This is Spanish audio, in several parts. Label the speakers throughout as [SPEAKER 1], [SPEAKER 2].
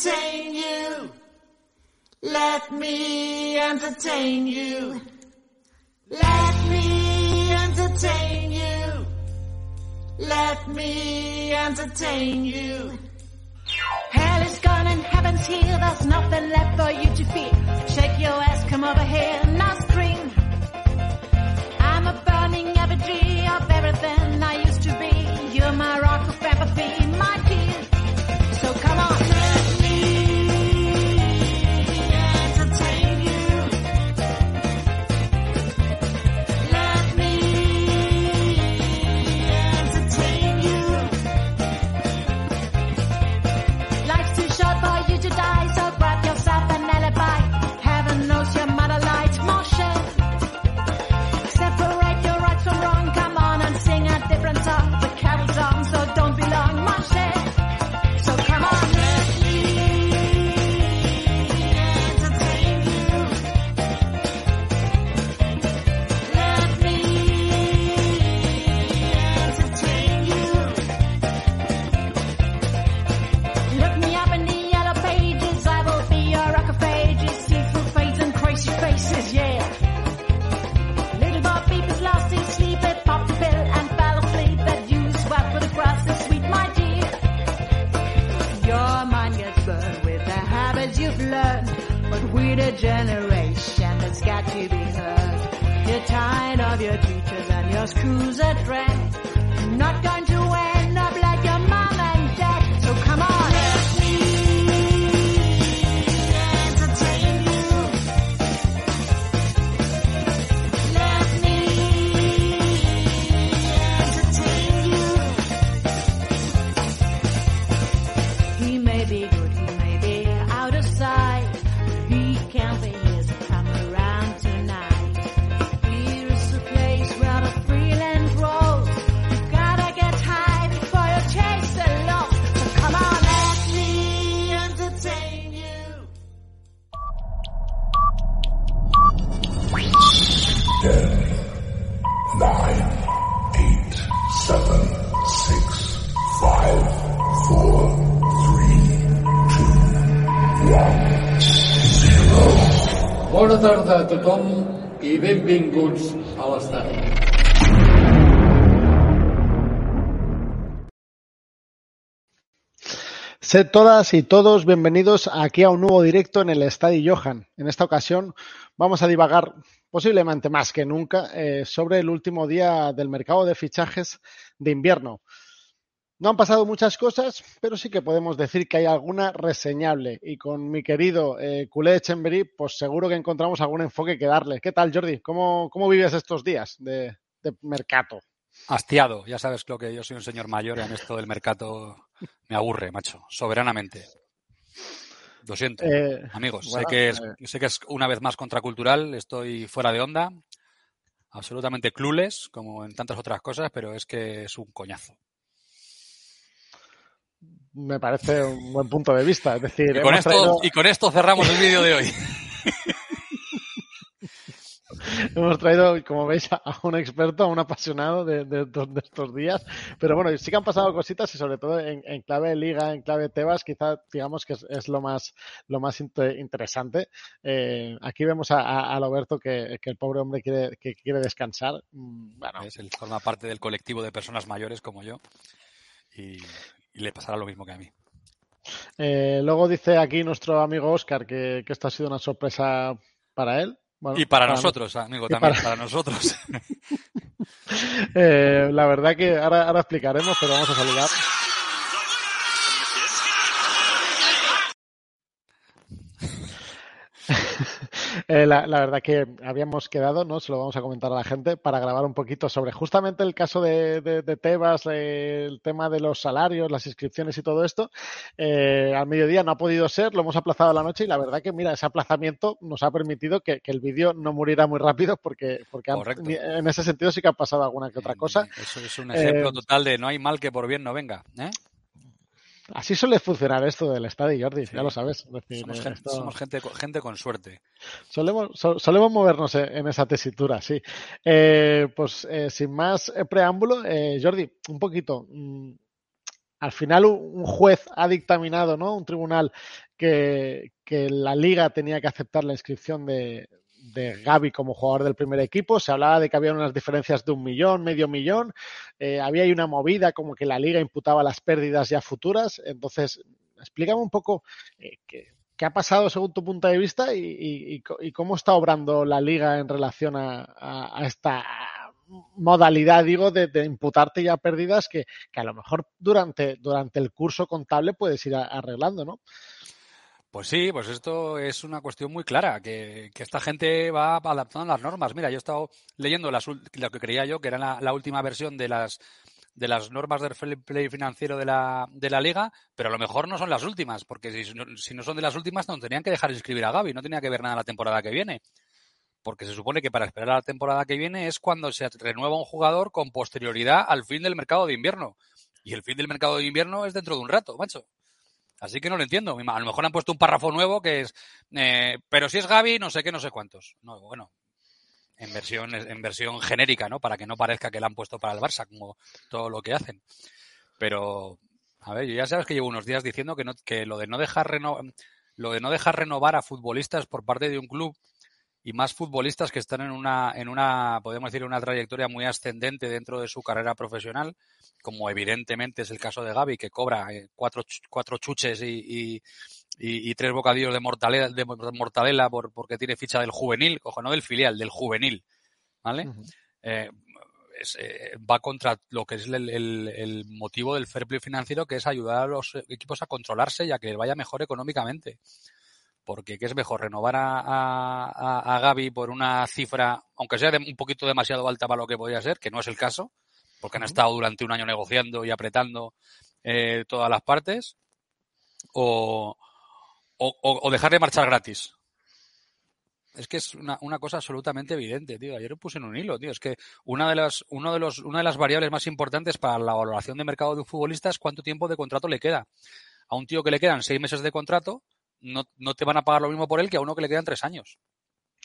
[SPEAKER 1] entertain you. Let me entertain you. Let me entertain you. Let me entertain you.
[SPEAKER 2] Hell is gone and heaven's here. There's nothing left for you to fear. Shake your ass, come over here, now scream. I'm a burning effigy of everything I We're the generation that's got to be heard. You're tired of your teachers and your schools are dread.
[SPEAKER 3] Todas y todos bienvenidos aquí a un nuevo directo en el Estadio Johan. En esta ocasión vamos a divagar posiblemente más que nunca eh, sobre el último día del mercado de fichajes de invierno. No han pasado muchas cosas, pero sí que podemos decir que hay alguna reseñable. Y con mi querido eh, culé de pues seguro que encontramos algún enfoque que darle. ¿Qué tal, Jordi? ¿Cómo, cómo vives estos días de, de mercado?
[SPEAKER 4] Hastiado, ya sabes lo que yo soy un señor mayor en esto del mercado me aburre, macho, soberanamente. Lo siento,
[SPEAKER 3] Eh,
[SPEAKER 4] amigos.
[SPEAKER 3] bueno,
[SPEAKER 4] sé, que es,
[SPEAKER 3] eh.
[SPEAKER 4] sé que es una vez más contracultural, estoy fuera de onda, absolutamente clules, como en tantas otras cosas, pero es que es un coñazo.
[SPEAKER 3] Me parece un buen punto de vista. Es decir,
[SPEAKER 4] Y con, esto,
[SPEAKER 3] traído-
[SPEAKER 4] y con esto cerramos el vídeo de hoy.
[SPEAKER 3] Hemos traído, como veis, a un experto, a un apasionado de, de estos- de estos días. Pero bueno, sí que han pasado cositas y sobre todo en, en clave liga, en clave Tebas, quizá digamos que es, es lo más lo más inte- interesante. Eh, aquí vemos a, a, a Roberto que, que el pobre hombre quiere, que quiere descansar. Mm, Bueno,
[SPEAKER 4] ¿Ves? Él forma parte del colectivo de personas mayores como yo y, y le pasará lo mismo que a mí.
[SPEAKER 3] eh, luego dice aquí nuestro amigo Oscar que, que esto ha sido una sorpresa para él. Bueno,
[SPEAKER 4] Y para
[SPEAKER 3] no-
[SPEAKER 4] nosotros, amigo, también,
[SPEAKER 3] para-
[SPEAKER 4] para nosotros.
[SPEAKER 3] Eh, la verdad que ahora, ahora explicaremos, pero vamos a saludar. Eh, la, la verdad que habíamos quedado, ¿no? Se lo vamos a comentar a la gente para grabar un poquito sobre justamente el caso de, de- de Tebas, eh, el tema de los salarios, las inscripciones y todo esto. Eh, al mediodía no ha podido ser, lo hemos aplazado a la noche y la verdad que, mira, ese aplazamiento nos ha permitido que, que el vídeo no muriera muy rápido porque, porque han- en ese sentido sí que ha pasado alguna que otra cosa.
[SPEAKER 4] Eso es un ejemplo
[SPEAKER 3] Eh,
[SPEAKER 4] total de no hay mal que por bien no venga.
[SPEAKER 3] Así suele funcionar esto del estadio, Jordi,
[SPEAKER 4] Sí.
[SPEAKER 3] ya lo sabes. Es decir,
[SPEAKER 4] Somos,
[SPEAKER 3] eh,
[SPEAKER 4] gente,
[SPEAKER 3] esto-
[SPEAKER 4] somos gente, con- gente con suerte.
[SPEAKER 3] Solemos, so- solemos movernos en, en esa tesitura, sí. Eh, pues eh, sin más eh, preámbulo, eh, Jordi, un poquito. mm, al final un juez ha dictaminado, ¿no? Un tribunal que, que la liga tenía que aceptar la inscripción de, de Gaby como jugador del primer equipo. Se hablaba de que había unas diferencias de un millón, medio millón. Eh, había ahí una movida como que la liga imputaba las pérdidas ya futuras. Entonces, explícame un poco eh, qué, qué, ha pasado según tu punto de vista y, cómo está obrando la liga en relación a, esta modalidad, digo, de, de, imputarte ya pérdidas que, que a lo mejor durante, durante el curso contable puedes ir arreglando, ¿no?
[SPEAKER 4] Pues sí, pues esto es una cuestión muy clara, que, que, esta gente va adaptando las normas. Mira, yo he estado leyendo las, lo que creía yo, que era la, última versión de las de las normas del play financiero de la, de la liga, pero a lo mejor no son las últimas, porque si no, si no son de las últimas, no tenían que dejar de inscribir a Gaby, no tenía que ver nada la temporada que viene porque se supone que para esperar a la temporada que viene es cuando se renueva un jugador con posterioridad al fin del mercado de invierno. Y el fin del mercado de invierno es dentro de un rato, macho. Así que no lo entiendo. A lo mejor han puesto un párrafo nuevo que es, eh, pero si es Gaby, no sé qué, no sé cuántos. No, bueno, en versión, en versión genérica, ¿no? Para que no parezca que la han puesto para el Barça, como todo lo que hacen. Pero, a ver, yo ya sabes que llevo unos días diciendo que, no, que lo de no dejar lo de no dejar renovar a futbolistas por parte de un club y más futbolistas que están en una, en una, podemos decir, una trayectoria muy ascendente dentro de su carrera profesional, como evidentemente es el caso de Gaby, que cobra eh, cuatro, cuatro chuches y, y, y, y, tres bocadillos de mortadela, de mortadela por, porque tiene ficha del juvenil, ojo, no del filial, del juvenil, ¿vale? Uh -huh. eh, es, eh, va contra lo que es el, el, el, motivo del fair play financiero, que es ayudar a los equipos a controlarse y a que les vaya mejor económicamente porque ¿qué es mejor? ¿Renovar a, a, a, Gaby por una cifra, aunque sea de un poquito demasiado alta para lo que podría ser, que no es el caso, porque han estado durante un año negociando y apretando eh, todas las partes, o, o, o, dejarle marchar gratis? Es que es una, una, cosa absolutamente evidente, tío. Ayer lo puse en un hilo, tío. Es que una de las, uno de los, una de las variables más importantes para la valoración de mercado de un futbolista es cuánto tiempo de contrato le queda. A un tío que le quedan seis meses de contrato, no, no, te van a pagar lo mismo por él que a uno que le quedan tres años.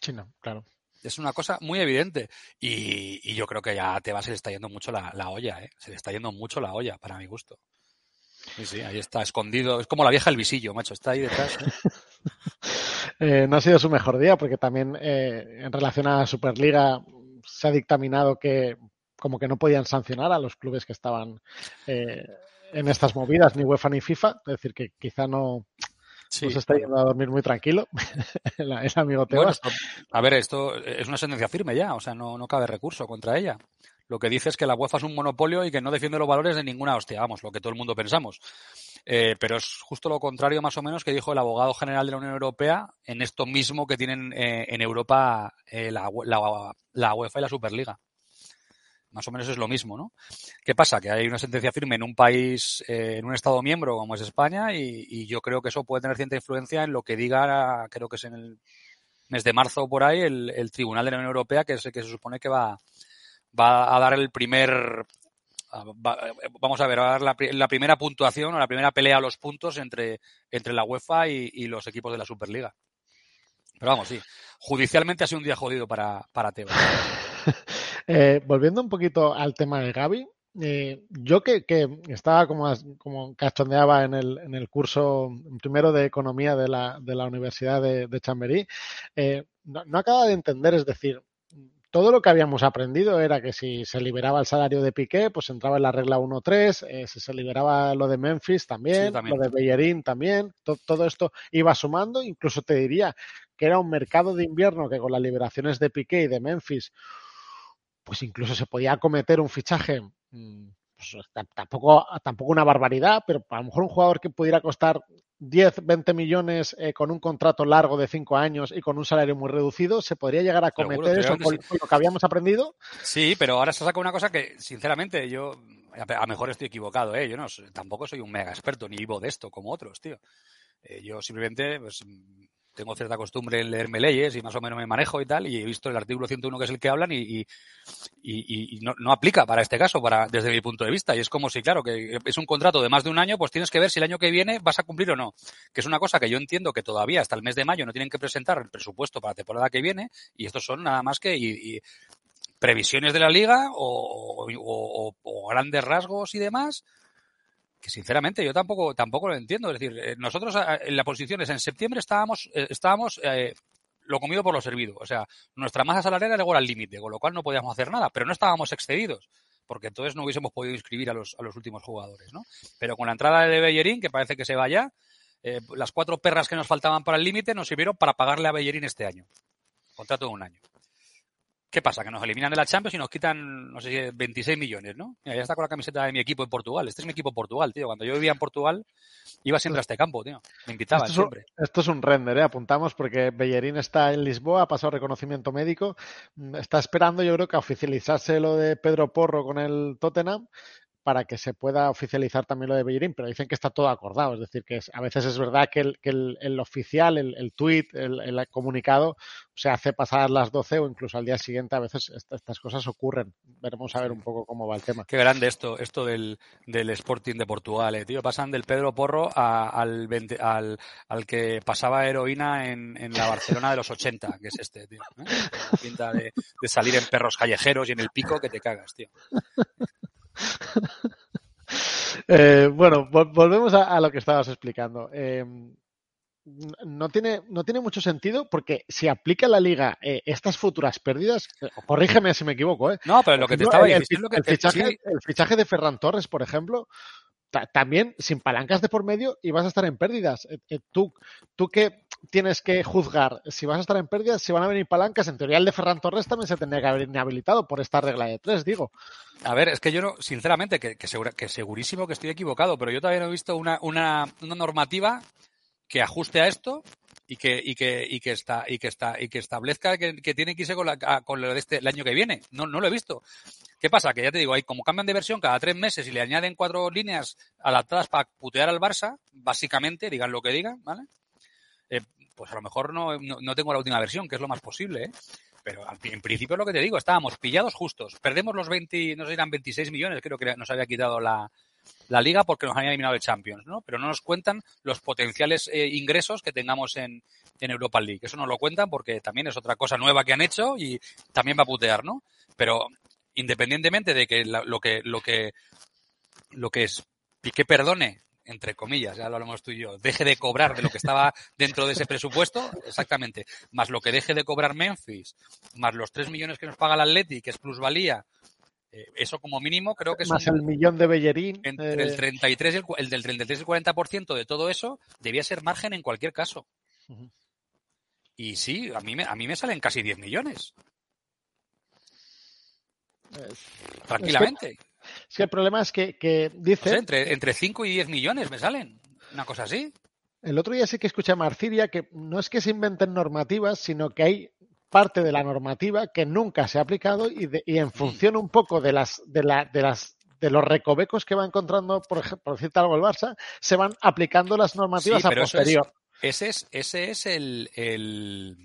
[SPEAKER 3] Sí, no, claro.
[SPEAKER 4] Es una cosa muy evidente. Y, y yo creo que ya te va, se le está yendo mucho la, la, olla, ¿eh? Se le está yendo mucho la olla, para mi gusto. Sí, sí, ahí está, escondido. Es como la vieja el visillo, macho, está ahí detrás. ¿eh?
[SPEAKER 3] eh, no ha sido su mejor día, porque también eh, en relación a la Superliga se ha dictaminado que como que no podían sancionar a los clubes que estaban en estas movidas, ni UEFA ni FIFA. Es decir, que quizá no, Sí. Pues está yendo a dormir muy tranquilo, el, el, amigo Tebas.
[SPEAKER 4] Bueno, a ver, esto es una sentencia firme ya, o sea, no, no cabe recurso contra ella. Lo que dice es que la UEFA es un monopolio y que no defiende los valores de ninguna hostia, vamos, lo que todo el mundo pensamos. Eh, pero es justo lo contrario, más o menos, que dijo el abogado general de la Unión Europea en esto mismo que tienen eh, en Europa eh, la, la, la UEFA y la Superliga más o menos es lo mismo, ¿no? ¿Qué pasa? Que hay una sentencia firme en un país, eh, en un Estado miembro como es España y, y, yo creo que eso puede tener cierta influencia en lo que diga, creo que es en el mes de marzo por ahí, el, Tribunal de la Unión Europea, que es el que se supone que va, va a dar el primer, va, vamos a ver, a dar la, primera puntuación o la primera pelea a los puntos entre, entre la UEFA y, y los equipos de la Superliga. Pero vamos, sí, judicialmente ha sido un día jodido para, para Tebas.
[SPEAKER 3] Eh, volviendo un poquito al tema de Gaby, eh, yo que, que, estaba como, como cachondeaba en el, en el curso primero de economía de la, de la Universidad de, de Chamberí, eh, no, no acaba de entender, es decir, todo lo que habíamos aprendido era que si se liberaba el salario de Piqué, pues entraba en la regla 1-3, eh, si se liberaba lo de Memphis también, sí, también. lo de Bellerín también, to, todo esto iba sumando, incluso te diría que era un mercado de invierno que con las liberaciones de Piqué y de Memphis pues incluso se podía acometer un fichaje, pues, tampoco, tampoco una barbaridad, pero a lo mejor un jugador que pudiera costar 10, 20 millones eh, con un contrato largo de 5 años y con un salario muy reducido, se podría llegar a acometer eso con, sí. con, lo que habíamos aprendido.
[SPEAKER 4] Sí, pero ahora se saca una cosa que, sinceramente, yo a lo mejor estoy equivocado, ¿eh? Yo no, tampoco soy un mega experto ni vivo de esto como otros, tío. Eh, yo simplemente, pues, tengo cierta costumbre en leerme leyes y más o menos me manejo y tal, y he visto el artículo 101 que es el que hablan y, y, no, no, aplica para este caso, para, desde mi punto de vista. Y es como si, claro, que es un contrato de más de un año, pues tienes que ver si el año que viene vas a cumplir o no. Que es una cosa que yo entiendo que todavía hasta el mes de mayo no tienen que presentar el presupuesto para la temporada que viene, y estos son nada más que y, previsiones de la liga o grandes rasgos y demás que sinceramente yo tampoco tampoco lo entiendo. Es decir, eh, nosotros eh, en la posición es en septiembre estábamos eh, estábamos eh, lo comido por lo servido. O sea, nuestra masa salarial llegó al límite, con lo cual no podíamos hacer nada, pero no estábamos excedidos, porque entonces no hubiésemos podido inscribir a los, a los últimos jugadores, ¿no? Pero con la entrada de Bellerín, que parece que se vaya, eh, las cuatro perras que nos faltaban para el límite nos sirvieron para pagarle a Bellerín este año. Contrato de un año. ¿Qué pasa? Que nos eliminan de la Champions y nos quitan, no sé si 26 millones, ¿no? Mira, ya está con la camiseta de mi equipo en Portugal. Este es mi equipo en Portugal, tío. Cuando yo vivía en Portugal, iba siempre a este campo, tío. Me invitaban
[SPEAKER 3] Esto es, un,
[SPEAKER 4] siempre.
[SPEAKER 3] esto es un render, ¿eh? apuntamos, porque Bellerín está en Lisboa, ha pasado reconocimiento médico, mm, está esperando, yo creo que a oficializarse lo de Pedro Porro con el Tottenham para que se pueda oficializar también lo de Bellerín, pero dicen que está todo acordado, es decir, que es- a veces es verdad que el, que el, el oficial, el, el tuit, el, el comunicado se hace pasar las 12 o incluso al día siguiente, a veces est- estas cosas ocurren. Veremos a ver un poco cómo va el tema.
[SPEAKER 4] Qué grande esto, esto del, del Sporting de Portugal, eh, tío. Pasan del Pedro Porro a- al, 20 al, al que pasaba heroína en, en la Barcelona de los 80, que es este, tío. ¿eh? Pinta de, de salir en perros callejeros y en el pico que te cagas, tío.
[SPEAKER 3] Eh, bueno, vol- volvemos a, a lo que estabas explicando. Eh, no, tiene, no tiene mucho sentido porque si aplica la liga eh, estas futuras pérdidas, eh, corrígeme si me equivoco, ¿eh?
[SPEAKER 4] No, pero lo que te estaba
[SPEAKER 3] el,
[SPEAKER 4] diciendo
[SPEAKER 3] fi-
[SPEAKER 4] que
[SPEAKER 3] el fichaje,
[SPEAKER 4] sí,
[SPEAKER 3] el fichaje de Ferran Torres, por ejemplo, también sin palancas de por medio y vas a estar en pérdidas. Eh, eh, tú, tú que tienes que juzgar si vas a estar en pérdidas, si van a venir palancas. En teoría, el de Ferran Torres también se tendría que haber inhabilitado por esta regla de tres, digo.
[SPEAKER 4] A ver, es que yo no, sinceramente, que, segura- que segurísimo que estoy equivocado, pero yo todavía no he visto una, una normativa que ajuste a esto y que, y que, y que está, y que está, y que establezca que, tiene que irse con, la, con lo de este, el año que viene. No, no lo he visto. ¿Qué pasa? Que ya te digo, hay como cambian de versión cada tres meses y le añaden cuatro líneas adaptadas para putear al Barça, básicamente, digan lo que digan, ¿vale? Eh, pues a lo mejor no, no, no tengo la última versión, que es lo más posible, ¿eh? Pero en principio es lo que te digo, estábamos pillados justos. Perdemos los 20, no sé eran 26 millones, creo que nos había quitado la, la liga porque nos habían eliminado el Champions, ¿no? Pero no nos cuentan los potenciales eh, ingresos que tengamos en, en Europa League. Eso no lo cuentan porque también es otra cosa nueva que han hecho y también va a putear, ¿no? Pero independientemente de que la- lo que lo que lo que es Piqué perdone entre comillas, ya lo hablamos tú y yo, deje de cobrar de lo que estaba dentro de ese presupuesto, exactamente, más lo que deje de cobrar Memphis, más los 3 millones que nos paga el Atleti, que es plusvalía, eh, eso como mínimo creo que es
[SPEAKER 3] Más
[SPEAKER 4] un-
[SPEAKER 3] el millón de Bellerín.
[SPEAKER 4] entre
[SPEAKER 3] eh,
[SPEAKER 4] el 33 y el, el del 33 y el 40% de todo eso debía ser margen en cualquier caso. Y sí, a mí me, a mí me salen casi 10 millones,
[SPEAKER 3] es-
[SPEAKER 4] tranquilamente.
[SPEAKER 3] Es que el problema es que, que
[SPEAKER 4] No
[SPEAKER 3] dice,
[SPEAKER 4] sé, entre, entre 5 y 10 millones me salen. Una cosa así.
[SPEAKER 3] el otro día sí que escuché a Marciria que no es que se inventen normativas, sino que hay parte de la normativa que nunca se ha aplicado y, de- y en función un poco de las de la, de las de los recovecos que va encontrando, por ejemplo, por decirte algo el Barça, se van aplicando las normativas
[SPEAKER 4] Sí,
[SPEAKER 3] a
[SPEAKER 4] es-
[SPEAKER 3] posterior.
[SPEAKER 4] Ese es, ese es el, el,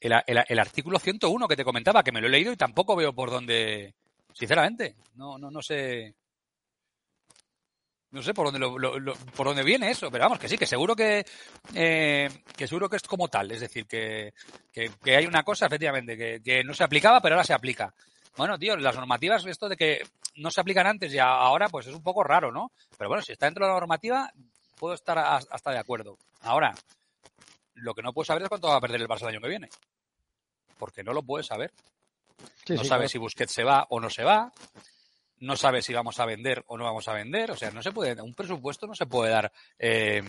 [SPEAKER 4] el, el- el artículo 101 que te comentaba, que me lo he leído y tampoco veo por dónde, sinceramente, no, no, no sé. No sé por dónde lo- lo- lo- por dónde viene eso, pero vamos, que sí, que seguro que, eh, que seguro que es como tal, es decir, que, que, que hay una cosa, efectivamente, que, que no se aplicaba, pero ahora se aplica. Bueno, tío, las normativas, esto de que no se aplican antes y ahora, pues es un poco raro, ¿no? Pero bueno, si está dentro de la normativa, puedo estar hasta de acuerdo. Ahora, lo que no puedo saber es cuánto va a perder el Barça el año que viene. Porque no lo puedes saber.
[SPEAKER 3] Sí,
[SPEAKER 4] no
[SPEAKER 3] sí,
[SPEAKER 4] sabes
[SPEAKER 3] claro.
[SPEAKER 4] si Busquets se va o no se va. No sabes si vamos a vender o no vamos a vender. O sea, no se puede, un presupuesto no se puede dar. eh,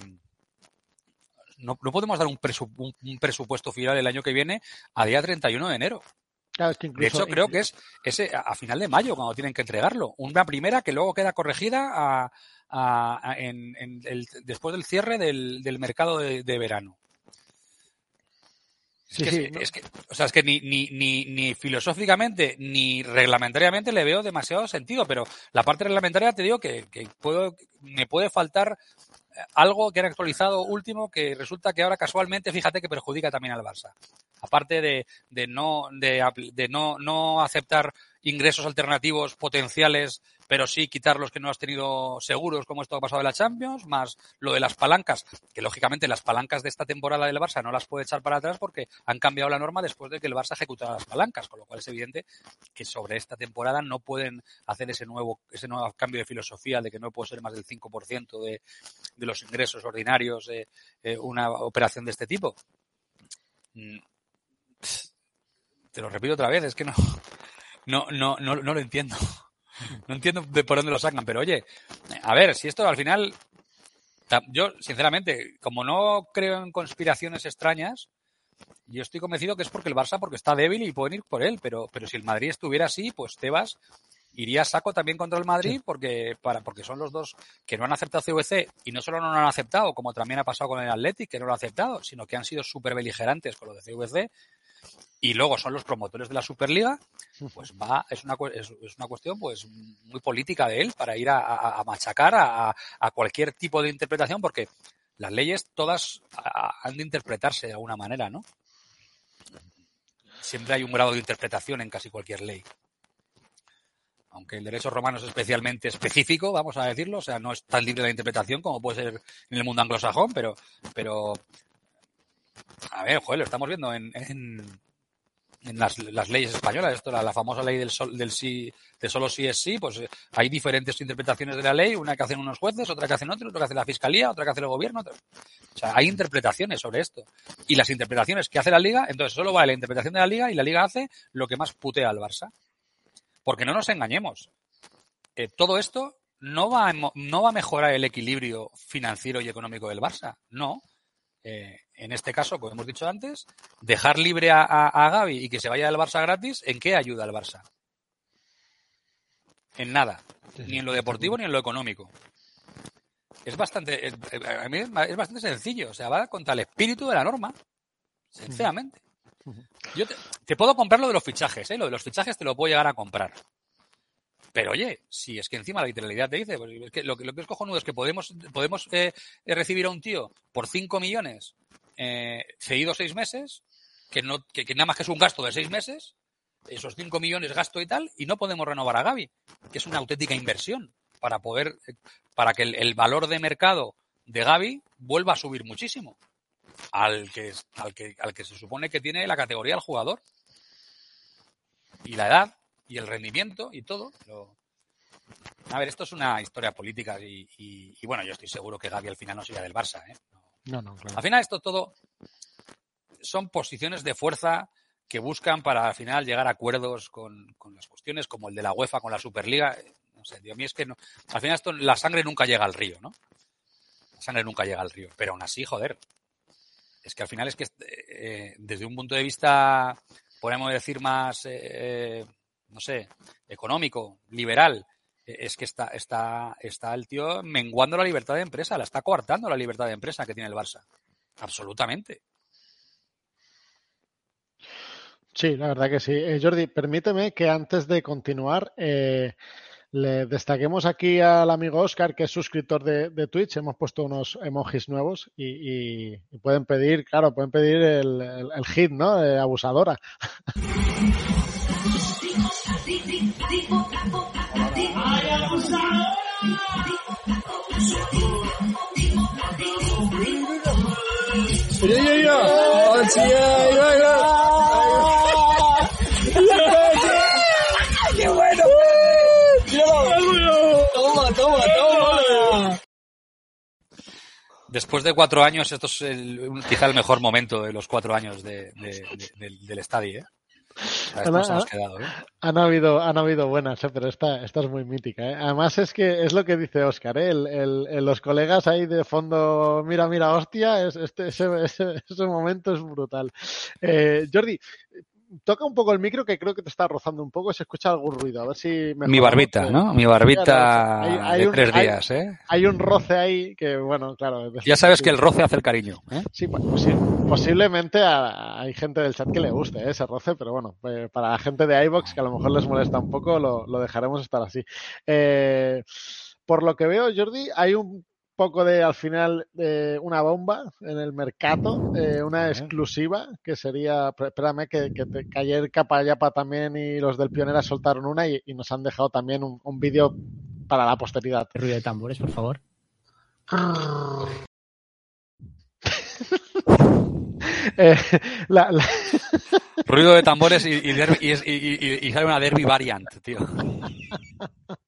[SPEAKER 4] no, no podemos dar un, presu- un- un presupuesto final el año que viene a día 31 de enero.
[SPEAKER 3] Claro, es que
[SPEAKER 4] De hecho, creo que es ese a a final de mayo cuando tienen que entregarlo. Una primera que luego queda corregida a- a- a- en- en el- después del cierre del, del mercado de, de verano. Es
[SPEAKER 3] Sí,
[SPEAKER 4] que,
[SPEAKER 3] sí,
[SPEAKER 4] es-
[SPEAKER 3] no.
[SPEAKER 4] es que- o sea, es que ni, ni, ni, ni filosóficamente ni reglamentariamente le veo demasiado sentido, pero la parte reglamentaria te digo que, que puedo, me puede faltar eh, algo que han actualizado último que resulta que ahora casualmente, fíjate que perjudica también al Barça. Aparte de, de no, de, de no, no aceptar ingresos alternativos potenciales, pero sí quitar los que no has tenido seguros, como esto ha pasado en la Champions, más lo de las palancas, que lógicamente las palancas de esta temporada del Barça no las puede echar para atrás porque han cambiado la norma después de que el Barça ejecutara las palancas, con lo cual es evidente que sobre esta temporada no pueden hacer ese nuevo, ese nuevo cambio de filosofía de que no puede ser más del 5% de, de los ingresos ordinarios de eh, una operación de este tipo. Mm, Te lo repito otra vez, es que no, no, no, no, no lo entiendo. No entiendo de por dónde lo sacan, pero oye, a ver, si esto al final, yo sinceramente, como no creo en conspiraciones extrañas, yo estoy convencido que es porque el Barça porque está débil y pueden ir por él, pero, pero si el Madrid estuviera así, pues Tebas iría a saco también contra el Madrid porque para porque son los dos que no han aceptado CVC y no solo no lo han aceptado, como también ha pasado con el Athletic, que no lo ha aceptado, sino que han sido súper beligerantes con lo de CVC y luego son los promotores de la Superliga, pues va, es una, es, es una cuestión pues muy política de él para ir a, a- a machacar a, a- cualquier tipo de interpretación porque las leyes todas han de interpretarse de alguna manera, ¿no? Siempre hay un grado de interpretación en casi cualquier ley. Aunque el derecho romano es especialmente específico, vamos a decirlo, o sea, no es tan libre de interpretación como puede ser en el mundo anglosajón, pero, pero a ver, joder, lo estamos viendo en, en, en las, las leyes españolas, esto, la, la famosa ley del, sol, del sí, de solo sí es sí, pues eh, hay diferentes interpretaciones de la ley, una que hacen unos jueces, otra que hacen otros, otra que hace la fiscalía, otra que hace el gobierno, o sea, hay interpretaciones sobre esto. Y las interpretaciones que hace la liga, entonces solo vale la interpretación de la liga y la liga hace lo que más putea al Barça. Porque no nos engañemos. Eh, todo esto no va, a, no va a mejorar el equilibrio financiero y económico del Barça. No. Eh, en este caso, como hemos dicho antes, dejar libre a, a, a Gaby y que se vaya al Barça gratis, ¿en qué ayuda al Barça? En nada. Ni en lo deportivo ni en lo económico. Es bastante, es, a mí es ma- es bastante sencillo. O sea, va contra el espíritu de la norma. Sinceramente. Yo te, te puedo comprar lo de los fichajes, ¿eh? Lo de los fichajes te lo puedo llegar a comprar. Pero oye, si es que encima la literalidad te dice, pues es que lo, que lo que es cojonudo es que podemos, podemos eh, eh, recibir a un tío por 5 millones eh, cedido seis meses, que, no, que, nada más que es un gasto de seis meses, esos 5 millones gasto y tal, y no podemos renovar a Gaby, que es una auténtica inversión para poder, para que el, valor de mercado de Gaby vuelva a subir muchísimo al que, al que, al que se supone que tiene la categoría del jugador. Y la edad, y el rendimiento, y todo. Pero... A ver, esto es una historia política y, y- y, bueno, yo estoy seguro que Gaby al final no se irá del Barça. ¿eh?
[SPEAKER 3] No, no, claro.
[SPEAKER 4] Al final esto todo son posiciones de fuerza que buscan para al final llegar a acuerdos con, con las cuestiones como el de la UEFA con la Superliga. No sé, tío, a mí es que no, al final esto, la sangre nunca llega al río, ¿no? La sangre nunca llega al río. Pero aún así, joder, es que al final es que eh, desde un punto de vista, podemos decir más, eh, no sé, económico, liberal, eh, es que está, está, está el tío menguando la libertad de empresa, la está coartando la libertad de empresa que tiene el Barça. Absolutamente.
[SPEAKER 3] Sí, la verdad que sí. Eh, Jordi, permíteme que antes de continuar eh, le destaquemos aquí al amigo Oscar, que es suscriptor de, de Twitch. Hemos puesto unos emojis nuevos y, y- y pueden pedir, claro, pueden pedir el, el- el hit, ¿no? De abusadora.
[SPEAKER 4] Después de cuatro años, esto es el- quizá el mejor momento de los cuatro años de- de- de- del, del estadio. ¿eh? Quedado, ¿eh?
[SPEAKER 3] Han habido, han habido buenas, ¿eh? pero esta, esta es muy mítica. ¿eh? Además es que es lo que dice Oscar, el, el- el- los colegas ahí de fondo, mira, mira, hostia, es, este, ese, ese, ese momento es brutal. Jordi, toca un poco el micro que creo que te está rozando un poco, se escucha algún ruido, a ver si
[SPEAKER 4] Mi
[SPEAKER 3] mejoramos,
[SPEAKER 4] barbita. ¿no? Mi barbita
[SPEAKER 3] Hay- hay
[SPEAKER 4] de
[SPEAKER 3] un-
[SPEAKER 4] tres
[SPEAKER 3] hay-
[SPEAKER 4] días, ¿eh?
[SPEAKER 3] Hay un roce ahí que, bueno, claro.
[SPEAKER 4] Ya sabes que el roce hace el cariño, ¿eh?
[SPEAKER 3] Sí, pues, posi- posiblemente a- hay gente del chat que le guste ¿eh? ese roce, pero bueno, eh, para la gente de iBox que a lo mejor les molesta un poco, lo, lo dejaremos estar así. Eh, por lo que veo, Jordi, hay un poco de, al final, de una bomba en el mercado, eh, una exclusiva, que sería, espérame, que, que, te- que ayer Capa Yapa también y los del Pionera soltaron una y, y nos han dejado también un, un vídeo para la posteridad.
[SPEAKER 5] Ruido de tambores, por favor.
[SPEAKER 3] Eh, la- la-
[SPEAKER 4] Ruido de tambores y, y, derbi- y es- y- y- y sale una derby variant, tío.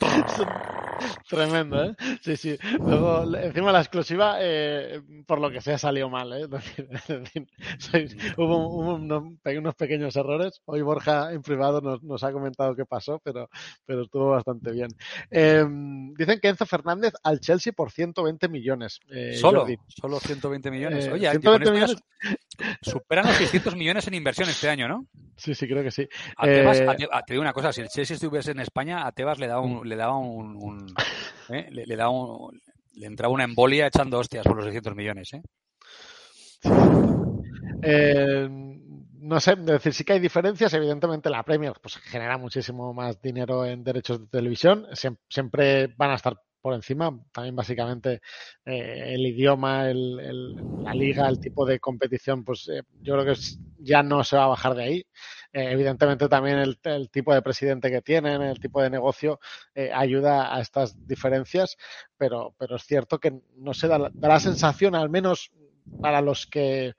[SPEAKER 3] Tremendo, ¿eh? Sí, sí. Luego, encima la exclusiva, eh, por lo que sea, salió mal, ¿eh? Hubo, hubo unos, pe- unos pequeños errores. Hoy Borja en privado nos, nos ha comentado qué pasó, pero, pero estuvo bastante bien. Eh, dicen que Enzo Fernández al Chelsea por 120 millones. eh,
[SPEAKER 4] Solo,
[SPEAKER 3] Jordi.
[SPEAKER 4] solo 120 millones.
[SPEAKER 3] Eh,
[SPEAKER 4] Oye, con
[SPEAKER 3] 120
[SPEAKER 4] esto ya
[SPEAKER 3] millones.
[SPEAKER 4] su- superan los 600 millones en inversión este año, ¿no?
[SPEAKER 3] Sí, sí, creo que sí.
[SPEAKER 4] A Tebas,
[SPEAKER 3] Eh,
[SPEAKER 4] a Te- digo una cosa, si el Chelsea estuviese en España, a Tebas le daba un, le daba un, un- ¿eh? le, le daba un- le entraba una embolia echando hostias por los 600 millones, ¿eh?
[SPEAKER 3] Eh, no sé, es decir, sí que hay diferencias. Evidentemente, la Premier pues, genera muchísimo más dinero en derechos de televisión. Siem- siempre van a estar por encima. También, básicamente, eh, el idioma, el- el- la liga, el tipo de competición, pues eh, yo creo que ya no se va a bajar de ahí. Eh, evidentemente, también el, tipo de presidente que tienen, el tipo de negocio, ayuda a estas diferencias. Pero, pero es cierto que no se da, da la sensación, al menos para los que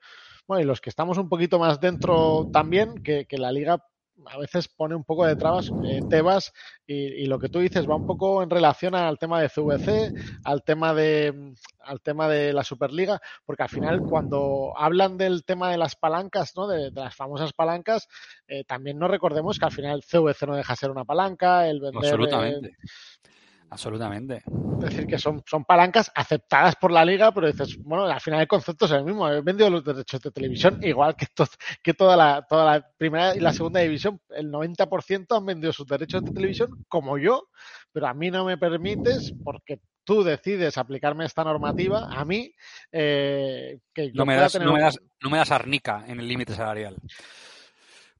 [SPEAKER 3] bueno, y los que estamos un poquito más dentro también, que la liga a veces pone un poco de trabas, eh, Tebas, y, lo que tú dices va un poco en relación al tema de CVC, al tema de al tema de la Superliga, porque al final cuando hablan del tema de las palancas, ¿no? de, las famosas palancas, eh, también no recordemos que al final CVC no deja ser una palanca, el vender, eh,
[SPEAKER 4] Absolutamente.
[SPEAKER 3] Es decir, que son, son palancas aceptadas por la liga, pero dices, bueno, al final el concepto es el mismo. He vendido los derechos de televisión igual que, to- que toda, la, toda la primera y la segunda división. El 90% han vendido sus derechos de televisión como yo, pero a mí no me permites porque tú decides aplicarme esta normativa, a mí, eh, que yo
[SPEAKER 4] No me das,
[SPEAKER 3] tener
[SPEAKER 4] no me das, no me das arnica en el límite salarial.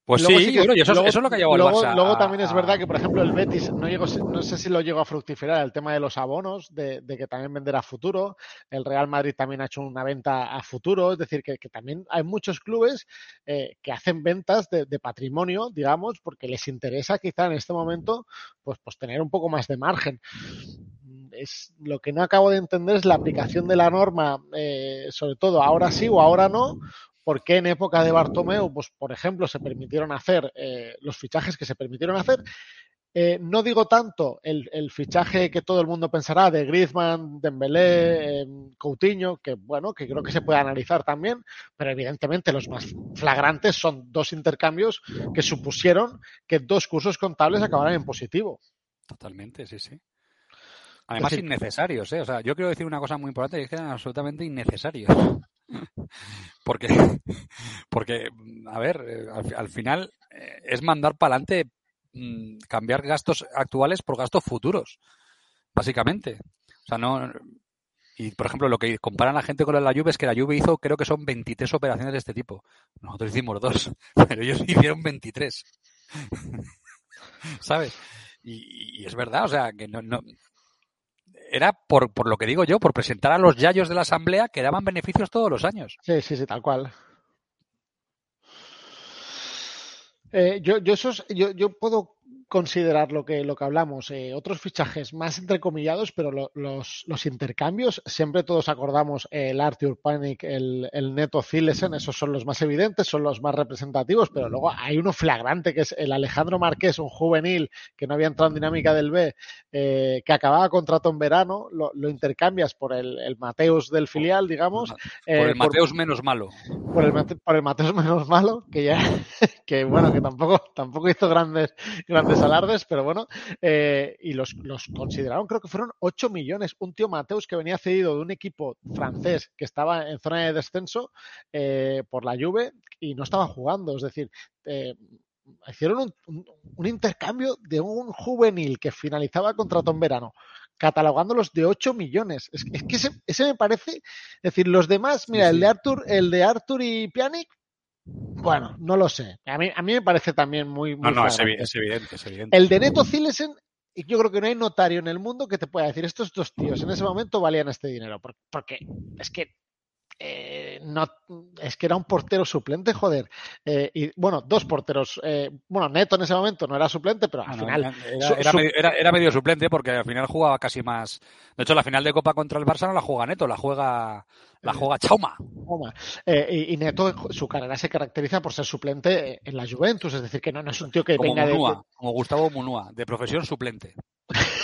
[SPEAKER 4] Pues
[SPEAKER 3] Luego
[SPEAKER 4] sí,
[SPEAKER 3] sí que-
[SPEAKER 4] y eso, es-
[SPEAKER 3] luego-
[SPEAKER 4] eso es lo que ha llevado
[SPEAKER 3] luego,
[SPEAKER 4] el Barça.
[SPEAKER 3] luego también es verdad que, por ejemplo, el Betis, no, llegó, no sé si lo llegó a fructificar el tema de los abonos, de, de que también vender a futuro. El Real Madrid también ha hecho una venta a futuro, es decir, que, que también hay muchos clubes eh, que hacen ventas de, de patrimonio, digamos, porque les interesa quizá en este momento pues, pues tener un poco más de margen. Es, lo que no acabo de entender es la aplicación de la norma, eh, sobre todo ahora sí o ahora no, porque en época de Bartomeu, pues por ejemplo, se permitieron hacer eh, los fichajes que se permitieron hacer. Eh, no digo tanto el, el, fichaje que todo el mundo pensará de Griezmann, Dembélé, eh, Coutinho, que bueno, que creo que se puede analizar también, pero evidentemente los más flagrantes son dos intercambios que supusieron que dos cursos contables acabaran en positivo.
[SPEAKER 4] Totalmente, sí, sí. Además, decir, innecesarios, ¿eh? O sea, yo quiero decir una cosa muy importante y es que eran absolutamente innecesarios. Porque, porque, a ver, eh, al, al final eh, es mandar para adelante mmm, cambiar gastos actuales por gastos futuros, básicamente. O sea, no. Y, por ejemplo, lo que comparan la gente con la Juve es que la Juve hizo, creo que son 23 operaciones de este tipo. Nosotros hicimos dos, pero ellos hicieron 23. ¿Sabes? Y, y, es verdad, o sea, que no, era por, por lo que digo yo, por presentar a los yayos de la asamblea que daban beneficios todos los años.
[SPEAKER 3] Sí, sí, sí, tal cual. Eh, yo, yo, puedo considerar lo que, lo que hablamos, eh, otros fichajes más entrecomillados, pero lo, los, los, intercambios, siempre todos acordamos eh, el Arthur Panic, el, el Neto Zilesen, esos son los más evidentes, son los más representativos, pero luego hay uno flagrante que es el Alejandro Marqués, un juvenil que no había entrado en dinámica del B, eh, que acababa contrato en verano, lo, lo intercambias por el, el, Mateus del filial, digamos.
[SPEAKER 4] por el Mateus por, menos malo.
[SPEAKER 3] Por el, por el Mateus menos malo, que ya, que bueno, que tampoco, tampoco hizo grandes, grandes alardes, pero bueno, eh, y los, los, consideraron, creo que fueron 8 millones. Un tío Mateus que venía cedido de un equipo francés que estaba en zona de descenso eh, por la Juve y no estaba jugando. Es decir, eh, hicieron un, un, un, intercambio de un juvenil que finalizaba contrato en verano, catalogándolos de 8 millones. Es, es que ese, ese, me parece, es decir, los demás, mira, sí, sí. el de Arthur, el de Arthur y Pjanic, bueno, no lo sé. A mí, a mí me parece también muy. muy
[SPEAKER 4] no, no, es evidente, es evidente, es evidente,
[SPEAKER 3] El de Neto Zilesen y yo creo que no hay notario en el mundo que te pueda decir estos dos tíos en ese momento valían este dinero. por- Porque es que eh, no, es que era un portero suplente, joder. Eh, y bueno, dos porteros. eh, bueno, Neto en ese momento no era suplente, pero al final.
[SPEAKER 4] era,
[SPEAKER 3] su-
[SPEAKER 4] era
[SPEAKER 3] su-
[SPEAKER 4] medio, era- era medio suplente porque al final jugaba casi más. De hecho, la final de Copa contra el Barça no la juega Neto, la juega, la juega Chauma.
[SPEAKER 3] Y, y Neto, su carrera se caracteriza por ser suplente en la Juventus, es decir, que no, no es un tío que
[SPEAKER 4] Como
[SPEAKER 3] venga de,
[SPEAKER 4] Munúa, como Gustavo Munúa, de profesión suplente.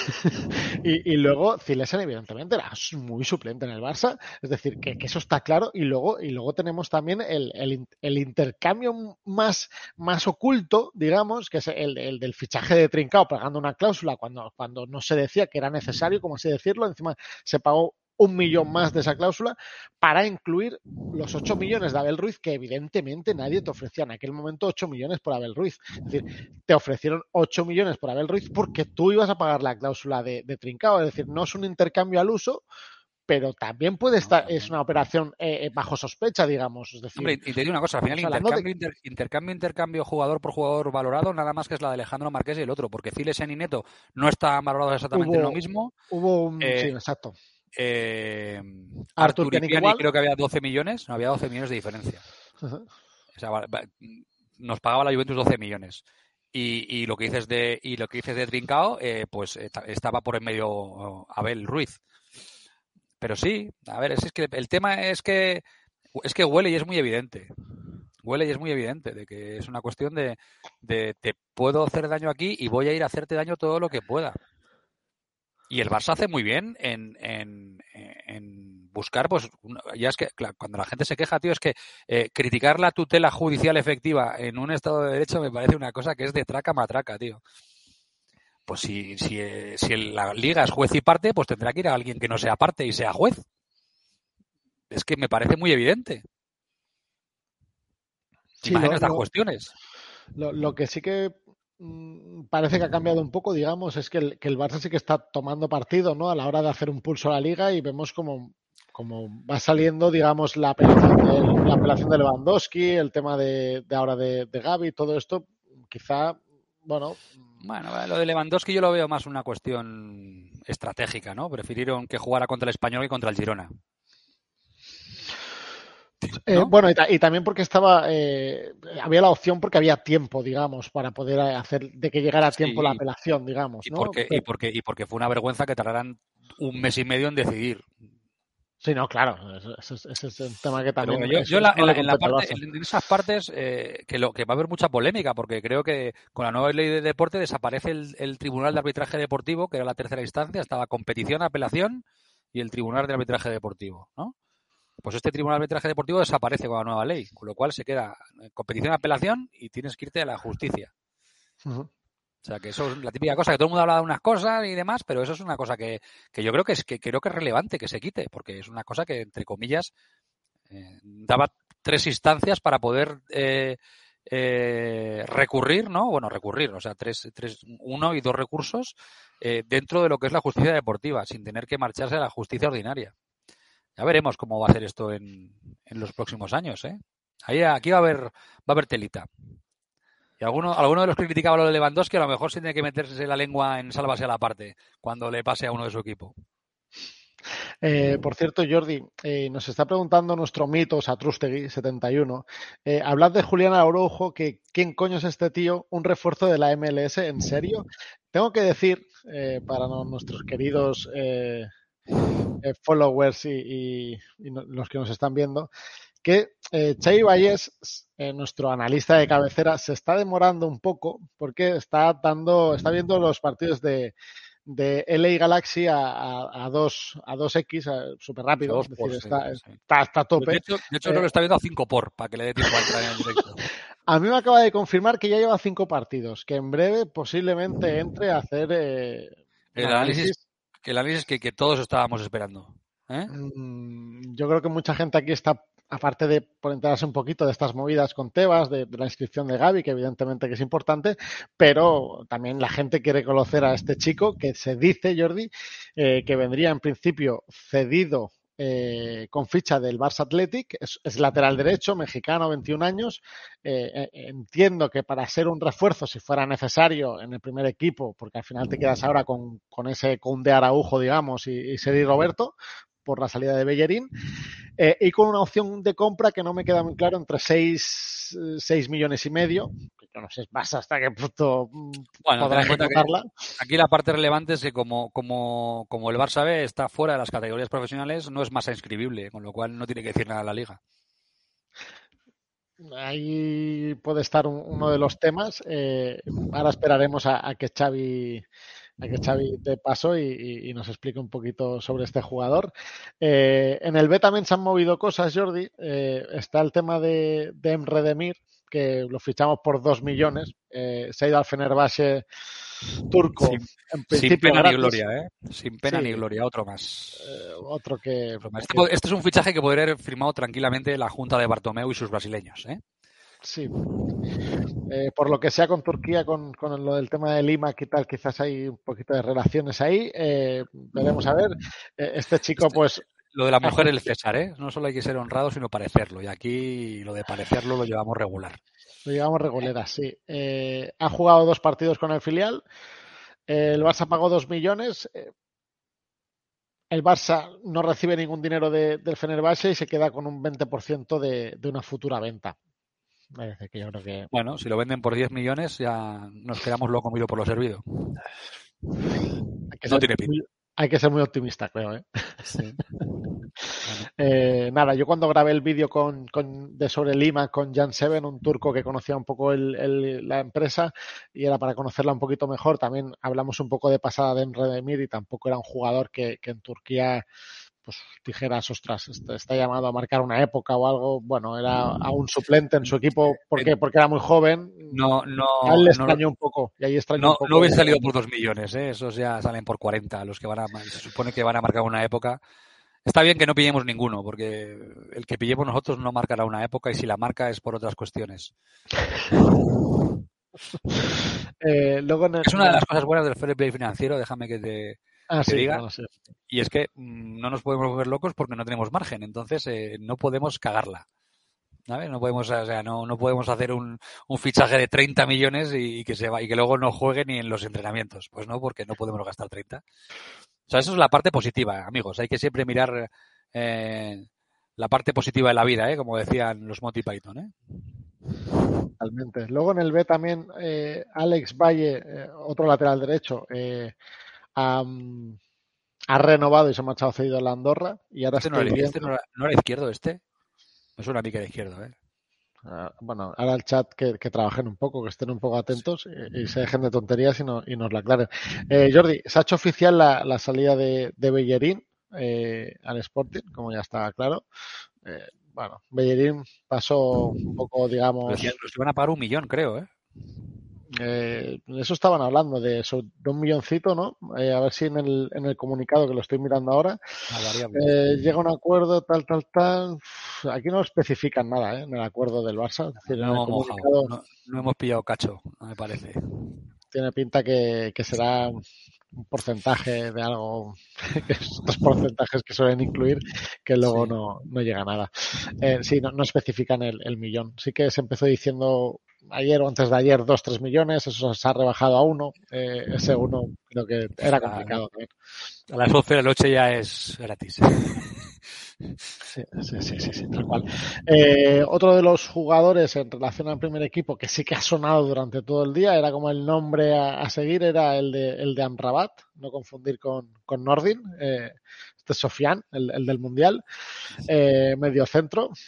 [SPEAKER 3] Y, luego Zilesen, evidentemente, era muy suplente en el Barça. Es decir, que, eso está claro. Y luego, y luego tenemos también el, el el intercambio más, más oculto, digamos, que es el, el del fichaje de Trincao pagando una cláusula cuando, cuando no se decía que era necesario, como así decirlo. Encima se pagó un millón más de esa cláusula para incluir los 8 millones de Abel Ruiz que evidentemente nadie te ofrecía en aquel momento 8 millones por Abel Ruiz. Es decir, te ofrecieron 8 millones por Abel Ruiz porque tú ibas a pagar la cláusula de, de Trincao. Es decir, no es un intercambio al uso, pero también puede estar, es una operación eh, eh, bajo sospecha, digamos. Es decir,
[SPEAKER 4] Hombre, y te digo una cosa, al final intercambio, inter- intercambio, intercambio jugador por jugador valorado, nada más que es la de Alejandro Marqués y el otro, porque Zilesen y Neto no están valorados exactamente en lo mismo.
[SPEAKER 3] hubo un.
[SPEAKER 4] eh,
[SPEAKER 3] sí, exacto.
[SPEAKER 4] Eh,
[SPEAKER 3] igual.
[SPEAKER 4] creo que había 12 millones, no había 12 millones de diferencia. O sea, nos pagaba la Juventus 12 millones. Y, y lo que dices de y lo que dices de Trincao, eh, pues ta- estaba por en medio Abel Ruiz. Pero sí, a ver, es, es que el tema es que es que huele y es muy evidente. Huele y es muy evidente de que es una cuestión de, de te puedo hacer daño aquí y voy a ir a hacerte daño todo lo que pueda. Y el Barça hace muy bien en, en, en buscar, pues, ya es que claro, cuando la gente se queja, tío, es que eh, criticar la tutela judicial efectiva en un Estado de Derecho me parece una cosa que es de traca matraca, tío. Pues si, si, eh, si la liga es juez y parte, pues tendrá que ir a alguien que no sea parte y sea juez. Es que me parece muy evidente.
[SPEAKER 3] Sí,
[SPEAKER 4] Imagina
[SPEAKER 3] lo-
[SPEAKER 4] estas cuestiones.
[SPEAKER 3] Lo, lo que sí que parece que ha cambiado un poco, digamos, es que el, que el Barça sí que está tomando partido, ¿no? A la hora de hacer un pulso a la liga y vemos como, como va saliendo, digamos, la apelación de, la apelación de Lewandowski, el tema de, de ahora de, de Gaby, todo esto, quizá, bueno,
[SPEAKER 4] Bueno, lo de Lewandowski yo lo veo más una cuestión estratégica, ¿no? Prefirieron que jugara contra el Español que contra el Girona.
[SPEAKER 3] Eh,
[SPEAKER 4] ¿no?
[SPEAKER 3] bueno, y, ta- y también porque estaba, eh, había la opción porque había tiempo, digamos, para poder hacer de que llegara a tiempo
[SPEAKER 4] Sí.
[SPEAKER 3] la apelación, digamos,
[SPEAKER 4] Y
[SPEAKER 3] ¿no?
[SPEAKER 4] porque, y, porque, y porque fue una vergüenza que tardaran un mes y medio en decidir.
[SPEAKER 3] sí, no, claro, ese, es el tema que también.
[SPEAKER 4] bueno, yo, la- en, la, en parte, en esas partes eh, que, lo, que va a haber mucha polémica, porque creo que con la nueva ley de deporte desaparece el, el Tribunal de Arbitraje Deportivo, que era la tercera instancia, estaba competición, apelación y el Tribunal de Arbitraje Deportivo, ¿no? Pues este Tribunal de Arbitraje Deportivo desaparece con la nueva ley, con lo cual se queda eh, competición, apelación y tienes que irte a la justicia. O sea, que eso es la típica cosa que todo el mundo habla de unas cosas y demás, pero eso es una cosa que, que yo creo que es que creo que es relevante que se quite, porque es una cosa que entre comillas eh, daba tres instancias para poder eh, eh, recurrir, ¿no? Bueno, recurrir, o sea, tres, tres, uno y dos recursos eh, dentro de lo que es la justicia deportiva, sin tener que marcharse a la justicia ordinaria. Ya veremos cómo va a ser esto en, en los próximos años, ¿eh? Ahí, aquí va a haber, va a haber telita. Y alguno, de los que criticaba lo de Lewandowski a lo mejor se tiene que meterse la lengua en sálvase a la parte cuando le pase a uno de su equipo.
[SPEAKER 3] Eh, por cierto, Jordi, eh, nos está preguntando nuestro mito Satrustegui71. Eh, hablad de Julián Araujo, que quién coño es este tío, un refuerzo de la MLS, ¿en serio? Tengo que decir, para nuestros queridos eh, followers y, y- y no- los que nos están viendo, que eh, Xavi Valles, eh, nuestro analista de cabecera, se está demorando un poco porque está dando, está viendo los partidos de, de LA Galaxy a, a, a, 2, a 2X, súper rápido, es decir, está,
[SPEAKER 4] sí.
[SPEAKER 3] está, está a tope.
[SPEAKER 4] De hecho, de hecho
[SPEAKER 3] Eh,
[SPEAKER 4] creo que está viendo a 5 por, para que le dé tiempo a entrar en el directo.
[SPEAKER 3] A mí me acaba de confirmar que ya lleva cinco partidos, que en breve posiblemente entre a hacer eh,
[SPEAKER 4] El análisis, que el análisis que, que todos estábamos esperando. ¿eh?
[SPEAKER 3] Mm, Yo creo que mucha gente aquí está, aparte de por enterarse un poquito de estas movidas con Tebas, de, la inscripción de Gaby, que evidentemente que es importante, pero también la gente quiere conocer a este chico que se dice, Jordi, eh, que vendría en principio cedido eh, con ficha del Barça Athletic, es, es lateral derecho, mexicano, 21 años. Eh, eh, entiendo que para ser un refuerzo, si fuera necesario en el primer equipo, porque al final te quedas ahora con, con ese Conde Araujo, digamos, y, y Seri Roberto, por la salida de Bellerín, eh, y con una opción de compra que no me queda muy claro entre 6, millones y medio, no sé más hasta qué punto mm,
[SPEAKER 4] Bueno,
[SPEAKER 3] podrá ejecutarla.
[SPEAKER 4] Aquí la parte relevante es que como, como, como el Barça B está fuera de las categorías profesionales, no es masa inscribible, con lo cual no tiene que decir nada a la liga.
[SPEAKER 3] Ahí puede estar un- uno de los temas. Eh, ahora esperaremos a, a que Xavi a que Xavi dé paso y, y- y nos explique un poquito sobre este jugador. Eh, en el B también se han movido cosas, Jordi. Eh, está el tema de, de Emre Demir, que lo fichamos por 2 millones. Eh, se ha ido al Fenerbahce turco.
[SPEAKER 4] Sin-
[SPEAKER 3] en
[SPEAKER 4] Sin
[SPEAKER 3] principio
[SPEAKER 4] pena ni gloria, ¿eh? Sin pena
[SPEAKER 3] Sí.
[SPEAKER 4] ni gloria, otro más.
[SPEAKER 3] Eh, otro que.
[SPEAKER 4] Este, este es un fichaje que podría haber firmado tranquilamente la Junta de Bartomeu y sus brasileños, ¿eh?
[SPEAKER 3] Sí. Eh, por lo que sea con Turquía, con, con lo del tema de Lima, que tal, quizás hay un poquito de relaciones ahí. Eh, veremos a ver. Eh, este chico,
[SPEAKER 4] Este-
[SPEAKER 3] pues,
[SPEAKER 4] Lo de la mujer el César, ¿eh? No solo hay que ser honrado, sino parecerlo. Y aquí lo de parecerlo lo llevamos regular.
[SPEAKER 3] lo llevamos regulera, sí. Eh, ha jugado dos partidos con el filial. Eh, el Barça pagó dos millones. Eh, el Barça no recibe ningún dinero de- del Fenerbahce y se queda con un 20% de, de una futura venta. Es decir, que yo creo que
[SPEAKER 4] Bueno, si lo venden por 10 millones, ya nos quedamos lo comido por lo servido. No tiene pinta.
[SPEAKER 3] Hay que ser muy optimista, creo. ¿eh?
[SPEAKER 4] Sí.
[SPEAKER 3] Eh, nada, yo cuando grabé el vídeo con, con- de sobre Lima con Jan Seven, un turco que conocía un poco el- el- la empresa y era para conocerla un poquito mejor, también hablamos un poco de pasada de Emre Demir y tampoco era un jugador que, que en Turquía pues dijeras, ostras, está, está llamado a marcar una época o algo. Bueno, era a un suplente en su equipo porque, porque era muy joven.
[SPEAKER 4] No, no,
[SPEAKER 3] A él le
[SPEAKER 4] no,
[SPEAKER 3] extrañó un poco y ahí extrañó
[SPEAKER 4] no,
[SPEAKER 3] un poco.
[SPEAKER 4] no hubiese salido por 2 millones, ¿eh? Esos ya salen por 40, los que van a, se supone que van a marcar una época. Está bien que no pillemos ninguno, porque el que pillemos nosotros no marcará una época y si la marca es por otras cuestiones.
[SPEAKER 3] Eh, luego el-
[SPEAKER 4] Es una de las cosas buenas del fair play financiero, déjame que te...
[SPEAKER 3] Ah, sí,
[SPEAKER 4] diga. Y es que mm, no nos podemos volver locos porque no tenemos margen, entonces eh, no podemos cagarla. ¿Sabes? No podemos, o sea, no, no podemos hacer un, un fichaje de 30 millones y, y que se va, y que luego no juegue ni en los entrenamientos. Pues no, porque no podemos gastar 30. O sea, eso es la parte positiva, amigos. Hay que siempre mirar eh, la parte positiva de la vida, ¿eh? como decían los Monty Python. ¿eh?
[SPEAKER 3] Totalmente. Luego en el B también eh, Alex Valle, eh, otro lateral derecho, eh, ha, ha renovado y se ha marchado cedido a la Andorra y ahora
[SPEAKER 4] Este, no era, este no, era, no era izquierdo, este. Me suena a mí que era izquierdo. ¿eh?
[SPEAKER 3] ah, bueno, ahora el chat que, que trabajen un poco, que estén un poco atentos y, y se dejen de tonterías y, no- y nos la aclaren. Eh, Jordi, se ha hecho oficial la, la salida de, de Bellerín eh, al Sporting, como ya está claro. Eh, bueno, Bellerín pasó un poco, digamos,
[SPEAKER 4] Los iban a pagar un millón, creo. ¿eh?
[SPEAKER 3] Eh, eso estaban hablando, de, eso, de un milloncito, ¿no? Eh, a ver si en el, en el comunicado que lo estoy mirando ahora, eh, llega un acuerdo, tal, tal, tal. Aquí no especifican nada, ¿eh? En el acuerdo del Barça. Es decir, en
[SPEAKER 4] no, hemos no hemos pillado cacho, me parece.
[SPEAKER 3] tiene pinta que, que será un porcentaje de algo, que estos porcentajes que suelen incluir, que luego
[SPEAKER 4] Sí.
[SPEAKER 3] no, no llega a nada. Eh, sí, no, no especifican el, el millón. Sí que se empezó diciendo ayer o antes de ayer dos, tres millones, eso se ha rebajado a uno. Eh, ese uno creo que era complicado.
[SPEAKER 4] A las 11 de la noche ya es gratis.
[SPEAKER 3] Sí, sí, sí, sí, sí, tal cual. Eh, otro de los jugadores en relación al primer equipo que sí que ha sonado durante todo el día, era como el nombre a, a seguir, era el de, el de Amrabat, no confundir con, con Nordin. Eh, este es Sofian, el, el del Mundial, eh, medio centro.
[SPEAKER 4] Nos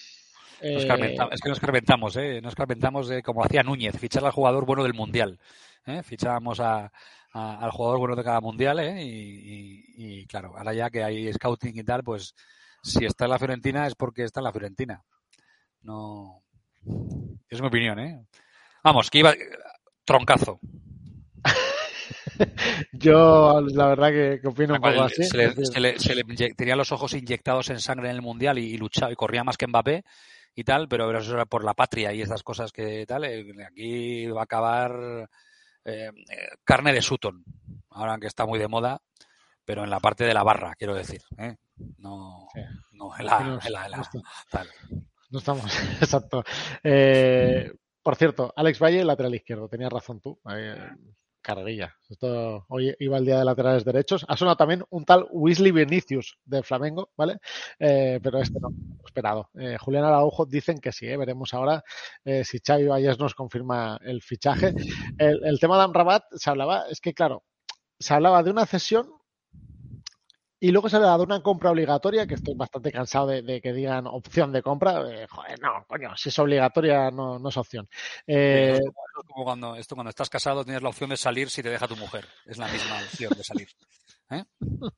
[SPEAKER 3] Eh,
[SPEAKER 4] es que nos carmentamos, ¿eh? Nos carmentamos eh, como hacía Núñez, fichar al jugador bueno del Mundial. ¿eh? Fichábamos a, a- al jugador bueno de cada Mundial, ¿eh? Y, y- y, claro, ahora ya que hay scouting y tal, pues si está en la Fiorentina es porque está en la Fiorentina. No. Es mi opinión, ¿eh? Vamos, que iba. Troncazo.
[SPEAKER 3] yo, la verdad, que, que opino un poco así.
[SPEAKER 4] se le,
[SPEAKER 3] Es decir,
[SPEAKER 4] se le- se le inye- tenía los ojos inyectados en sangre en el mundial y, y luchaba y corría más que Mbappé y tal, pero eso era por la patria y esas cosas que tal. eh, Aquí va a acabar eh, carne de Sutton, ahora que está muy de moda, pero en la parte de la barra, quiero decir. ¿eh? No,
[SPEAKER 3] Sí.
[SPEAKER 4] no, Ela, Ela,
[SPEAKER 3] nos-
[SPEAKER 4] tal.
[SPEAKER 3] No estamos, exacto. Eh, por cierto, Alex Valle, lateral izquierdo, tenías razón tú. Eh, carrerilla. Esto, hoy iba el día de laterales derechos. Ha sonado también un tal Weasley Vinicius de Flamengo, ¿vale? Eh, pero este no, esperado. Eh, Julián Araujo dicen que sí, ¿eh? veremos ahora eh, si Xavi Valles nos confirma el fichaje. El, el tema de Amrabat se hablaba, es que claro, se hablaba de una cesión y luego se le ha dado una compra obligatoria, que estoy bastante cansado de, de que digan opción de compra. Eh, joder, no, coño, si es obligatoria no, no es opción. Eh,
[SPEAKER 4] Esto es como cuando, esto cuando estás casado tienes la opción de salir si te deja tu mujer. Es la misma opción de salir. ¿eh?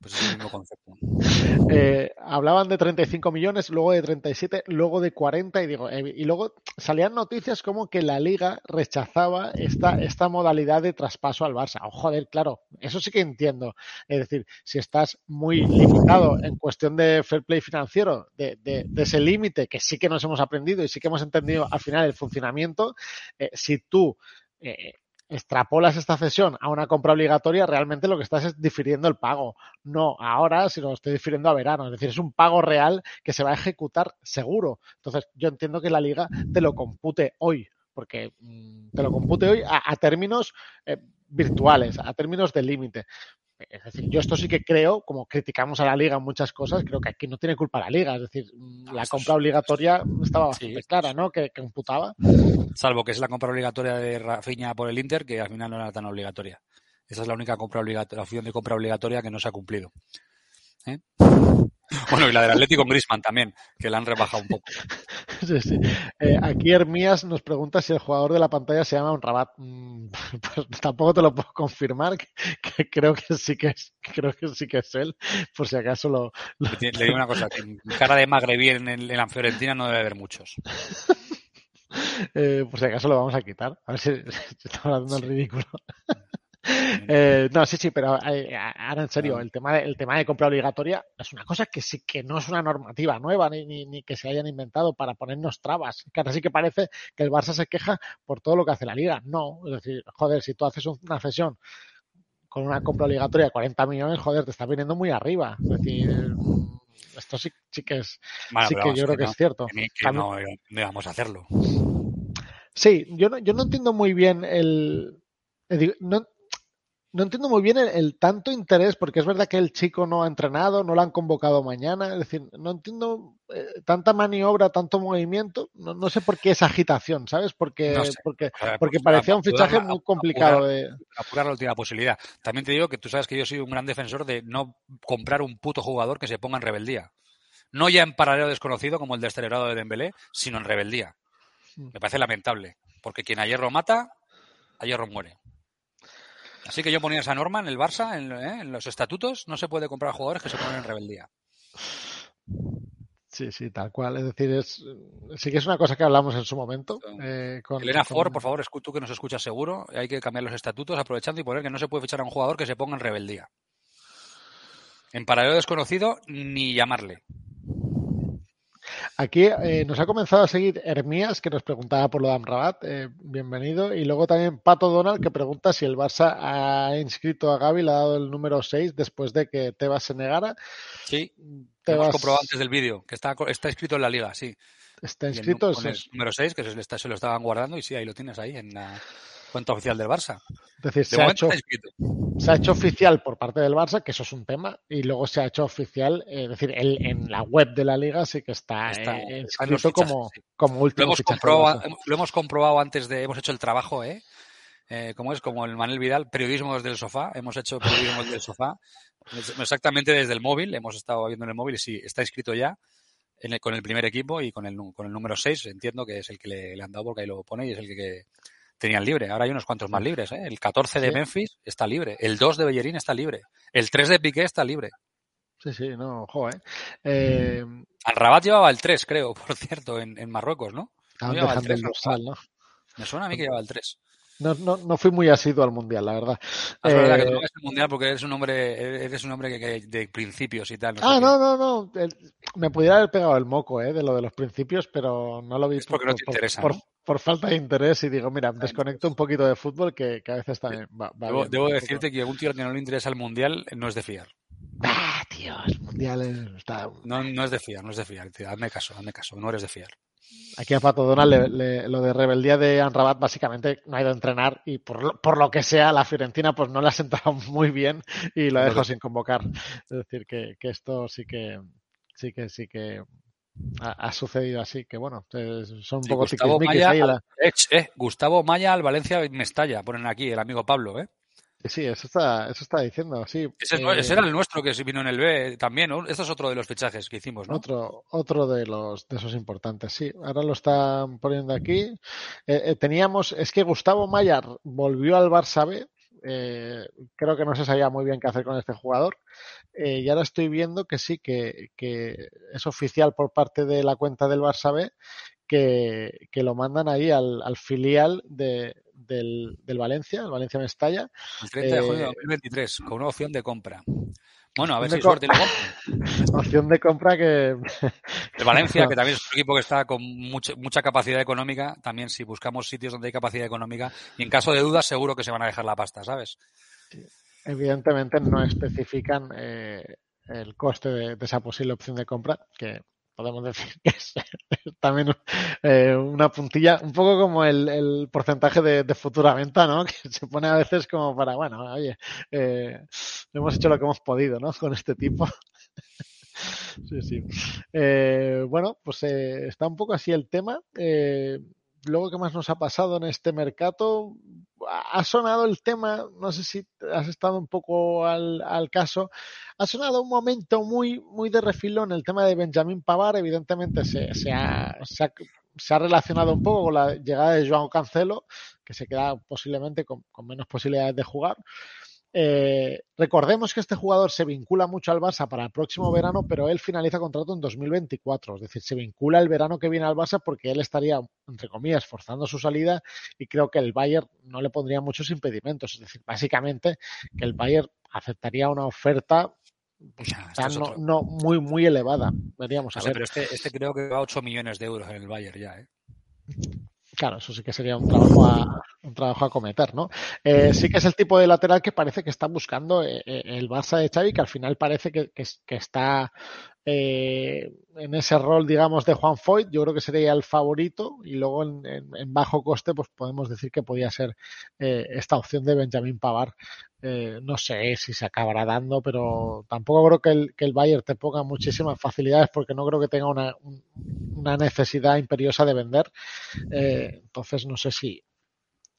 [SPEAKER 4] Pues es el mismo concepto.
[SPEAKER 3] eh, hablaban de 35 millones, luego de 37, luego de 40 y digo, eh, y luego salían noticias como que la liga rechazaba esta, esta modalidad de traspaso al Barça. Oh, joder, claro, eso sí que entiendo. Es decir, si estás muy limitado en cuestión de fair play financiero, de, ese límite que sí que nos hemos aprendido y sí que hemos entendido al final el funcionamiento, eh, si tú extrapolas esta cesión a una compra obligatoria, realmente lo que estás es difiriendo el pago. No ahora, sino lo estoy difiriendo a verano. Es decir, es un pago real que se va a ejecutar seguro. Entonces, yo entiendo que la liga te lo compute hoy, porque mm, te lo compute hoy a, términos eh, virtuales, a términos de límite. Es decir, yo esto sí que creo, como criticamos a la liga en muchas cosas, creo que aquí no tiene culpa la liga. Es decir, la compra obligatoria estaba bastante
[SPEAKER 4] Sí,
[SPEAKER 3] clara, ¿no? Que, que imputaba.
[SPEAKER 4] Salvo que es la compra obligatoria de Rafinha por el Inter, que al final no era tan obligatoria. Esa es la única compra obligatoria, opción de compra obligatoria que no se ha cumplido. ¿Eh? Bueno, y la del Atlético con Griezmann también, que la han rebajado un poco.
[SPEAKER 3] Sí, sí. Eh, aquí Hermías nos pregunta si el jugador de la pantalla se llama un rabat. Mm, Pues tampoco te lo puedo confirmar, que, que creo que sí que es, creo que sí que es él, por si acaso lo, lo-
[SPEAKER 4] Le, le digo una cosa, que en cara de magrebí en, el- en la Fiorentina no debe haber muchos.
[SPEAKER 3] eh, por si acaso lo vamos a quitar. A ver si, si estamos haciendo el ridículo. Eh, no, sí, sí, pero eh, ahora en serio, el tema, de, el tema de compra obligatoria es una cosa que sí que no es una normativa nueva ni, ni, ni que se hayan inventado para ponernos trabas. Que ahora sí que parece que el Barça se queja por todo lo que hace la liga. No, es decir, joder, si tú haces una cesión con una compra obligatoria de 40 millones, joder, te está viniendo muy arriba. Es decir, esto sí, sí que es, sí que
[SPEAKER 4] vamos,
[SPEAKER 3] yo creo que
[SPEAKER 4] no,
[SPEAKER 3] es cierto.
[SPEAKER 4] que que
[SPEAKER 3] También-
[SPEAKER 4] no, no íbamos a hacerlo.
[SPEAKER 3] Sí, yo no, yo no entiendo muy bien el. eh, No, no entiendo muy bien el, el tanto interés, porque es verdad que el chico no ha entrenado, no lo han convocado mañana. Es decir, no entiendo eh, tanta maniobra, tanto movimiento. No, no sé por qué esa agitación, ¿sabes? Porque,
[SPEAKER 4] No sé.
[SPEAKER 3] porque,
[SPEAKER 4] pues,
[SPEAKER 3] parecía un fichaje muy complicado
[SPEAKER 4] apurar-
[SPEAKER 3] de.
[SPEAKER 4] apurar la última posibilidad. También te digo que tú sabes que yo soy un gran defensor de no comprar un puto jugador que se ponga en rebeldía. No ya en paralelo desconocido como el descerebrado de Dembélé, sino en rebeldía. Me parece lamentable, porque quien a hierro mata, a hierro muere. Así que yo ponía esa norma en el Barça, en, ¿eh? en los estatutos, no se puede comprar jugadores que se ponen en rebeldía.
[SPEAKER 3] Sí, sí, tal cual. Es decir, es, sí que es una cosa que hablamos en su momento. eh, con,
[SPEAKER 4] Elena
[SPEAKER 3] con-
[SPEAKER 4] Ford, por favor, tú que nos escuchas seguro, hay que cambiar los estatutos aprovechando y poner que no se puede fichar a un jugador que se ponga en rebeldía. En paralelo desconocido, ni llamarle.
[SPEAKER 3] Aquí eh, nos ha comenzado a seguir Hermías, que nos preguntaba por lo de Amrabat, eh, bienvenido. Y luego también Pato Donald, que pregunta si el Barça ha inscrito a Gaby, le ha dado el número 6 después de que Tebas se negara.
[SPEAKER 4] Sí, lo hemos
[SPEAKER 3] Tebas
[SPEAKER 4] comprobado antes del vídeo, que está, está inscrito en la liga, sí.
[SPEAKER 3] está
[SPEAKER 4] el
[SPEAKER 3] inscrito.
[SPEAKER 4] nu- con el número 6, que se, se lo estaban guardando, y sí, ahí lo tienes ahí en la cuenta oficial del Barça.
[SPEAKER 3] es decir,
[SPEAKER 4] De
[SPEAKER 3] se ha,
[SPEAKER 4] momento
[SPEAKER 3] hecho,
[SPEAKER 4] está inscrito.
[SPEAKER 3] se ha hecho oficial por parte del Barça, que eso es un tema, y luego se ha hecho oficial, eh, es decir, el- en la web de la liga sí que está,
[SPEAKER 4] Está-
[SPEAKER 3] eh, como,
[SPEAKER 4] sí.
[SPEAKER 3] como
[SPEAKER 4] Lo
[SPEAKER 3] último
[SPEAKER 4] hemos, comprobado, lo hemos comprobado antes de. Hemos hecho el trabajo, ¿eh? Eh, como es, como el Manel Vidal, periodismo desde el sofá. Hemos hecho periodismo desde el sofá. Exactamente desde el móvil. Hemos estado viendo en el móvil y sí, está inscrito ya en el- con el primer equipo y con el, con el número 6. Entiendo que es el que le, le han dado porque ahí lo pone y es el que, que tenían libre. Ahora hay unos cuantos más libres, ¿eh? El 14 de
[SPEAKER 3] Sí.
[SPEAKER 4] Memphis está libre. El 2 de Bellerín está libre. El 3 de Piqué está libre.
[SPEAKER 3] Sí, sí, no, ojo, eh. eh
[SPEAKER 4] Rabat llevaba el 3, creo, por cierto, en, en Marruecos, ¿no?
[SPEAKER 3] estaban
[SPEAKER 4] llevaba el
[SPEAKER 3] dejando el
[SPEAKER 4] 3,
[SPEAKER 3] dorsal, ¿no?
[SPEAKER 4] Me suena a mí que llevaba el 3.
[SPEAKER 3] No, no, no fui muy asiduo al mundial, la verdad.
[SPEAKER 4] Ah, Es verdad que
[SPEAKER 3] Eh,
[SPEAKER 4] no el mundial porque eres un hombre, eres un hombre que, que de principios y tal. no
[SPEAKER 3] Ah, no, no, no. el- me pudiera haber pegado el moco, ¿eh? De lo de los principios, pero no lo vi
[SPEAKER 4] Es porque no te interesa,
[SPEAKER 3] por,
[SPEAKER 4] ¿no?
[SPEAKER 3] Por falta de interés y digo, mira, desconecto un poquito de fútbol que, que a veces también va, va
[SPEAKER 4] Debo,
[SPEAKER 3] bien.
[SPEAKER 4] debo decirte que un tío al que no le interesa el mundial no es de fiar.
[SPEAKER 3] Ah, tío. el mundial es- está...
[SPEAKER 4] No, no es de fiar, no es de fiar, tío. Hazme caso, hazme caso, no eres de fiar.
[SPEAKER 3] Aquí a Pato Donald le- le- lo de rebeldía de Anrabat básicamente no ha ido a entrenar y por lo, por lo que sea la Fiorentina pues no le ha sentado muy bien y lo dejado sin convocar. Es decir, que, que esto sí que sí que sí que ha, ha sucedido así, que bueno, son un
[SPEAKER 4] Sí,
[SPEAKER 3] poco
[SPEAKER 4] Gustavo Maya,
[SPEAKER 3] ahí. la-
[SPEAKER 4] eh, eh, Gustavo Maya al Valencia Mestalla, ponen aquí el amigo Pablo, ¿eh?
[SPEAKER 3] Sí, eso está, eso está diciendo, sí.
[SPEAKER 4] Ese, es-
[SPEAKER 3] Eh,
[SPEAKER 4] ese era el nuestro que vino en el B también, ¿no? Esto es otro de los fichajes que hicimos, ¿no?
[SPEAKER 3] Otro, otro de los de esos importantes, sí. Ahora lo están poniendo aquí. Eh, eh, teníamos, es que Gustavo Mayar volvió al Barça B. eh, creo que no se sabía muy bien qué hacer con este jugador. Eh, y ahora estoy viendo que sí, que, que es oficial por parte de la cuenta del Barça B que, que lo mandan ahí al, al filial de, del, del Valencia, el Valencia Mestalla.
[SPEAKER 4] El 30 de junio de
[SPEAKER 3] eh,
[SPEAKER 4] 2023, con una opción de compra. Bueno, a ver si suerte lo compran.
[SPEAKER 3] Opción de compra que
[SPEAKER 4] El Valencia, que también es un equipo que está con mucha, mucha capacidad económica, también si buscamos sitios donde hay capacidad económica, y en caso de dudas seguro que se van a dejar la pasta, ¿sabes?
[SPEAKER 3] Evidentemente no especifican eh, el coste de, esa posible opción de compra, que podemos decir que es también eh, una puntilla, un poco como el, porcentaje de, futura venta, ¿no? Que se pone a veces como para, bueno, oye, eh, hemos hecho lo que hemos podido, ¿no? Con este tipo. Sí, sí. Bueno, pues está un poco así el tema. Luego, ¿qué más nos ha pasado en este mercado? Ha sonado el tema, no sé si has estado un poco al, caso, ha sonado un momento muy, muy de refilón el tema de Benjamín Pavar, evidentemente se ha relacionado un poco con la llegada de Joao Cancelo, que se queda posiblemente con, con menos posibilidades de jugar. Eh, recordemos que este jugador se vincula mucho al Barça para el próximo verano, pero él finaliza contrato en 2024. Es decir, se vincula el verano que viene al Barça porque él estaría, entre comillas, forzando su salida y creo que el Bayern no le pondría muchos impedimentos. Es decir, básicamente que el Bayern aceptaría una oferta pues,
[SPEAKER 4] Ya, es
[SPEAKER 3] no, muy, muy elevada. Veríamos a
[SPEAKER 4] No sé,
[SPEAKER 3] ver.
[SPEAKER 4] pero este, este creo que va a 8 millones de euros en el Bayern ya, ¿eh?
[SPEAKER 3] Claro, eso sí que sería un trabajo a, un trabajo a cometer, ¿no? Eh, sí que es el tipo de lateral que parece que está buscando eh, eh, el Barça de Xavi, que al final parece que, que, que está eh, en ese rol, digamos, de Juan Foyt. Yo creo que sería el favorito y luego en, bajo coste, pues podemos decir que podía ser eh, esta opción de Benjamín Pavar. Eh, no sé si se acabará dando, pero tampoco creo que el, que el Bayern te ponga muchísimas facilidades porque no creo que tenga una, una necesidad imperiosa de vender. Entonces no sé si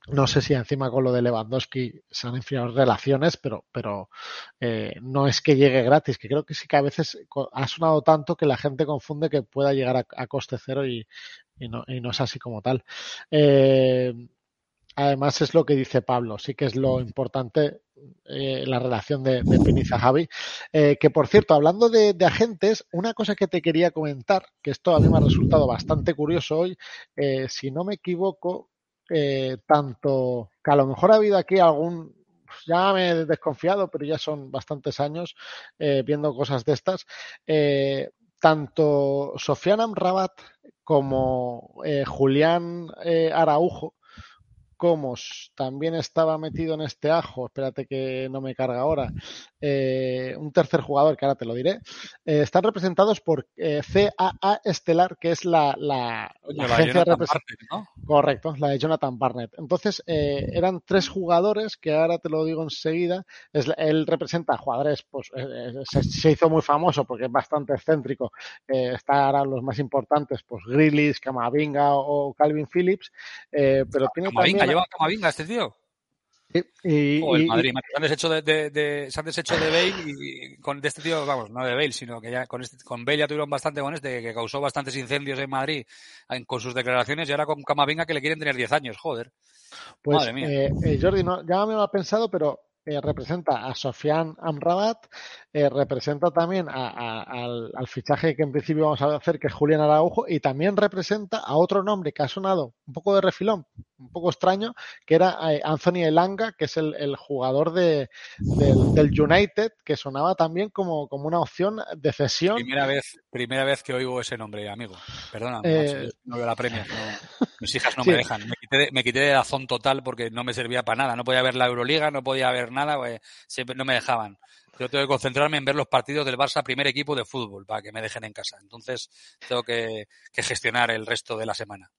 [SPEAKER 3] no sé si encima con lo de Lewandowski se han enfriado relaciones, pero, pero eh, no es que llegue gratis, que creo que sí que a veces ha sonado tanto que la gente confunde que pueda llegar a, a coste cero y, y, no, y, no, es así como tal. Eh, además es lo que dice Pablo, sí que es lo importante eh, la relación de, de Piniza Javi. Eh, que por cierto, hablando de, de, agentes, una cosa que te quería comentar, que esto a mí me ha resultado bastante curioso hoy, eh, si no me equivoco, eh, tanto que a lo mejor ha habido aquí algún, ya me he desconfiado, pero ya son bastantes años eh, viendo cosas de estas, eh, tanto Sofian Amrabat como eh, Julián eh, Araujo, como también estaba metido en este ajo, espérate que no me carga ahora, eh, un tercer jugador que ahora te lo diré, eh, están representados por eh, CAA Estelar, que es la, la, la agencia de representación. ¿no? Correcto, la de Jonathan Barnett. Entonces, eran tres jugadores que ahora te lo digo enseguida. Es, él representa jugadores, pues se, se, hizo muy famoso porque es bastante excéntrico. Eh, está ahora los más importantes, pues Grillis, Camavinga o Calvin Phillips, pero tiene
[SPEAKER 4] Camavinga,
[SPEAKER 3] también...
[SPEAKER 4] lleva Camavinga este tío.
[SPEAKER 3] Y,
[SPEAKER 4] oh, el Madrid, y, se han deshecho de, de, de, se han deshecho de Bale y, y, con de este tío, vamos, no de Bale, sino que ya con este, con Bale ya tuvieron bastante con este, que causó bastantes incendios en Madrid en, con sus declaraciones y ahora con Camavinga que le quieren tener 10 años, joder.
[SPEAKER 3] Pues,
[SPEAKER 4] Madre mía.
[SPEAKER 3] Eh, eh, Jordi, no, ya me lo ha pensado, pero eh, representa a Sofian Amrabat, eh, representa también a, a, al, al, fichaje que en principio vamos a hacer, que es Julián Araujo, y también representa a otro nombre que ha sonado un poco de refilón, un poco extraño, que era eh, Anthony Elanga, que es el, el jugador de, del, del, United, que sonaba también como, como una opción de cesión.
[SPEAKER 4] Primera vez, primera vez que oigo ese nombre, amigo. Perdona, macho, no veo la premia. No, mis hijas no
[SPEAKER 3] sí.
[SPEAKER 4] me dejan, me quité de, me quité de Dazón total porque no me servía para nada. No podía ver la Euroliga, no podía ver nada, pues, siempre no me dejaban. Yo tengo que concentrarme en ver los partidos del Barça primer equipo de fútbol para que me dejen en casa. Entonces tengo que, que gestionar el resto de la semana.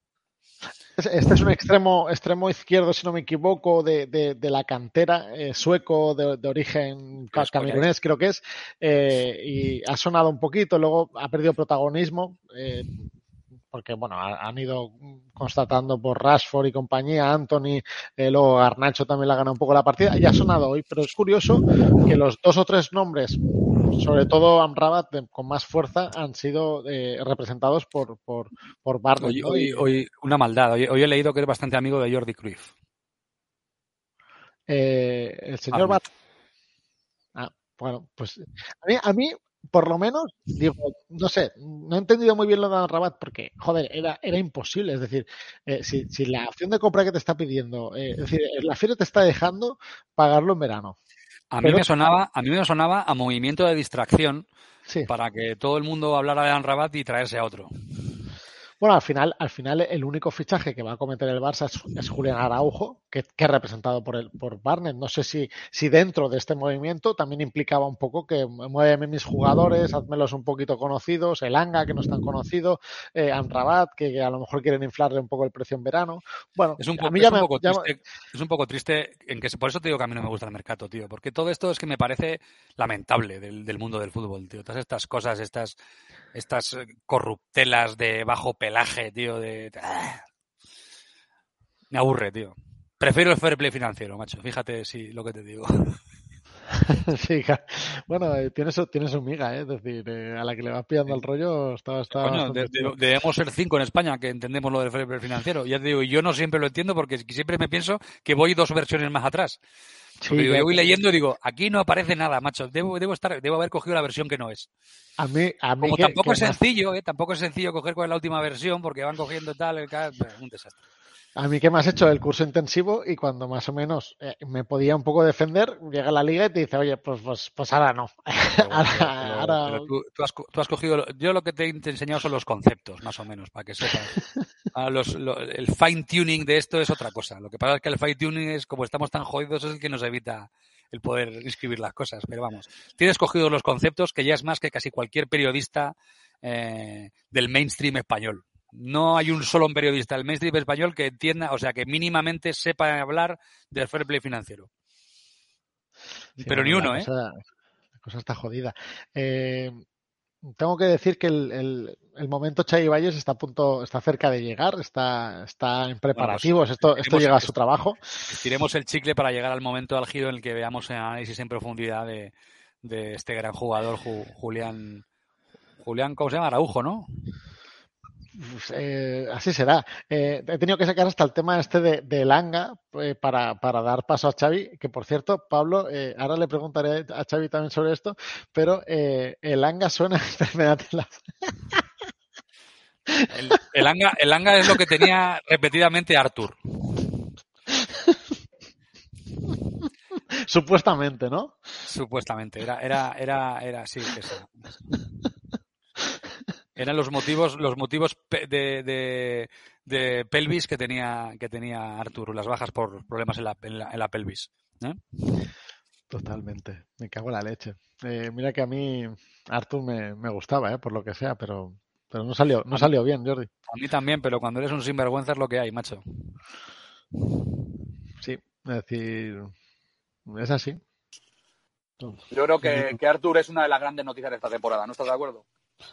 [SPEAKER 3] Este es un extremo, extremo izquierdo, si no me equivoco, de, de, de la cantera eh, sueco de, de origen camerunés, creo que es, eh, y ha sonado un poquito, luego ha perdido protagonismo, eh, porque bueno, ha- han ido constatando por Rashford y compañía, Anthony, eh, luego Garnacho también le ha ganado un poco la partida, y ha sonado hoy, pero es curioso que los dos o tres nombres, sobre todo Amrabat, con más fuerza, han sido eh, representados por, por, por
[SPEAKER 4] Hoy,
[SPEAKER 3] ¿no?
[SPEAKER 4] hoy, una maldad. Hoy, hoy he leído que es bastante amigo de Jordi Cruyff.
[SPEAKER 3] Eh, el señor
[SPEAKER 4] Barnet.
[SPEAKER 3] Bar- Ah, bueno, pues a mí, a mí, por lo menos, digo, no sé, no he entendido muy bien lo de Rabat porque, joder, era, era imposible. Es decir, eh, si, si la opción de compra que te está pidiendo, eh, es decir, la feria te está dejando pagarlo en verano.
[SPEAKER 4] A mí
[SPEAKER 3] Pero-
[SPEAKER 4] me sonaba, a mí me sonaba a movimiento de distracción
[SPEAKER 3] Sí.
[SPEAKER 4] para que todo el mundo hablara de Anrabat y traerse a otro.
[SPEAKER 3] Bueno, al final, al final el único fichaje que va a cometer el Barça es, es Julián Araujo, que, que es representado por el, por Barnet. No sé si, si dentro de este movimiento también implicaba un poco que muéveme mis jugadores, hazmelos un poquito conocidos, el Anga, que no es tan conocido, eh, Amrabat, que, que a lo mejor quieren inflarle un poco el precio en verano. Bueno,
[SPEAKER 4] Es un,
[SPEAKER 3] a
[SPEAKER 4] po-
[SPEAKER 3] mí
[SPEAKER 4] es
[SPEAKER 3] ya
[SPEAKER 4] un
[SPEAKER 3] me-
[SPEAKER 4] poco
[SPEAKER 3] me-
[SPEAKER 4] triste, es un poco triste en que por eso te digo que a mí no me gusta el mercado, tío, porque todo esto es que me parece lamentable del, del mundo del fútbol, tío. Todas estas cosas, estas estas eh, corruptelas de bajo pelaje, tío, de me aburre, tío. Prefiero el fair play financiero, macho. Fíjate si lo que te digo.
[SPEAKER 3] sí, bueno, eh, tiene su, tiene su miga, ¿eh? es decir, eh, a la que le vas pillando el rollo está, está
[SPEAKER 4] Coño,
[SPEAKER 3] bastante
[SPEAKER 4] de- de-
[SPEAKER 3] chulo.
[SPEAKER 4] debemos ser cinco en España que entendemos lo del fair play financiero. Ya te digo, y yo no siempre lo entiendo porque siempre me pienso que voy dos versiones más atrás.
[SPEAKER 3] Sí,
[SPEAKER 4] yo voy leyendo y digo, aquí no aparece nada, macho. Debo, debo estar, debo haber cogido la versión que no es.
[SPEAKER 3] a mí, a mí
[SPEAKER 4] Como
[SPEAKER 3] que-
[SPEAKER 4] tampoco
[SPEAKER 3] que
[SPEAKER 4] es sencillo, ¿eh? Tampoco es sencillo coger con la última versión porque van cogiendo tal, el un desastre.
[SPEAKER 3] A mí que me has hecho el curso intensivo y cuando más o menos eh, me podía un poco defender, llega la liga y te dice, oye, pues, pues, pues ahora no.
[SPEAKER 4] Pero,
[SPEAKER 3] Ahora-
[SPEAKER 4] pero-
[SPEAKER 3] ahora-
[SPEAKER 4] pero tú, tú has, co- tú has cogido, yo lo que te he enseñado son los conceptos, más o menos, para que sepas. Ah, los- lo- el fine tuning de esto es otra cosa. Lo que pasa es que el fine tuning es, como estamos tan jodidos, es el que nos evita el poder inscribir las cosas. Pero vamos, tienes cogido los conceptos que ya es más que casi cualquier periodista eh, del mainstream español. No hay un solo periodista del mainstream español que entienda, o sea, que mínimamente sepa hablar del fair play financiero.
[SPEAKER 3] Sí,
[SPEAKER 4] Pero ni uno, ¿eh?
[SPEAKER 3] La cosa está jodida. Eh, tengo que decir que el, el- el momento Chay Valles está a punto, está cerca de llegar, está, está en preparativos. esto, esto llega a su trabajo.
[SPEAKER 4] Estiremos el chicle para llegar al momento álgido en el que veamos el análisis en profundidad de, de este gran jugador, Ju- Julián. Julián, ¿cómo se llama? Araujo, ¿no?
[SPEAKER 3] Pues, eh, así será. Eh, he tenido que sacar hasta el tema este de, de Langa eh, para, para dar paso a Xavi, que por cierto, Pablo, ahora le preguntaré a Xavi también sobre esto, pero el Langa suena enfermedad en la-
[SPEAKER 4] El, el, anga, el anga es lo que tenía repetidamente Artur.
[SPEAKER 3] supuestamente, ¿no?
[SPEAKER 4] Supuestamente. Era, era, era, era, sí, eso. Eran los motivos, los motivos pe- de, de, de pelvis que tenía, que tenía Artur, las bajas por problemas en la, en la, en la pelvis. ¿eh?
[SPEAKER 3] Totalmente. Me cago en la leche. Eh, mira que a mí Artur me, me gustaba, eh, por lo que sea, pero, pero no salió, no salió bien, Jordi.
[SPEAKER 4] A mí también, pero cuando eres un sinvergüenza es lo que hay, macho.
[SPEAKER 3] Sí, es decir, es así.
[SPEAKER 5] Yo creo que, que Arthur es una de las grandes noticias de esta temporada, ¿no estás de acuerdo?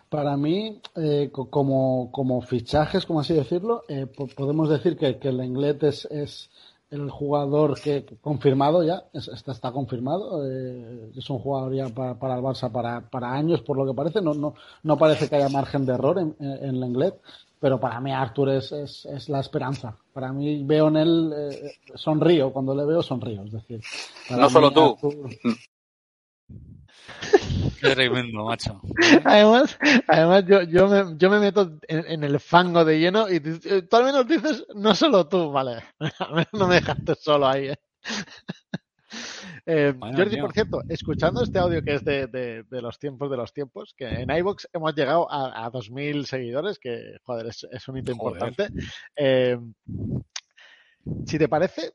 [SPEAKER 6] Para mí, eh, co- como, como fichajes, como así decirlo, eh, po- podemos decir que, que el Lenglet es, es el jugador que confirmado ya, es- está, está confirmado, eh, es un jugador ya para, para el Barça para, para años, por lo que parece, no, no, no parece que haya margen de error en, en, en Lenglet, pero para mí Artur es, es, es la esperanza. Para mí veo en él, eh, sonrío, cuando le veo sonrío, es decir.
[SPEAKER 5] No solo tú.
[SPEAKER 4] Qué tremendo, macho.
[SPEAKER 3] Además, además yo, yo, me, yo me meto en, en el fango de lleno y tú, tú al menos dices, no solo tú, vale. No me dejaste solo ahí. ¿eh? Eh,
[SPEAKER 4] Bueno,
[SPEAKER 3] Jordi,
[SPEAKER 4] tío.
[SPEAKER 3] por cierto, escuchando este audio que es de, de- de los tiempos de los tiempos, que en iVoox hemos llegado a, a 2.000 seguidores, que joder, es, es un hito
[SPEAKER 4] Joder.
[SPEAKER 3] importante. Eh, si te parece,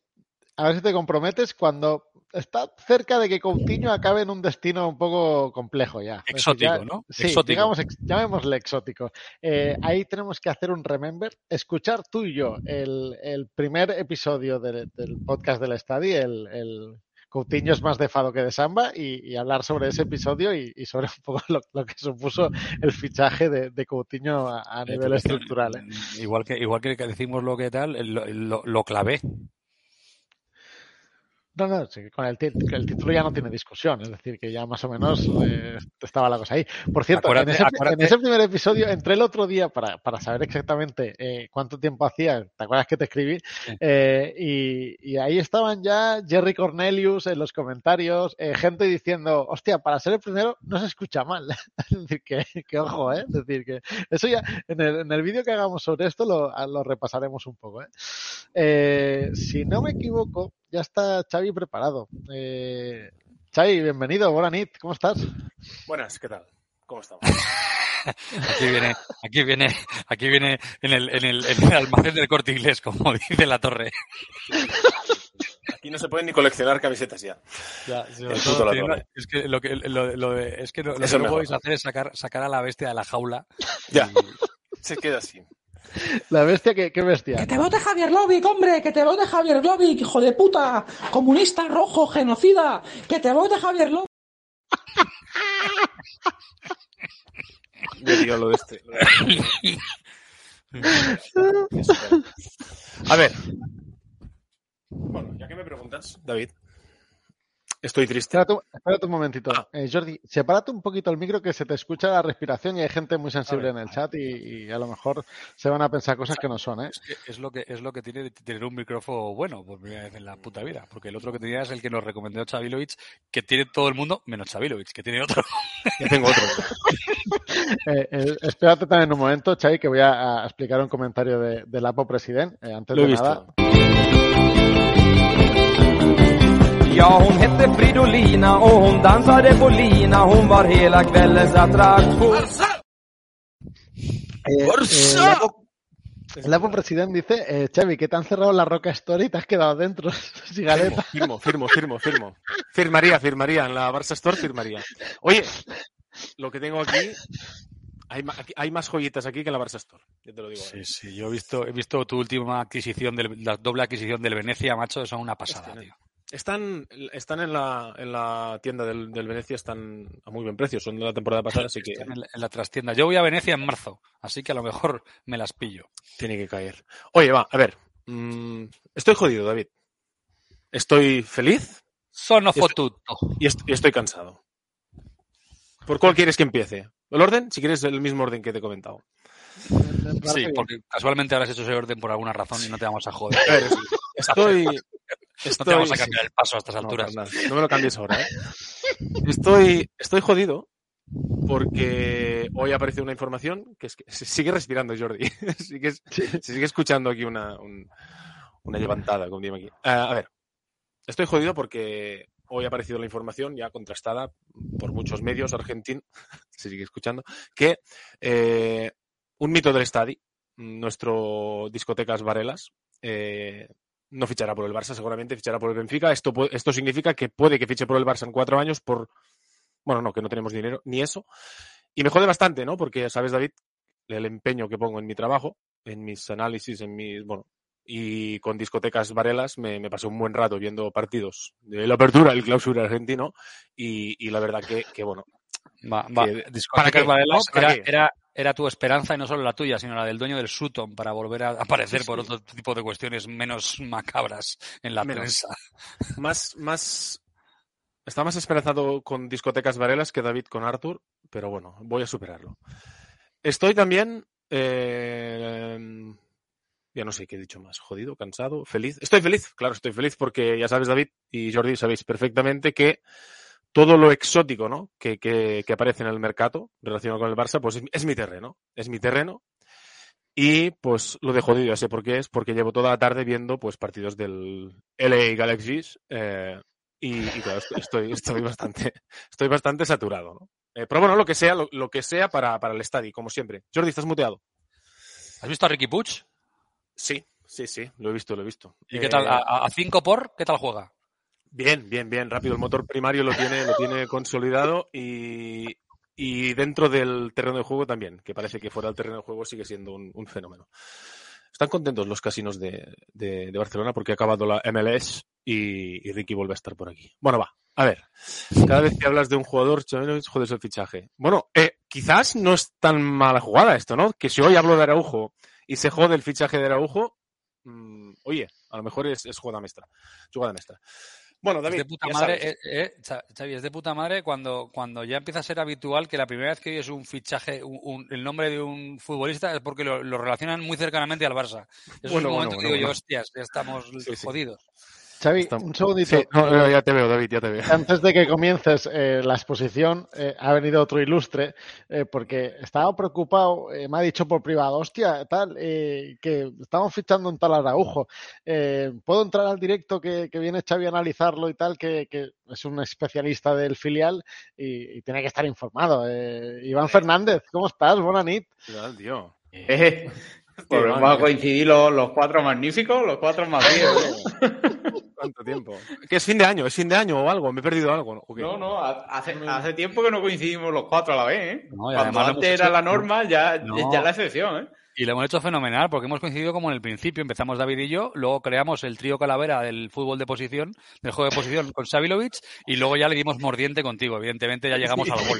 [SPEAKER 3] a ver si te comprometes cuando está cerca de que Coutinho acabe en un destino un poco complejo ya.
[SPEAKER 4] Exótico,
[SPEAKER 3] ya-
[SPEAKER 4] ¿no?
[SPEAKER 3] Sí,
[SPEAKER 4] Exótico.
[SPEAKER 3] digamos, ex- llamémosle exótico. Eh, ahí tenemos que hacer un remember, escuchar tú y yo el, el primer episodio del, del podcast del Estadi, el, el Coutinho es más de Fado que de Samba, y, y hablar sobre ese episodio y, y sobre un poco lo, lo que supuso el fichaje de, de Coutinho a, a
[SPEAKER 4] Eh,
[SPEAKER 3] nivel estructural. ¿eh?
[SPEAKER 4] Igual que, igual que decimos lo que tal, lo, lo, lo clavé.
[SPEAKER 3] No, no, sí, con el, título ya no tiene discusión, es decir, que ya más o menos eh, estaba la cosa ahí. Por cierto,
[SPEAKER 4] Acuérdate-
[SPEAKER 3] en, ese,
[SPEAKER 4] acuérdate-
[SPEAKER 3] en ese primer episodio entré el otro día para, para saber exactamente eh, cuánto tiempo hacía, ¿te acuerdas que te escribí?
[SPEAKER 4] Sí.
[SPEAKER 3] Eh, y, y ahí estaban ya Jerry Cornelius en los comentarios, gente diciendo, hostia, para ser el primero no se escucha mal. es decir, que, que ojo, ¿eh? Es decir, que eso ya, en el, en el vídeo que hagamos sobre esto lo, lo repasaremos un poco. Eh, si no me equivoco, ya está Xavi preparado. Eh, Xavi, bienvenido, buena nit, ¿cómo estás?
[SPEAKER 7] Buenas, ¿qué tal? ¿Cómo estamos?
[SPEAKER 4] Aquí viene, aquí viene, aquí viene en el, en el, en el almacén del corte inglés, como dice la torre.
[SPEAKER 7] Aquí no se pueden ni coleccionar camisetas ya.
[SPEAKER 4] Todo
[SPEAKER 7] Torre.
[SPEAKER 4] es que lo que, lo, lo de- es que lo, que no podéis hacer es sacar, sacar a la bestia de la jaula.
[SPEAKER 7] Ya. Se queda así.
[SPEAKER 3] La bestia, ¿qué, qué bestia?
[SPEAKER 8] Que te vote Javier Lovic, hombre, que te vote Javier Lovic, hijo de puta, comunista, rojo, genocida, que te vote Javier Lovic.
[SPEAKER 7] Yo digo lo de este. A ver. Bueno, ya que me preguntas, David, estoy triste.
[SPEAKER 3] Espérate, un- espérate un momentito.
[SPEAKER 7] Ah.
[SPEAKER 3] Eh, Jordi, sepárate un poquito el micro que se te escucha la respiración y hay gente muy sensible
[SPEAKER 7] A
[SPEAKER 3] en
[SPEAKER 7] ver.
[SPEAKER 3] el chat y, y a lo mejor se van a pensar cosas que no son, ¿eh?
[SPEAKER 4] Es, que es lo que es lo que tiene de tener un micrófono bueno por primera vez en la puta vida. Porque el otro que tenía es el que nos recomendó Chavilovic, que tiene todo el mundo, menos Chavilovic, que tiene otro.
[SPEAKER 7] Ya tengo otro.
[SPEAKER 3] Eh, eh, espérate también un momento, Xavi, que voy a, a explicar un comentario de, del Apo President. Eh, antes
[SPEAKER 7] Lo he
[SPEAKER 3] de
[SPEAKER 7] visto.
[SPEAKER 9] Ja, hon hette Fridolina och hon dansade på lina. Hon var hela kvällens attraktion.
[SPEAKER 3] eh, eh, el Apo- el Apo President dice, eh, Xavi, que te han cerrado la Roca Story y te has quedado dentro.
[SPEAKER 7] Firmo, firmo, firmo, firmo. Firmaría, firmaría. En la Barça Store firmaría. Oye, lo que tengo aquí. Hay, ma- aquí- hay más joyitas aquí que en la Barça Store. Ya te lo digo.
[SPEAKER 4] Sí, sí, yo he visto, he visto tu última adquisición, del, la doble adquisición del Venecia, macho, son una pasada,
[SPEAKER 7] Hostia,
[SPEAKER 4] tío.
[SPEAKER 7] Están, están en, la, en la tienda del, del Venecia, están a muy buen precio. Son de la temporada pasada, así que
[SPEAKER 4] Están en la, en la trastienda. Yo voy a Venecia en marzo, así que a lo mejor me las pillo.
[SPEAKER 7] tiene que caer. Oye, va, a ver. mm, estoy jodido, David. Estoy feliz
[SPEAKER 4] Sono
[SPEAKER 7] Y esto-
[SPEAKER 4] fotuto.
[SPEAKER 7] y, est- y estoy cansado. ¿Por cuál quieres que empiece? ¿El orden? Si quieres, el mismo orden que te he comentado.
[SPEAKER 4] Sí, porque casualmente ahora has hecho ese orden por alguna razón y no te vamos a joder.
[SPEAKER 7] A ver, estoy.
[SPEAKER 4] No te vamos a cambiar el paso a estas alturas.
[SPEAKER 7] No me lo cambies ahora, ¿eh? Estoy, estoy jodido porque hoy ha aparecido una información que es que se sigue respirando, Jordi. Sigue- se sigue escuchando aquí una, un- una levantada, como aquí. Ah, a ver, estoy jodido porque hoy ha aparecido la información ya contrastada por muchos medios argentinos, se sigue escuchando, que eh, un mito del estadio, nuestro discotecas Varelas, eh, no fichará por el Barça, seguramente fichará por el Benfica. Esto, esto significa que puede que fiche por el Barça en cuatro años por... Bueno, no, que no tenemos dinero, ni eso. Y me jode bastante, ¿no? Porque, sabes, David, el empeño que pongo en mi trabajo, en mis análisis, en mis... Bueno, y con discotecas Varelas me, me pasé un buen rato viendo partidos de la apertura, el clausura argentino, y, y la verdad que, que, bueno,
[SPEAKER 4] Va, va.
[SPEAKER 7] Que-
[SPEAKER 4] Discotecas
[SPEAKER 7] ¿para?
[SPEAKER 4] Varelas
[SPEAKER 7] ¿No? ¿Para
[SPEAKER 4] era, era, era tu esperanza y no solo la tuya, sino la del dueño del Sutton para volver a aparecer por otro tipo de cuestiones menos macabras en la
[SPEAKER 7] Menos.
[SPEAKER 4] prensa.
[SPEAKER 7] más, más. Está más esperanzado con discotecas Varelas que David con Arthur, pero bueno, voy a superarlo. Estoy también. eh, ya no sé qué he dicho más. Jodido, cansado, feliz. Estoy feliz, claro, estoy feliz porque ya sabes, David y Jordi, sabéis perfectamente que todo lo exótico ¿no? que, que, que aparece en el mercado relacionado con el Barça, pues es, es mi terreno. Es mi terreno. Y pues lo de jodido, ya sé por qué es, porque llevo toda la tarde viendo pues partidos del LA Galaxies eh, y, y claro, estoy, estoy, bastante, estoy bastante saturado, ¿no? Eh, pero bueno, lo que sea, lo, lo que sea para, para el estadio, como siempre. Jordi, estás muteado.
[SPEAKER 4] ¿Has visto a Ricky Puig?
[SPEAKER 7] Sí, Sí, sí, lo he visto, lo he visto.
[SPEAKER 4] ¿Y qué tal?
[SPEAKER 7] Eh,
[SPEAKER 4] ¿A, a cinco por? ¿Qué tal juega?
[SPEAKER 7] Bien, bien, bien, rápido. El motor primario lo tiene, lo tiene consolidado y, y dentro del terreno de juego también, que parece que fuera del terreno de juego sigue siendo un, fenómeno. Están contentos los casinos de, de- Barcelona porque ha acabado la MLS y, Ricky vuelve a estar por aquí. Bueno, va. A ver, cada vez que hablas de un jugador, jodes el fichaje. Bueno, eh, quizás no es tan mala jugada esto, ¿no? Que si hoy hablo de Araujo y se jode el fichaje de Araujo, mm, oye, a lo mejor es, es jugada maestra. Jugada maestra. Bueno, David,
[SPEAKER 4] es de puta
[SPEAKER 7] ya
[SPEAKER 4] madre,
[SPEAKER 7] sabes.
[SPEAKER 4] eh, eh, Xavi, es de puta madre cuando, cuando ya empieza a ser habitual que la primera vez que oyes un fichaje, un- un- el nombre de un futbolista es porque lo, lo relacionan muy cercanamente al Barça.
[SPEAKER 7] Bueno,
[SPEAKER 4] es un
[SPEAKER 7] bueno,
[SPEAKER 4] momento que
[SPEAKER 7] bueno,
[SPEAKER 4] digo yo, hostias, ya estamos
[SPEAKER 7] Sí, sí.
[SPEAKER 3] Xavi,
[SPEAKER 7] Está-
[SPEAKER 3] un segundito.
[SPEAKER 7] Sí, no, no, ya te veo, David, ya te veo.
[SPEAKER 3] Antes de que comiences eh, la exposición, eh, ha venido otro ilustre, eh, porque estaba preocupado, eh, me ha dicho por privado, hostia, tal, eh, que estamos fichando un tal Araujo. Eh, ¿Puedo entrar al directo que, que viene Xavi a analizarlo y tal, que, que es un especialista del filial y, y tiene que estar informado? Eh, Iván Fernández, ¿cómo estás? Buena nit.
[SPEAKER 7] ¿Qué tal, tío?
[SPEAKER 10] Eh, pues vamos a coincidir los, los cuatro magníficos, los cuatro más viejos.
[SPEAKER 7] ¿Cuánto tiempo? ¿Que es fin de año? ¿Es fin de año o algo? ¿Me he perdido algo? ¿no? ¿O qué?
[SPEAKER 10] No, no, ha- hace, hace tiempo que no coincidimos los cuatro a la vez, ¿eh?
[SPEAKER 4] No,
[SPEAKER 10] Cuando antes era
[SPEAKER 4] hecho-
[SPEAKER 10] la norma, ya,
[SPEAKER 4] No.
[SPEAKER 10] ya la excepción, ¿eh?
[SPEAKER 4] Y lo hemos hecho fenomenal porque hemos coincidido como en el principio. Empezamos David y yo, luego creamos el trío calavera del fútbol de posición, del juego de posición con Savilovic y luego ya le dimos mordiente contigo. Evidentemente ya llegamos al gol.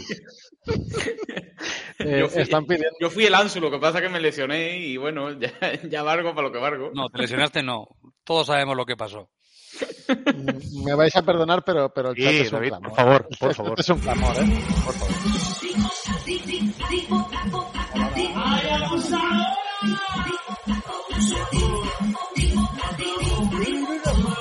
[SPEAKER 3] Eh,
[SPEAKER 10] Yo fui-
[SPEAKER 3] están pidiendo,
[SPEAKER 10] Yo fui el Ansu, lo que pasa es que me lesioné y bueno, ya, ya valgo para lo que valgo.
[SPEAKER 4] No, te lesionaste, no. Todos sabemos lo que pasó.
[SPEAKER 3] Me vais a perdonar, pero, pero el
[SPEAKER 7] Sí,
[SPEAKER 3] chat es un
[SPEAKER 7] David,
[SPEAKER 3] clamor.
[SPEAKER 7] por favor, por favor.
[SPEAKER 3] es un clamor, ¿eh?
[SPEAKER 7] Por favor.
[SPEAKER 8] Toma,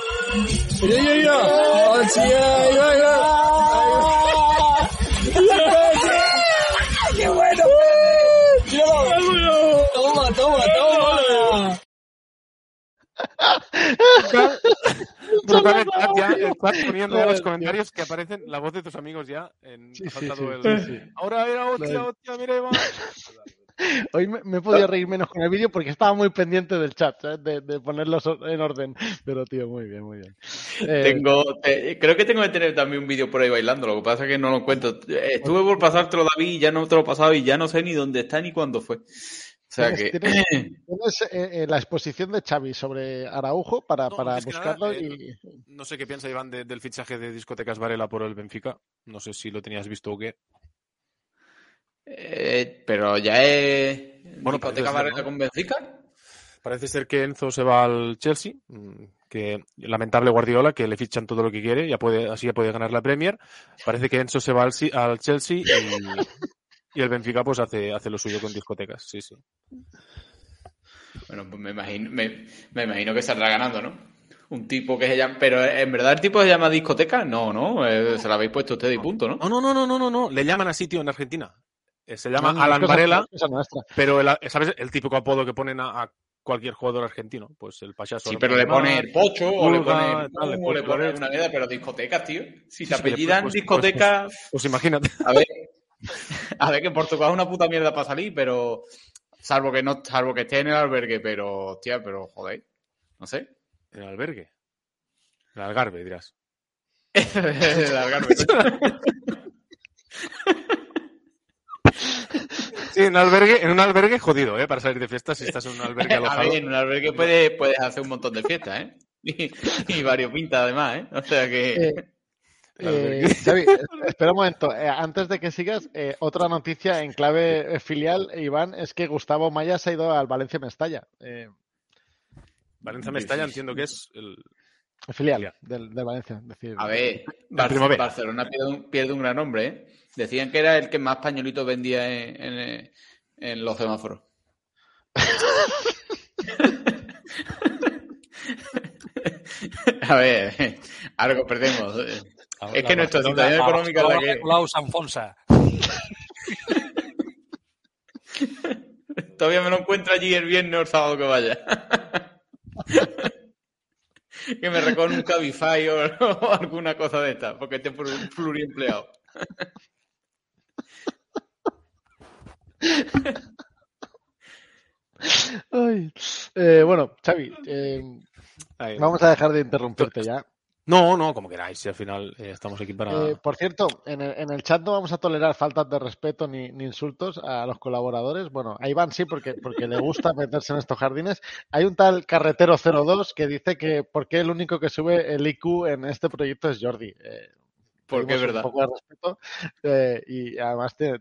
[SPEAKER 7] Brutal el chat ya, el chat poniendo los comentarios que aparecen la voz de tus amigos ya. En,
[SPEAKER 3] Sí, sí,
[SPEAKER 7] el-
[SPEAKER 3] sí, sí.
[SPEAKER 7] Ahora era hostia, hostia, mira, Iván.
[SPEAKER 3] Hoy me, me he podido reír menos con el vídeo porque estaba muy pendiente del chat, ¿sabes? De, de ponerlos en orden. Pero, tío, muy bien, muy bien. Eh,
[SPEAKER 10] Tengo, te- creo que tengo que tener también un vídeo por ahí bailando, lo que pasa es que no lo encuentro. Estuve por pasártelo, David, y ya no te lo he pasado y ya no sé ni dónde está ni cuándo fue. O sea
[SPEAKER 3] tienes,
[SPEAKER 10] que...
[SPEAKER 3] tienes- tienes, eh, eh, la exposición de Xavi sobre Araujo para,
[SPEAKER 7] No,
[SPEAKER 3] para
[SPEAKER 7] nada,
[SPEAKER 3] buscarlo
[SPEAKER 7] eh,
[SPEAKER 3] y...
[SPEAKER 7] No sé qué piensa Iván de- del fichaje de Discotecas Varela por el Benfica. No sé si lo tenías visto o qué.
[SPEAKER 10] Eh, pero ya es...
[SPEAKER 7] Bueno,
[SPEAKER 10] ¿Discoteca Varela
[SPEAKER 7] ¿no?
[SPEAKER 10] con Benfica?
[SPEAKER 7] Parece ser que Enzo se va al Chelsea, mm, que lamentable Guardiola, que le fichan todo lo que quiere, ya puede, así ya puede ganar la Premier. Parece que Enzo se va al, al Chelsea y, y el Benfica pues hace, hace lo suyo con discotecas, sí, sí.
[SPEAKER 10] Bueno, pues me imagino, me, me imagino que saldrá ganando, ¿no? Un tipo que se llama... Pero en verdad el tipo se llama discoteca, no, ¿no? Eh, se lo habéis puesto ustedes y punto, ¿no?
[SPEAKER 7] No, no, no, no, no, no, no, le llaman así, tío, en Argentina. Eh, Se llama
[SPEAKER 3] No, no,
[SPEAKER 7] Alan Varela, pero el, ¿sabes? El típico apodo que ponen a, a cualquier jugador argentino, pues el payaso.
[SPEAKER 10] Sí, pero le pone el pocho o le pone,
[SPEAKER 7] tal, le
[SPEAKER 10] o le
[SPEAKER 7] pone
[SPEAKER 10] una mierda, pero discotecas, tío. Si
[SPEAKER 7] Sí,
[SPEAKER 10] te
[SPEAKER 7] sí, le-
[SPEAKER 10] apellidan
[SPEAKER 7] pues- pues-
[SPEAKER 10] discotecas,
[SPEAKER 7] Pues imagínate.
[SPEAKER 10] a ver, a ver que en Portugal es una puta mierda para salir, pero salvo que no, salvo que esté en el albergue, pero hostia, pero joder, no sé.
[SPEAKER 7] El albergue. El algarve, dirás.
[SPEAKER 10] El algarve.
[SPEAKER 7] Sí, en un albergue, en un albergue jodido, ¿eh? Para salir de fiesta si estás en un albergue
[SPEAKER 10] A
[SPEAKER 7] alojado.
[SPEAKER 10] ver, en un albergue puedes, puedes hacer un montón de fiestas, ¿eh? Y, y varios pintas además, ¿eh? O sea que...
[SPEAKER 3] Eh, eh, Xavi, espera un momento. Eh, antes de que sigas, eh, otra noticia en clave eh, filial, Iván, es que Gustavo Maya se ha ido al Valencia Mestalla. Eh,
[SPEAKER 7] Valencia Mestalla entiendo que es el...
[SPEAKER 3] filial del, del Valencia. decir,
[SPEAKER 10] A ver, Bar-. Barcelona pierde un, pierde un gran hombre, ¿eh? Decían que era el que más pañuelitos vendía en, en- en los semáforos. A ver, algo perdemos. Es que nuestra situación económica es la que...
[SPEAKER 4] Claus Sanfonsa.
[SPEAKER 10] Todavía me lo encuentro allí el viernes o el sábado que vaya. que me recoge un Cabify o, o alguna cosa de esta, porque esté plur- pluriempleado.
[SPEAKER 3] Ay. Eh, bueno, Xavi, eh, vamos a dejar de interrumpirte ya.
[SPEAKER 7] No, no, como queráis. Si al final eh, estamos aquí para.
[SPEAKER 3] Eh, por cierto, en el, en el chat no vamos a tolerar faltas de respeto ni, ni insultos a los colaboradores. Bueno, a Iván sí, porque, porque le gusta meterse en estos jardines. Hay un tal Carretero02 que dice que por qué el único que sube el IQ en este proyecto es Jordi. Eh,
[SPEAKER 10] Porque es verdad.
[SPEAKER 3] Un poco de respeto. eh, y además te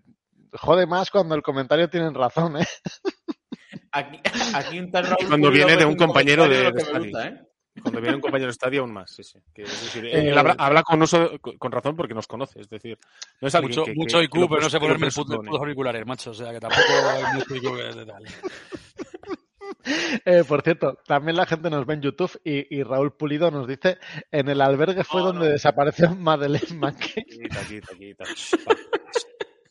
[SPEAKER 3] jode más cuando el comentario tienen razón, ¿eh?
[SPEAKER 10] Aquí, aquí un tal Raúl
[SPEAKER 7] Cuando viene de un compañero de,
[SPEAKER 10] gusta, ¿eh?
[SPEAKER 7] Cuando viene un compañero de estadio aún más, sí, sí. Que, es decir,
[SPEAKER 3] Eh,
[SPEAKER 7] él habla, habla con, uso, con razón porque nos conoce, es decir, no es alguien
[SPEAKER 4] Mucho,
[SPEAKER 7] que,
[SPEAKER 4] mucho
[SPEAKER 7] que
[SPEAKER 4] IQ, pero no sé ponerme el puto,
[SPEAKER 7] presupone.
[SPEAKER 4] putos auriculares, macho. O sea, que tampoco hay mucho IQ que- de tal.
[SPEAKER 3] Eh, por cierto, también la gente nos ve en YouTube y, y Raúl Pulido nos dice en el albergue fue
[SPEAKER 7] No,
[SPEAKER 3] donde
[SPEAKER 7] no.
[SPEAKER 3] desapareció Madeleine McCain.
[SPEAKER 7] Quita, quita, quita.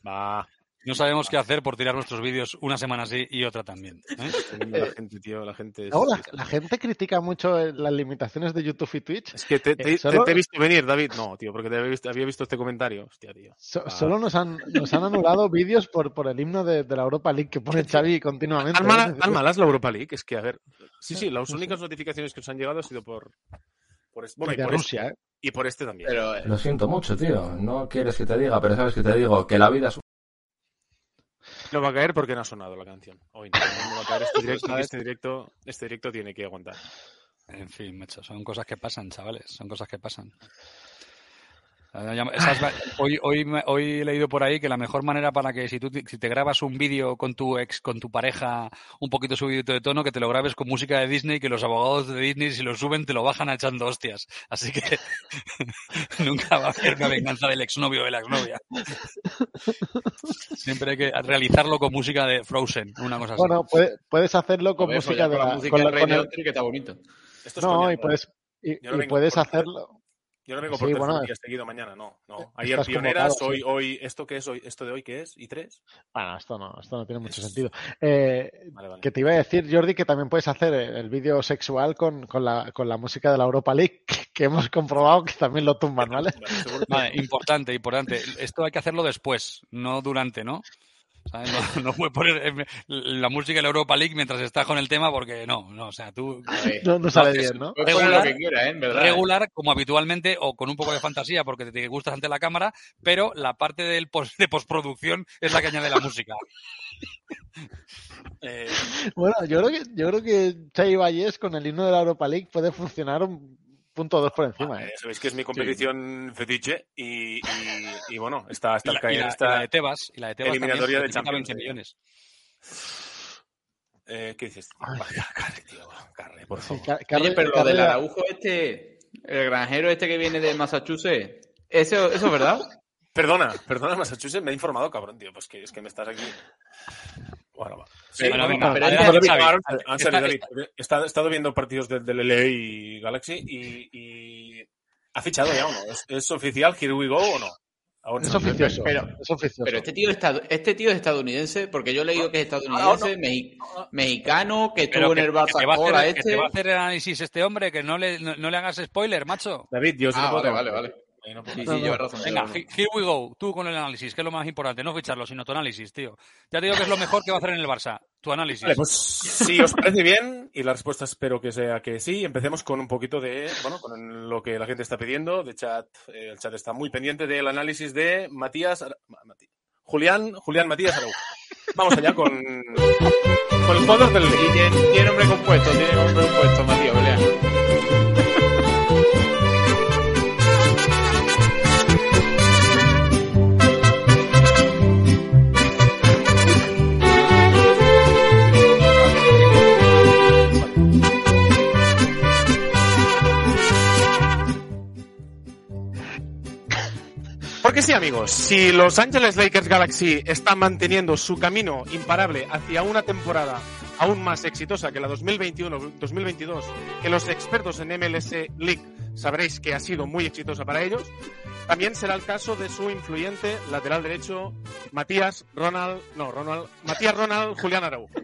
[SPEAKER 7] Va.
[SPEAKER 4] No sabemos qué hacer por tirar nuestros vídeos una semana así y otra también. ¿eh?
[SPEAKER 7] La gente, tío, la gente es...
[SPEAKER 3] La, la gente critica mucho eh, las limitaciones de YouTube y Twitch.
[SPEAKER 7] Es que te, te-
[SPEAKER 3] Eh, solo-
[SPEAKER 7] te- te he visto venir, David. No, tío, porque te había visto, había visto este comentario. Hostia, tío.
[SPEAKER 3] So-
[SPEAKER 7] Ah.
[SPEAKER 3] Solo nos han, nos han anulado vídeos por, por el himno de, de la Europa League que pone Xavi continuamente.
[SPEAKER 7] Tan mala,
[SPEAKER 3] ¿eh?
[SPEAKER 7] tan mala es la Europa League, es que, a ver... Sí, sí, las únicas notificaciones que nos han llegado ha sido por... por bueno, y
[SPEAKER 3] de
[SPEAKER 7] por
[SPEAKER 3] Rusia,
[SPEAKER 7] este,
[SPEAKER 3] ¿eh?
[SPEAKER 7] y por este también.
[SPEAKER 10] Pero, eh,
[SPEAKER 11] Lo siento mucho, tío. No quieres que te diga, pero sabes que te digo que la vida es
[SPEAKER 7] No va a caer porque no ha sonado la canción. Hoy no, no va a caer este directo, este directo, este directo tiene que aguantar.
[SPEAKER 4] En fin, macho, son cosas que pasan, chavales, son cosas que pasan. Esas Hoy, hoy, me- hoy he leído por ahí que la mejor manera para que si tú te- si te grabas un vídeo con tu ex, con tu pareja, un poquito subido de tono, que te lo grabes con música de Disney, que los abogados de Disney si lo suben te lo bajan echando hostias. Así que nunca va a haber una venganza del exnovio o de la exnovia. Siempre hay que realizarlo con música de Frozen, una cosa así.
[SPEAKER 3] Bueno, puede- puedes hacerlo con música
[SPEAKER 10] follar
[SPEAKER 3] de
[SPEAKER 10] con la música
[SPEAKER 3] con la- con el-
[SPEAKER 10] que está bonito.
[SPEAKER 7] Esto es
[SPEAKER 3] No, y puedes, y, puedes hacerlo.
[SPEAKER 7] Yo no vengo por
[SPEAKER 3] Sí,
[SPEAKER 7] tercer
[SPEAKER 3] bueno,
[SPEAKER 7] día seguido mañana, no. no.
[SPEAKER 3] estás
[SPEAKER 7] Ayer pioneras, hoy,
[SPEAKER 3] sí.
[SPEAKER 7] hoy, ¿esto qué es hoy? ¿Esto de hoy qué es? ¿Y tres?
[SPEAKER 3] Bueno, esto no, esto no tiene mucho
[SPEAKER 7] Es-
[SPEAKER 3] sentido. Eh,
[SPEAKER 7] Vale, vale.
[SPEAKER 3] que te iba a decir, Jordi, que también puedes hacer el vídeo sexual con, con, la, con la música de la Europa League, que hemos comprobado que también lo tumban, ¿vale?
[SPEAKER 7] Que-
[SPEAKER 4] Vale, importante, importante. Esto hay que hacerlo después, no durante, ¿no? ¿Sabes? No, no puedes poner eh, la música de la Europa League mientras estás con el tema porque no, no, o sea, tú
[SPEAKER 3] No, no sale bien, ¿no?
[SPEAKER 10] puedes poner lo
[SPEAKER 4] regular,
[SPEAKER 10] que quieras, ¿eh? Verdad.
[SPEAKER 4] regular como habitualmente o con un poco de fantasía porque te, te gustas ante la cámara, pero la parte del de postproducción es la que añade la música. Eh,
[SPEAKER 3] Bueno, yo creo que, yo creo que Xavi Vallés con el himno de la Europa League puede funcionar un punto dos por encima.
[SPEAKER 7] Eh,
[SPEAKER 3] ¿eh?
[SPEAKER 7] Sabéis que es mi competición fetiche y, y, y bueno, está hasta
[SPEAKER 4] y, la,
[SPEAKER 7] el caer
[SPEAKER 4] y la- la de Tebas, y la de Tebas
[SPEAKER 7] eliminatoria de
[SPEAKER 4] también,
[SPEAKER 7] Champions.
[SPEAKER 4] significa 20 millones.
[SPEAKER 7] Eh, ¿Qué dices?
[SPEAKER 3] Ay.
[SPEAKER 7] Vaya, Carre, tío, Carre, por
[SPEAKER 3] Sí,
[SPEAKER 7] favor.
[SPEAKER 3] Car-
[SPEAKER 10] Oye,
[SPEAKER 3] Carre-
[SPEAKER 10] pero lo del Araujo este, el granjero este que viene de Massachusetts, ¿eso, eso es verdad?
[SPEAKER 7] Perdona, perdona, Massachusetts, me he informado, cabrón, tío, pues que es que me estás aquí. Bueno, va. Sí,
[SPEAKER 4] Bueno,
[SPEAKER 7] no,
[SPEAKER 4] venga,
[SPEAKER 7] no,
[SPEAKER 4] pero adelante, Xavi. Está-
[SPEAKER 7] David, he estado, viendo partidos del, del LA y Galaxy y, y ha fichado ya o no. ¿Es, es oficial? ¿Here we go o no?
[SPEAKER 3] Es
[SPEAKER 7] no.
[SPEAKER 3] oficioso.
[SPEAKER 10] Pero-
[SPEAKER 3] es oficioso.
[SPEAKER 10] Pero este tío, es este tío es estadounidense, porque yo he leído que es estadounidense, mexi- mexicano, que estuvo
[SPEAKER 4] que,
[SPEAKER 10] en el
[SPEAKER 4] que
[SPEAKER 10] Barça
[SPEAKER 4] te va a
[SPEAKER 10] ahora
[SPEAKER 4] hacer, que
[SPEAKER 10] este.
[SPEAKER 4] te va a hacer análisis este hombre, que no le, no, no le hagas spoiler, macho.
[SPEAKER 7] David, yo
[SPEAKER 10] Ah, vale, vale, vale.
[SPEAKER 7] No
[SPEAKER 10] Sí, sí, razón.
[SPEAKER 4] Venga, here we go. Tú con el análisis, que es lo más importante. No ficharlo, sino tu análisis, tío. Ya te digo que es lo mejor que va a hacer en el Barça. Tu análisis.
[SPEAKER 7] Vale, pues si os parece bien, y la respuesta espero que sea que sí, empecemos con un poquito de, bueno, con lo que la gente está pidiendo, de chat, eh, el chat está muy pendiente del análisis de Matías, Ara- Ma- Mati- Julián, Julián Matías Araujo. Vamos allá con, con el jugador del Leeds.
[SPEAKER 10] tiene, tiene nombre compuesto, tiene nombre compuesto, Matías, Belea.
[SPEAKER 7] Porque sí, amigos, si Los Angeles Lakers Galaxy están manteniendo su camino imparable hacia una temporada aún más exitosa que la 2021-2022, que los expertos en MLS League sabréis que ha sido muy exitosa para ellos, también será el caso de su influyente lateral derecho Matías Ronald, no, Ronald, Matías Ronald Julián Araujo.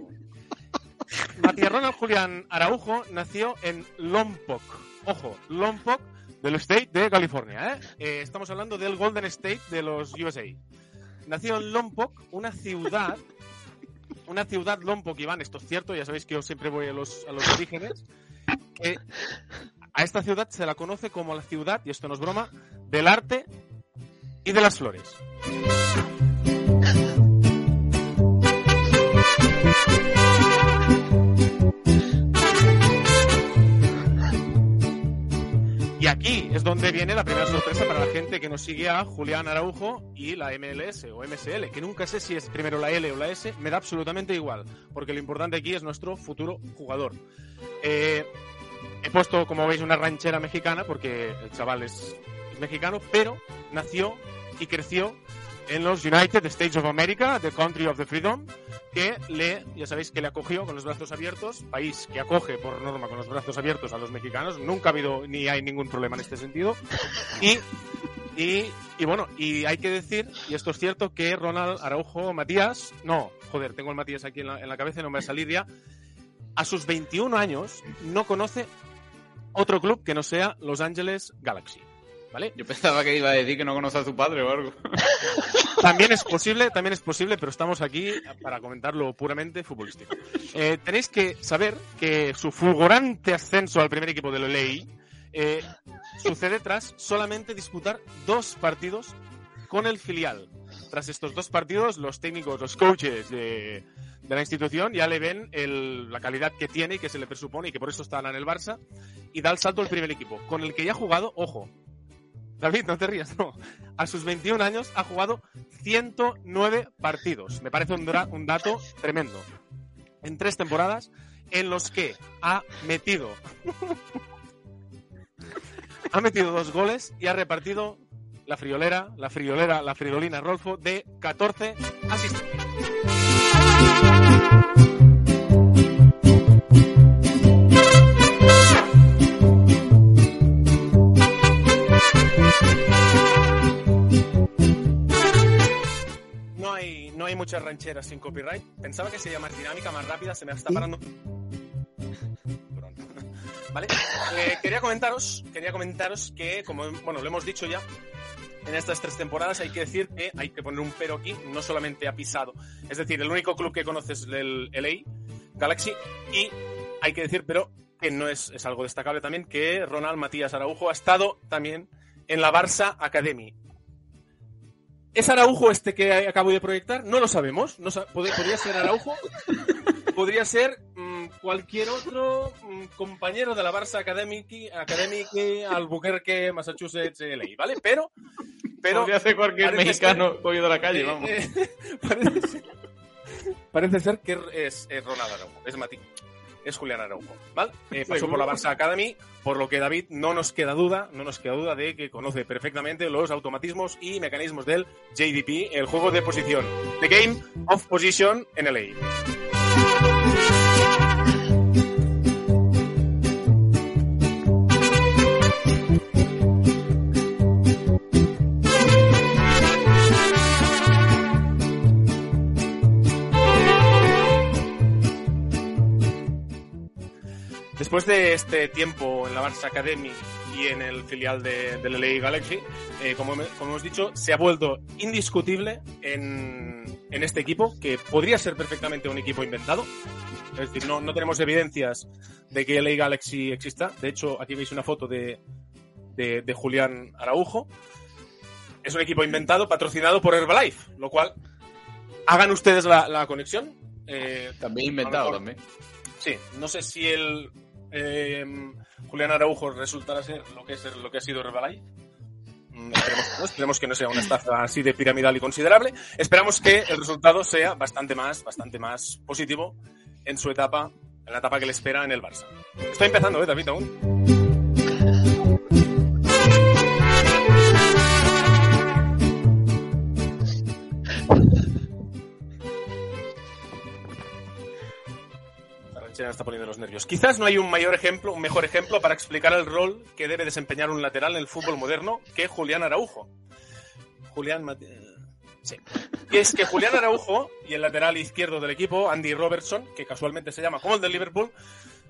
[SPEAKER 7] Matías Ronald Julián Araujo nació en Lompoc. Ojo, Lompoc del State de California. ¿eh? Eh, estamos hablando del Golden State de los USA. Nació en Lompoc, una ciudad, una ciudad Lompoc, Iván, esto es cierto, ya sabéis que yo siempre voy a los, a los orígenes, que a esta ciudad se la conoce como la ciudad, y esto no es broma, del arte y de las flores. Aquí es donde viene la primera sorpresa para la gente que nos sigue a Julián Araujo y la MLS o MSL, que nunca sé si es primero la L o la S, me da absolutamente igual, porque lo importante aquí es nuestro futuro jugador. Eh, he puesto, como veis, una ranchera mexicana, porque el chaval es, es mexicano, pero nació y creció en los United States of America, the country of the freedom, que le, ya sabéis que le acogió con los brazos abiertos, país que acoge por norma con los brazos abiertos a los mexicanos, nunca ha habido ni hay ningún problema en este sentido. Y, y, y bueno, y hay que decir, y esto es cierto, que Ronald Araujo Matías, no, joder, tengo el Matías aquí en la, en la cabeza y no me va a salir ya, a sus 21 años no conoce otro club que no sea Los Angeles Galaxy. ¿Vale?
[SPEAKER 10] Yo pensaba que iba a decir que no conoce a su padre o algo.
[SPEAKER 7] También es posible, también es posible, pero estamos aquí para comentarlo puramente futbolístico. Eh, tenéis que saber que su fulgurante ascenso al primer equipo del LA eh, sucede tras solamente disputar dos partidos con el filial. Tras estos dos partidos, los técnicos, los coaches de, de la institución ya le ven el- la calidad que tiene y que se le presupone y que por eso está en el Barça y da el salto al primer equipo, con el que ya ha jugado, ojo, David, no te rías, no. A sus 21 años ha jugado 109 partidos. Me parece un, un dato tremendo. En tres temporadas en los que ha metido ha metido dos goles y ha repartido la friolera, la friolera, la friolina Rolfo de 14 asistencias. Muchas rancheras sin copyright. Pensaba que sería más dinámica, más rápida, se me está parando. ¿Vale? Eh, quería comentaros, quería comentaros que, como bueno, lo hemos dicho ya, en estas tres temporadas hay que decir que hay que poner un pero aquí, no solamente ha pisado. Es decir, el único club que conoces es el LA Galaxy y hay que decir, pero que no es, es algo destacable también, que Ronald Matías Araujo ha estado también en la Barça Academy. ¿Es Araujo este que acabo de proyectar? No lo sabemos. No podría ser Araujo. Podría ser mm, cualquier otro mm, compañero de la Barça Academy, Academy Albuquerque, Massachusetts, LA, ¿vale? Pero, pero
[SPEAKER 10] Podría ser cualquier mexicano
[SPEAKER 7] ser-
[SPEAKER 10] cogido de la calle,
[SPEAKER 7] eh,
[SPEAKER 10] vamos.
[SPEAKER 7] eh, parece, ser, parece ser que es, es Ronald Araujo, es Mati, es Julián Araujo, ¿vale? Eh, pasó por la Barça Academy, por lo que David no nos queda duda, no nos queda duda de que conoce perfectamente los automatismos y mecanismos del JDP, el juego de posición, The Game of Position en LA. Después de este tiempo en la Barça Academy y en el filial de, del LA Galaxy, eh, como, hemos dicho, se ha vuelto indiscutible en, en este equipo, que podría ser perfectamente un equipo inventado. Es decir, no, no tenemos evidencias de que LA Galaxy exista. De hecho, aquí veis una foto de, de, de Julián Araujo. Es un equipo inventado, patrocinado por Herbalife, lo cual hagan ustedes la, la conexión. Eh,
[SPEAKER 10] También inventado, también.
[SPEAKER 7] Sí, no sé si el eh, Julián Araujo resultará ser lo que es lo que ha sido Herbalife. Mm, Esperemos que, no, sea una estafa así de piramidal y considerable. Esperamos que el resultado sea bastante más, bastante más positivo en su etapa, en la etapa que le espera en el Barça. Estoy empezando, ¿eh, David, aún? Ranchera está poniendo los nervios. Quizás no hay un mayor ejemplo, un mejor ejemplo para explicar el rol que debe desempeñar un lateral en el fútbol moderno que Julián Araujo. Julián Mate- Sí. Y es que Julián Araujo y el lateral izquierdo del equipo, Andy Robertson, que casualmente se llama como el del Liverpool,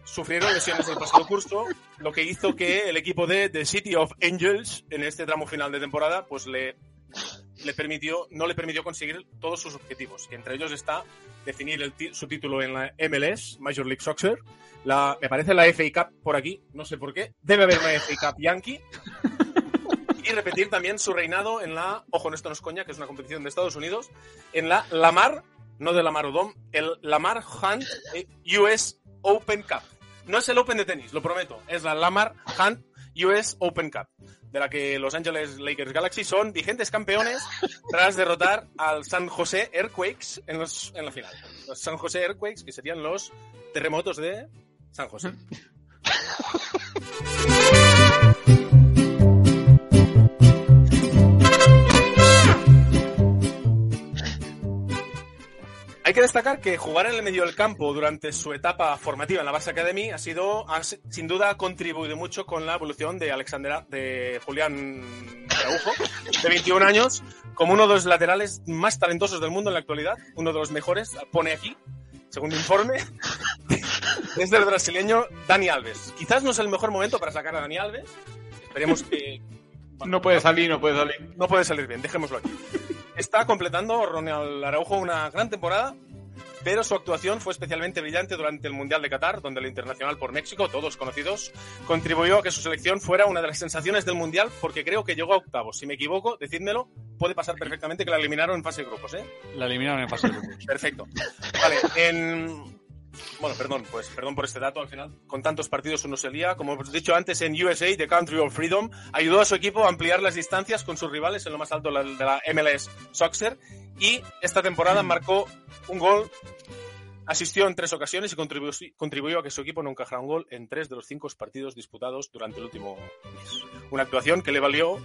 [SPEAKER 7] sufrieron lesiones el pasado curso, lo que hizo que el equipo de The City of Angels, en este tramo final de temporada, pues le, le permitió, no le permitió conseguir todos sus objetivos, que entre ellos está definir su título en la MLS, Major League Soccer, la, me parece la FA Cup por aquí, no sé por qué, debe haber una FA Cup Yankee, y repetir también su reinado en la, ojo, no esto no es coña, que es una competición de Estados Unidos, en la Lamar, no de Lamar Odom, el Lamar Hunt eh, US Open Cup. No es el Open de tenis, lo prometo, es la Lamar Hunt US Open Cup, de la que Los Angeles Lakers Galaxy son vigentes campeones tras derrotar al San José Earthquakes en, los, en la final. Los San José Earthquakes, que serían los terremotos de San José. Hay que destacar que jugar en el medio del campo durante su etapa formativa en la Barça Academy ha sido, ha, sin duda, ha contribuido mucho con la evolución de Alexander, de Julián Araujo, de 21 años, como uno de los laterales más talentosos del mundo en la actualidad, uno de los mejores, pone aquí, segundo informe, es el brasileño Dani Alves. Quizás no es el mejor momento para sacar a Dani Alves, esperemos que...
[SPEAKER 10] No puede salir, no puede salir.
[SPEAKER 7] No puede salir bien, dejémoslo aquí. Está completando Ronald Araujo una gran temporada, pero su actuación fue especialmente brillante durante el Mundial de Qatar, donde el internacional por México, todos conocidos, contribuyó a que su selección fuera una de las sensaciones del Mundial, porque creo que llegó a octavos. Si me equivoco, decídmelo, puede pasar perfectamente que la eliminaron en fase de grupos, ¿eh?
[SPEAKER 4] La eliminaron en fase de grupos.
[SPEAKER 7] Perfecto. Vale, en... Bueno, perdón, pues perdón por este dato al final. Con tantos partidos uno se lía. Como hemos dicho antes, en USA, The Country of Freedom, ayudó a su equipo a ampliar las distancias con sus rivales en lo más alto de la- MLS Soccer. Y esta temporada marcó un gol, asistió en tres ocasiones y contribuyó, contribuyó a que su equipo no encajara un gol en tres de los cinco partidos disputados durante el último mes. Una actuación que le valió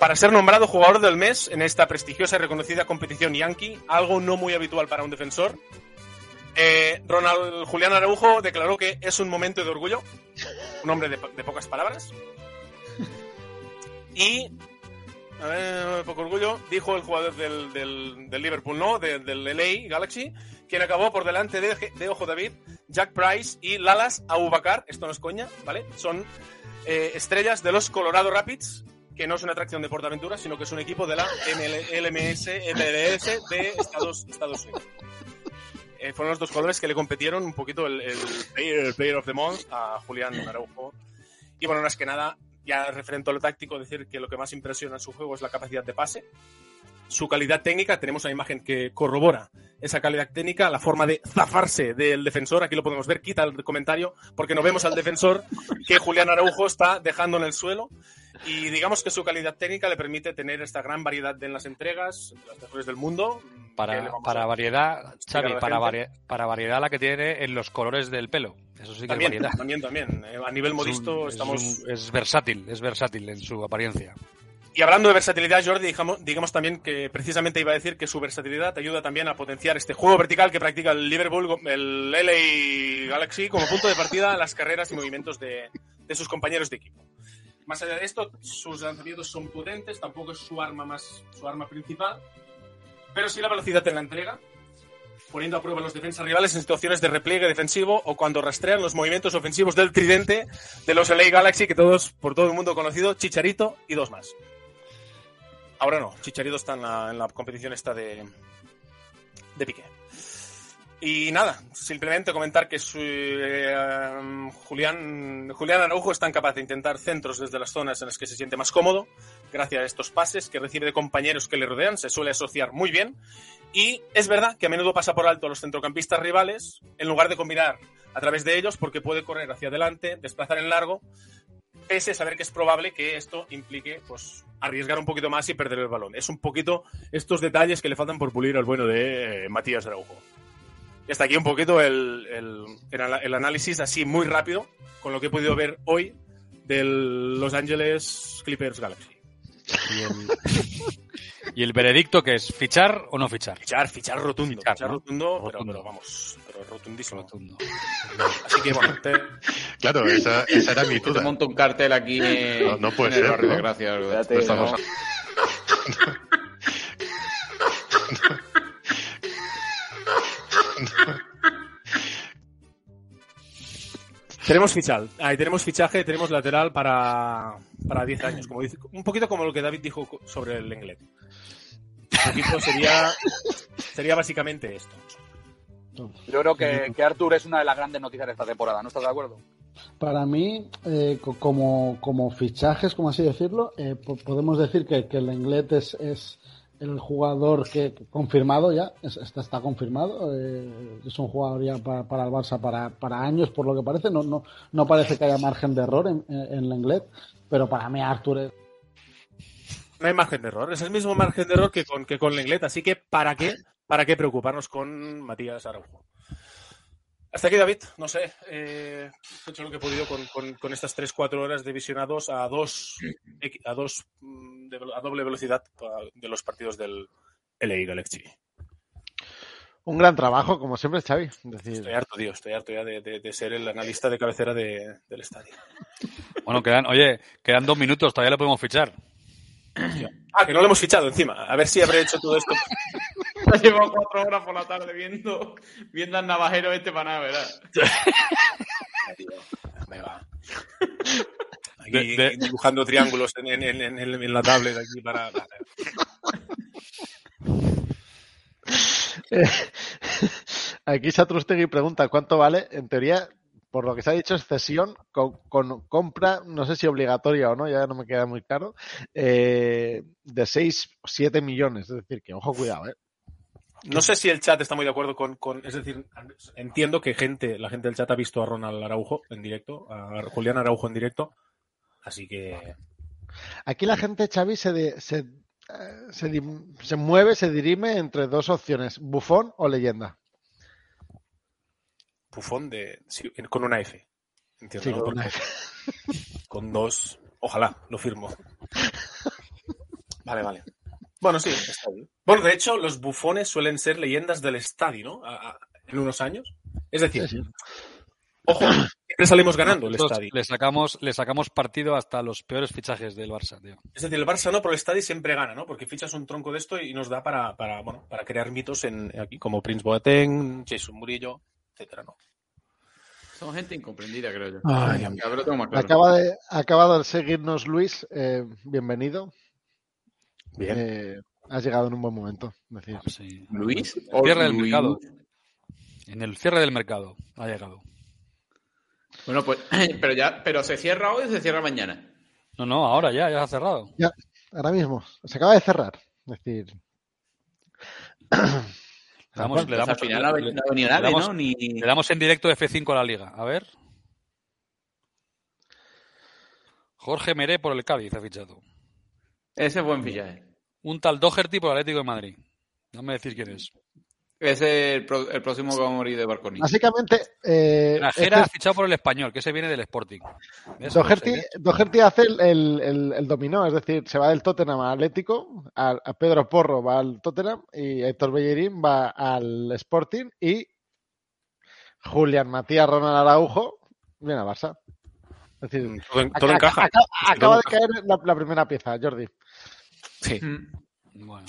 [SPEAKER 7] para ser nombrado jugador del mes en esta prestigiosa y reconocida competición Yankee, algo no muy habitual para un defensor. Eh, Ronald Julián Araujo declaró que es un momento de orgullo, un hombre de, pocas palabras. Y, a ver, poco orgullo, dijo el jugador del, Liverpool, ¿no? De- del LA Galaxy, quien acabó por delante de, Ojo David, Jack Price y Lalas Abubakar, esto no es coña, ¿vale? Son eh, estrellas de los Colorado Rapids, que no es una atracción de Portaventura, sino que es un equipo de la LMS, MLS de Estados Unidos. Eh, fueron los dos jugadores que le competieron un poquito el, el player, el player of the Month a Julián Araujo. Y bueno, más que nada, ya referente a lo táctico, decir que lo que más impresiona en su juego es la capacidad de pase. Su calidad técnica, tenemos una imagen que corrobora esa calidad técnica, la forma de zafarse del defensor, aquí lo podemos ver, quita el comentario, porque no vemos al defensor que Julián Araujo está dejando en el suelo. Y digamos que su calidad técnica le permite tener esta gran variedad en las entregas, entre las mejores del mundo.
[SPEAKER 4] Para, para variedad, Xavi, para, vari- para variedad la que tiene en los colores del pelo. Eso sí que
[SPEAKER 7] También,
[SPEAKER 4] es variedad.
[SPEAKER 7] también, también. Eh, A nivel
[SPEAKER 4] Es un-
[SPEAKER 7] modisto
[SPEAKER 4] es
[SPEAKER 7] estamos...
[SPEAKER 4] un- es versátil, es versátil en su apariencia.
[SPEAKER 7] Y hablando de versatilidad, Jordi, digamos, digamos también que precisamente iba a decir que su versatilidad te ayuda también a potenciar este juego vertical que practica el Liverpool, el LA Galaxy, como punto de partida a las carreras y movimientos de, de sus compañeros de equipo. Más allá de esto, sus lanzamientos son potentes, tampoco es su arma más, su arma principal, pero sí la velocidad en la entrega, poniendo a prueba los defensas rivales en situaciones de repliegue defensivo o cuando rastrean los movimientos ofensivos del tridente de los LA Galaxy, que todos, por todo el mundo conocido, Chicharito y dos más. Ahora no, Chicharito está en la, en la competición esta de, de Piqué. Y nada, simplemente comentar que su, eh, Julián, Araujo es tan capaz de intentar centros desde las zonas en las que se siente más cómodo, gracias a estos pases que recibe de compañeros que le rodean, se suele asociar muy bien. Y es verdad que a menudo pasa por alto a los centrocampistas rivales, en lugar de combinar a través de ellos, porque puede correr hacia adelante, desplazar en largo, pese a saber que es probable que esto implique pues arriesgar un poquito más y perder el balón. Es un poquito estos detalles que le faltan por pulir al bueno de eh, Matías Araujo. Y hasta aquí un poquito el, el- el el análisis así muy rápido con lo que he podido ver hoy del Los Angeles Clippers Galaxy.
[SPEAKER 4] Y el, y el veredicto que es fichar o no fichar.
[SPEAKER 7] Fichar, fichar rotundo. Fichar,
[SPEAKER 4] ¿no?
[SPEAKER 7] rotundo, pero- Pero, vamos, pero rotundísimo. Así que bueno, te-
[SPEAKER 12] Claro, esa, esa era mi
[SPEAKER 10] Te
[SPEAKER 12] duda.
[SPEAKER 10] monto un cartel aquí en,
[SPEAKER 12] No, no puede
[SPEAKER 10] en el
[SPEAKER 12] ser,
[SPEAKER 10] barrio
[SPEAKER 12] ¿no?
[SPEAKER 10] de Gracia. algo de
[SPEAKER 12] No
[SPEAKER 10] esto.
[SPEAKER 12] estamos
[SPEAKER 10] No.
[SPEAKER 7] Tenemos fichal, ahí tenemos fichaje, tenemos lateral para, para 10 años, como dice, un poquito como lo que David dijo sobre el Lenglet. Sería, sería básicamente esto.
[SPEAKER 5] Yo creo que, que Artur es una de las grandes noticias de esta temporada, ¿no estás de acuerdo?
[SPEAKER 6] Para mí, eh, co- como, como fichajes, como así decirlo, eh, po- podemos decir que, que el Englet es, es el jugador que confirmado ya, es- está, está confirmado, eh, es un jugador ya para, para el Barça para, para años, por lo que parece, no, no, no parece que haya margen de error en, en, en Lenglet, pero para mí Artur es,
[SPEAKER 7] No hay margen de error, es el mismo margen de error que con, que con Lenglet, así que ¿para qué, ¿para qué preocuparnos con Matías Araujo? Hasta aquí, David, no sé, eh, he hecho lo que he podido con, con- con estas 3-4 horas de visionados a dos, a dos mm, de- a doble velocidad de los partidos del LA Galaxy.
[SPEAKER 3] Un gran trabajo, como siempre, Xavi. Decir,
[SPEAKER 7] Estoy harto, tío, estoy harto ya de, de- de ser el analista de cabecera de- del estadio.
[SPEAKER 4] Bueno, quedan, oye, quedan dos minutos, todavía le podemos fichar.
[SPEAKER 7] Ah, que no lo hemos fichado encima. A ver si habré hecho todo esto.
[SPEAKER 10] Llevo cuatro horas por la tarde viendo, viendo al navajero este para nada, ¿verdad?
[SPEAKER 7] Me va. Aquí dibujando triángulos en, en- en- en- en la tablet aquí para.
[SPEAKER 3] Eh, Aquí Satrustegui pregunta cuánto vale. En teoría, por lo que se ha dicho, es cesión con, con compra, no sé si obligatoria o no, ya no me queda muy claro, eh, de 6 o 7 millones. Es decir, que ojo, cuidado, ¿eh?
[SPEAKER 7] No sé si el chat está muy de acuerdo con, con- Es decir, entiendo que gente, la gente del chat ha visto a Ronald Araujo en directo, a Julián Araujo en directo. Así que.
[SPEAKER 3] Aquí la gente, Xavi, se, de- se, eh, se, di- se mueve, se dirime entre dos opciones, bufón o leyenda.
[SPEAKER 7] Bufón de. sí, con una F. Entiendo,
[SPEAKER 3] Sí,
[SPEAKER 7] ¿no?
[SPEAKER 3] con una
[SPEAKER 7] Porque- Con dos. Ojalá, lo firmo. Vale, vale. Bueno, sí, está bien. Bueno, de hecho, los bufones suelen ser leyendas del estadio, ¿no? A- a- en unos años. Es decir, ojo, siempre salimos ganando el estadio.
[SPEAKER 4] Le sacamos, le sacamos partido hasta los peores fichajes del Barça, tío.
[SPEAKER 7] Es decir, el Barça no, pero el estadio siempre gana, ¿no? Porque fichas un tronco de esto y nos da para, para, bueno, para crear mitos en, aquí, como Prince Boateng, Jason Murillo, etcétera, ¿no?
[SPEAKER 10] Son gente incomprendida, creo yo.
[SPEAKER 7] Ay, Dios mío.
[SPEAKER 10] A ver, lo tengo más claro.
[SPEAKER 3] Acaba de, acaba de seguirnos Luis, eh, bienvenido.
[SPEAKER 7] Bien.
[SPEAKER 3] Eh, has llegado en un buen momento. decir.
[SPEAKER 10] ¿Luis?
[SPEAKER 4] El cierre del
[SPEAKER 10] Luis.
[SPEAKER 4] mercado. En el cierre del mercado ha llegado.
[SPEAKER 10] Bueno, pues, pero ya, pero se cierra hoy o se cierra mañana.
[SPEAKER 4] No, no, ahora ya, ya se ha cerrado.
[SPEAKER 3] Ya, ahora mismo. Se acaba de cerrar. Es decir.
[SPEAKER 4] Le damos, le
[SPEAKER 10] Pues
[SPEAKER 4] damos-
[SPEAKER 10] al final no ha venido- no ha venido
[SPEAKER 4] le
[SPEAKER 10] nadie,
[SPEAKER 4] damos-
[SPEAKER 10] ¿no? Ni-
[SPEAKER 4] Le damos en directo F5 a la liga. A ver. Jorge Meré por el Cádiz ha fichado.
[SPEAKER 10] Ese es buen fichaje.
[SPEAKER 4] Un tal Doherty por el Atlético de Madrid. No me decís quién es.
[SPEAKER 10] Ese es el, pro- el próximo que va a morir de Barconi.
[SPEAKER 3] Básicamente. Eh,
[SPEAKER 4] Grajera
[SPEAKER 3] este
[SPEAKER 4] ha fichado por el español, que ese viene del Sporting.
[SPEAKER 3] Doherty, hace el, el- el- el dominó, es decir, se va del Tottenham al Atlético, a, a Pedro Porro va al Tottenham y Héctor Bellerín va al Sporting y Julián Matías Ronald Araujo viene al Barça. Es decir,
[SPEAKER 7] Mm, Todo, encaja. todo
[SPEAKER 3] acaba de
[SPEAKER 7] encaja.
[SPEAKER 3] caer la, la primera pieza, Jordi.
[SPEAKER 7] Sí.
[SPEAKER 4] Bueno.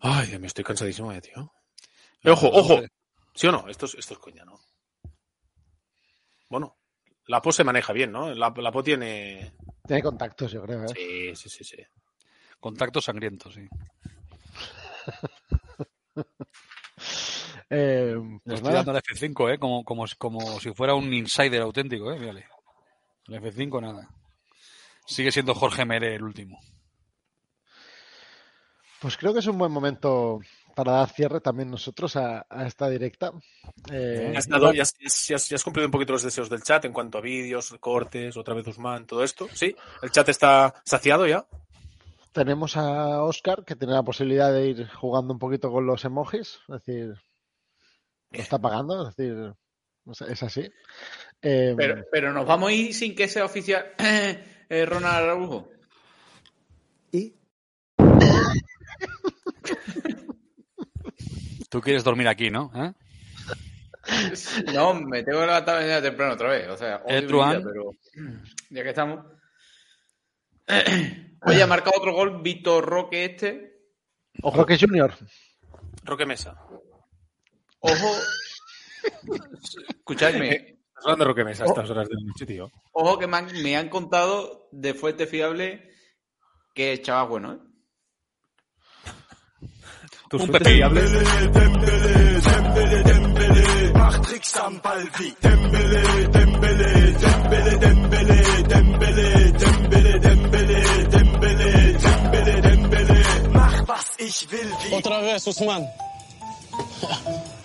[SPEAKER 7] Ay, mío, estoy cansadísimo ya, tío. Eh, ojo, ojo. ¿Sí o no? Esto es, esto es coña, ¿no? Bueno, la PO se maneja bien, ¿no? La, la PO tiene...
[SPEAKER 3] Tiene contactos, yo creo. ¿eh?
[SPEAKER 7] Sí, sí, sí, sí.
[SPEAKER 4] Contactos sangrientos, sí.
[SPEAKER 3] Eh, pues
[SPEAKER 4] estoy
[SPEAKER 3] nada,
[SPEAKER 4] dando al F5, ¿eh? Como, como, como si fuera un insider auténtico, ¿eh? Mírale. El F5 nada. Sigue siendo Jorge Mere el último.
[SPEAKER 3] pues creo que es un buen momento para dar cierre también nosotros a, a esta directa. Eh,
[SPEAKER 7] Ya has, dado- ya has- ya has- ya has cumplido un poquito los deseos del chat en cuanto a vídeos, cortes, otra vez Usman, todo esto. Sí, el chat está saciado ya.
[SPEAKER 3] Tenemos a Oscar que tiene la posibilidad de ir jugando un poquito con los emojis, es decir, lo está pagando, es decir, es así. Eh,
[SPEAKER 10] Pero, pero nos vamos a ir sin que sea oficial eh, Ronald Araujo.
[SPEAKER 4] Tú quieres dormir aquí, ¿no? ¿Eh?
[SPEAKER 10] No, me tengo que levantar mañana temprano otra vez. O sea, odio
[SPEAKER 4] Eh,
[SPEAKER 10] pero ya que estamos. Oye, ha marcado otro gol Víctor Roque este.
[SPEAKER 3] Roque Junior.
[SPEAKER 7] Roque Mesa.
[SPEAKER 10] Ojo, Escuchadme.
[SPEAKER 7] Estás hablando de Roque Mesa a
[SPEAKER 10] Oh.
[SPEAKER 7] estas horas de la noche, tío.
[SPEAKER 10] Ojo que me han, me han contado de fuente fiable que el chaval bueno, ¿eh?
[SPEAKER 7] Tus
[SPEAKER 10] Un
[SPEAKER 7] fuentes
[SPEAKER 10] pepino.
[SPEAKER 7] fiables.
[SPEAKER 13] Otra vez, Usman.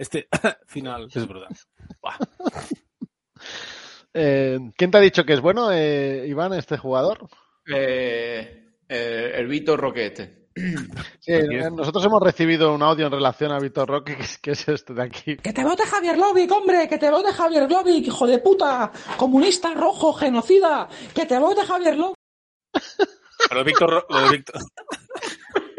[SPEAKER 7] Este final es brutal.
[SPEAKER 3] Eh, ¿Quién te ha dicho que es bueno, eh, Iván, este jugador?
[SPEAKER 10] Eh, eh, el Víctor Roque este.
[SPEAKER 3] Sí, nosotros hemos recibido un audio en relación a Víctor Roque, que es, que es este de aquí.
[SPEAKER 8] Que te vote Javier Lovic, hombre, que te vote Javier Lovic, hijo de puta, comunista rojo, genocida, que te vote Javier Lovic.
[SPEAKER 7] Pero Víctor lo de Víctor.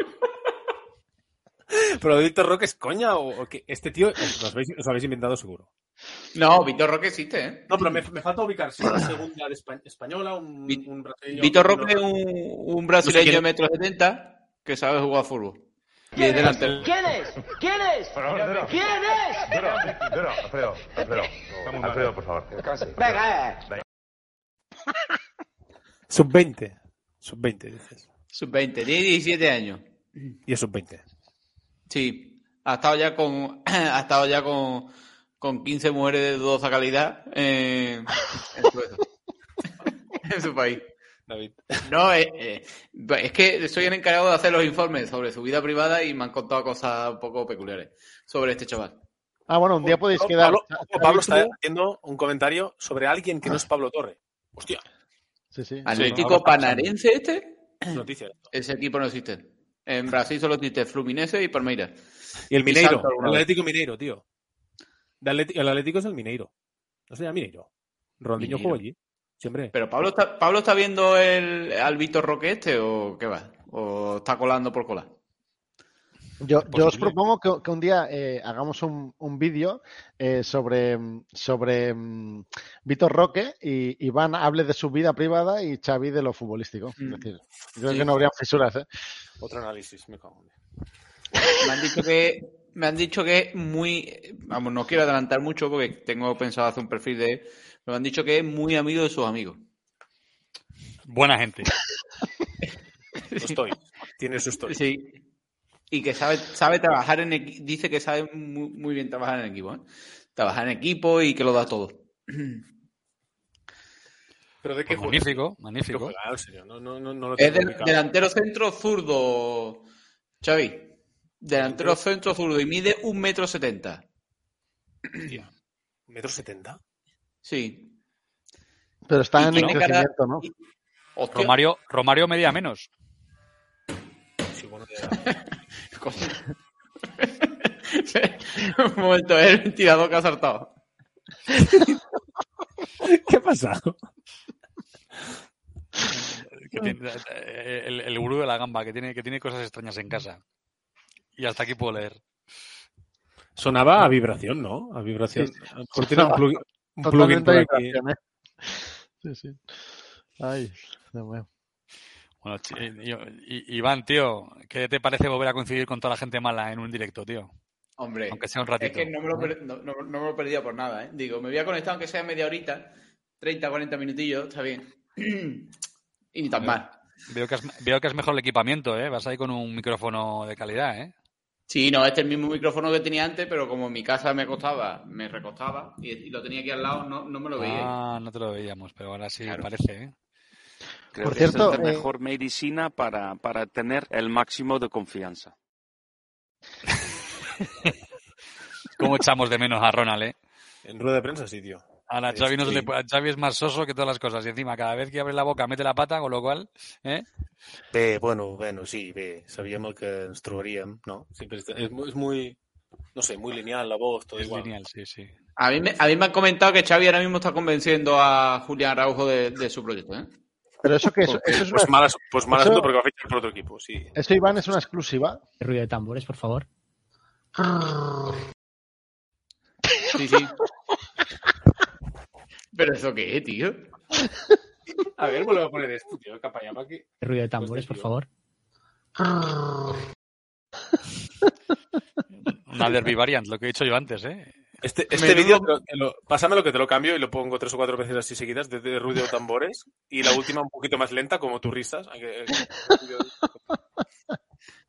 [SPEAKER 7] Pero de Víctor Roque es coña o, o qué? Este tío os habéis, os habéis inventado seguro.
[SPEAKER 10] No, Víctor Roque existe, ¿eh?
[SPEAKER 7] No, pero me, me falta ubicar si una segunda de Espa- española, un, un brasileño.
[SPEAKER 10] Víctor Roque es un, un brasileño
[SPEAKER 7] quién
[SPEAKER 10] de
[SPEAKER 7] es.
[SPEAKER 10] metro setenta que sabe jugar a fútbol. Y es delantero.
[SPEAKER 14] ¿Quién es? ¿Quién es? ¿Quién es?
[SPEAKER 15] Alfredo, Alfredo, Alfredo, por favor.
[SPEAKER 14] Venga, eh.
[SPEAKER 7] Sub-20. Sub-20, dices.
[SPEAKER 10] Sub-20, tiene 17 años.
[SPEAKER 7] Y es sub-20.
[SPEAKER 10] Sí, ha estado ya con, ha estado ya con, con 15 mujeres de dudosa calidad en, en su, en su país.
[SPEAKER 7] David.
[SPEAKER 10] No, eh, eh, es que soy el encargado de hacer los informes sobre su vida privada y me han contado cosas un poco peculiares sobre este chaval.
[SPEAKER 3] Ah, bueno, un día podéis quedar.
[SPEAKER 7] Pablo, está haciendo un comentario sobre alguien que no es Pablo Torre. Hostia.
[SPEAKER 3] Sí, sí.
[SPEAKER 10] Atlético
[SPEAKER 7] Sí,
[SPEAKER 10] Panarense este,
[SPEAKER 7] Noticia.
[SPEAKER 10] ese equipo no existe. En Brasil solo existe Fluminense y Palmeiras.
[SPEAKER 7] Y el Mineiro. El
[SPEAKER 10] vez.
[SPEAKER 7] Atlético Mineiro, tío. El Atlético es el Mineiro. No se llama Mineiro.
[SPEAKER 10] Mineiro.
[SPEAKER 7] juega allí. Siempre.
[SPEAKER 10] Pero Pablo está, Pablo está viendo el, al Víctor Roque este o qué va? ¿O está colando por colar?
[SPEAKER 3] Yo, yo os propongo que, que un día eh, hagamos un, un vídeo eh, sobre, sobre mm, Víctor Roque y Iván hable de su vida privada y Xavi de lo futbolístico. Es decir, creo
[SPEAKER 10] Sí.
[SPEAKER 3] que no habría fisuras. ¿eh?
[SPEAKER 7] Otro análisis, me cago en-
[SPEAKER 10] Me han dicho que me han dicho que es muy vamos, no quiero adelantar mucho porque tengo pensado hacer un perfil de él, pero me han dicho que es muy amigo de sus amigos.
[SPEAKER 4] Buena gente.
[SPEAKER 7] Estoy. Tiene su historia.
[SPEAKER 10] Sí. Y que sabe, sabe trabajar en equipo, dice que sabe muy, muy bien trabajar en equipo, ¿eh? Trabajar en equipo y que lo da todo.
[SPEAKER 7] ¿Pero de qué
[SPEAKER 4] Pues
[SPEAKER 7] juega?
[SPEAKER 4] magnífico,
[SPEAKER 7] ¿Qué
[SPEAKER 4] magnífico.
[SPEAKER 7] juega? En serio, no, no, no, no lo
[SPEAKER 10] Es del- delantero centro zurdo, Xavi. Delantero centro zurdo y mide un metro setenta.
[SPEAKER 7] Hostia. ¿Metro setenta?
[SPEAKER 10] Sí.
[SPEAKER 3] Pero está
[SPEAKER 10] Y
[SPEAKER 3] en
[SPEAKER 10] tiene cara-
[SPEAKER 3] crecimiento, ¿no?
[SPEAKER 4] Romario, Romario media menos.
[SPEAKER 7] Sí, bueno,
[SPEAKER 10] un momento, es el tirador que ha saltado.
[SPEAKER 7] ¿Qué ha pasado?
[SPEAKER 4] Que tiene- eh, el, el gurú de la gamba, que tiene, que tiene cosas extrañas en casa. Y hasta aquí puedo leer.
[SPEAKER 7] Sonaba a vibración, ¿no? A vibración.
[SPEAKER 3] Sí, sí.
[SPEAKER 7] Tiene un plugin, un plugin
[SPEAKER 3] Totalmente
[SPEAKER 7] por aquí.
[SPEAKER 3] vibración, ¿eh? Sí, sí. Ay, Dios mío.
[SPEAKER 4] Bueno, eh, Iván, tío, ¿qué te parece volver a coincidir con toda la gente mala en un directo, tío?
[SPEAKER 10] Hombre,
[SPEAKER 4] Aunque sea un
[SPEAKER 10] es
[SPEAKER 4] ratito.
[SPEAKER 10] que no me, lo per- no, no- no me lo perdía por nada, ¿eh? Digo, me voy a conectar aunque sea media horita, 30, 40 minutillos, está bien. y ni tan mal.
[SPEAKER 4] Veo que, has, veo que es mejor el equipamiento, ¿eh? Vas ahí con un micrófono de calidad, ¿eh?
[SPEAKER 10] Sí, no, este es el mismo micrófono que tenía antes, pero como en mi casa me costaba, me recostaba y, y lo tenía aquí al lado, no, no me lo veía.
[SPEAKER 4] Ah, no te lo veíamos, pero ahora sí parece, ¿eh?
[SPEAKER 16] Creo
[SPEAKER 3] Por
[SPEAKER 16] que
[SPEAKER 3] cierto,
[SPEAKER 16] es la
[SPEAKER 3] eh,
[SPEAKER 16] mejor medicina para, para tener el máximo de confianza.
[SPEAKER 4] ¿Cómo echamos de menos a Ronald, eh?
[SPEAKER 7] En rueda de prensa, sí, tío.
[SPEAKER 4] Ahora,
[SPEAKER 7] Sí,
[SPEAKER 4] Xavi, no se
[SPEAKER 7] sí.
[SPEAKER 4] le puede- a Xavi es más soso que todas las cosas. Y encima, cada vez que abre la boca, mete la pata, con lo cual, ¿eh?
[SPEAKER 7] Bé, bueno, bueno, sí, bé, sabíem el que ens trobaríem, no? Siempre está- es, muy, es muy, no sé, muy lineal la voz, todo
[SPEAKER 4] Es
[SPEAKER 7] igual.
[SPEAKER 4] lineal, sí, sí.
[SPEAKER 10] A mí, me, a mí me han comentado que Xavi ahora mismo está convenciendo a Julián Araujo de, de su proyecto, ¿eh?
[SPEAKER 3] Pero eso que eso,
[SPEAKER 7] Ok,
[SPEAKER 3] eso es
[SPEAKER 7] pues
[SPEAKER 3] una-
[SPEAKER 7] malas, pues mal
[SPEAKER 3] eso-
[SPEAKER 7] asunto porque va a fichar por otro equipo, sí.
[SPEAKER 3] Eso, Iván, es una exclusiva.
[SPEAKER 2] Ruido de tambores, por favor.
[SPEAKER 10] Sí, sí. ¿Pero eso qué, tío?
[SPEAKER 7] A ver, vuelvo a poner esto, tío, capa ya, para que...
[SPEAKER 2] Ruido de tambores, por favor.
[SPEAKER 4] Una derby variant, lo que he dicho yo antes, ¿eh?
[SPEAKER 7] Este, este vídeo, te lo- te lo- pásamelo que te lo cambio y lo pongo tres o cuatro veces así seguidas, de, de ruido tambores. Y la última un poquito más lenta, como tus risas. Hay que-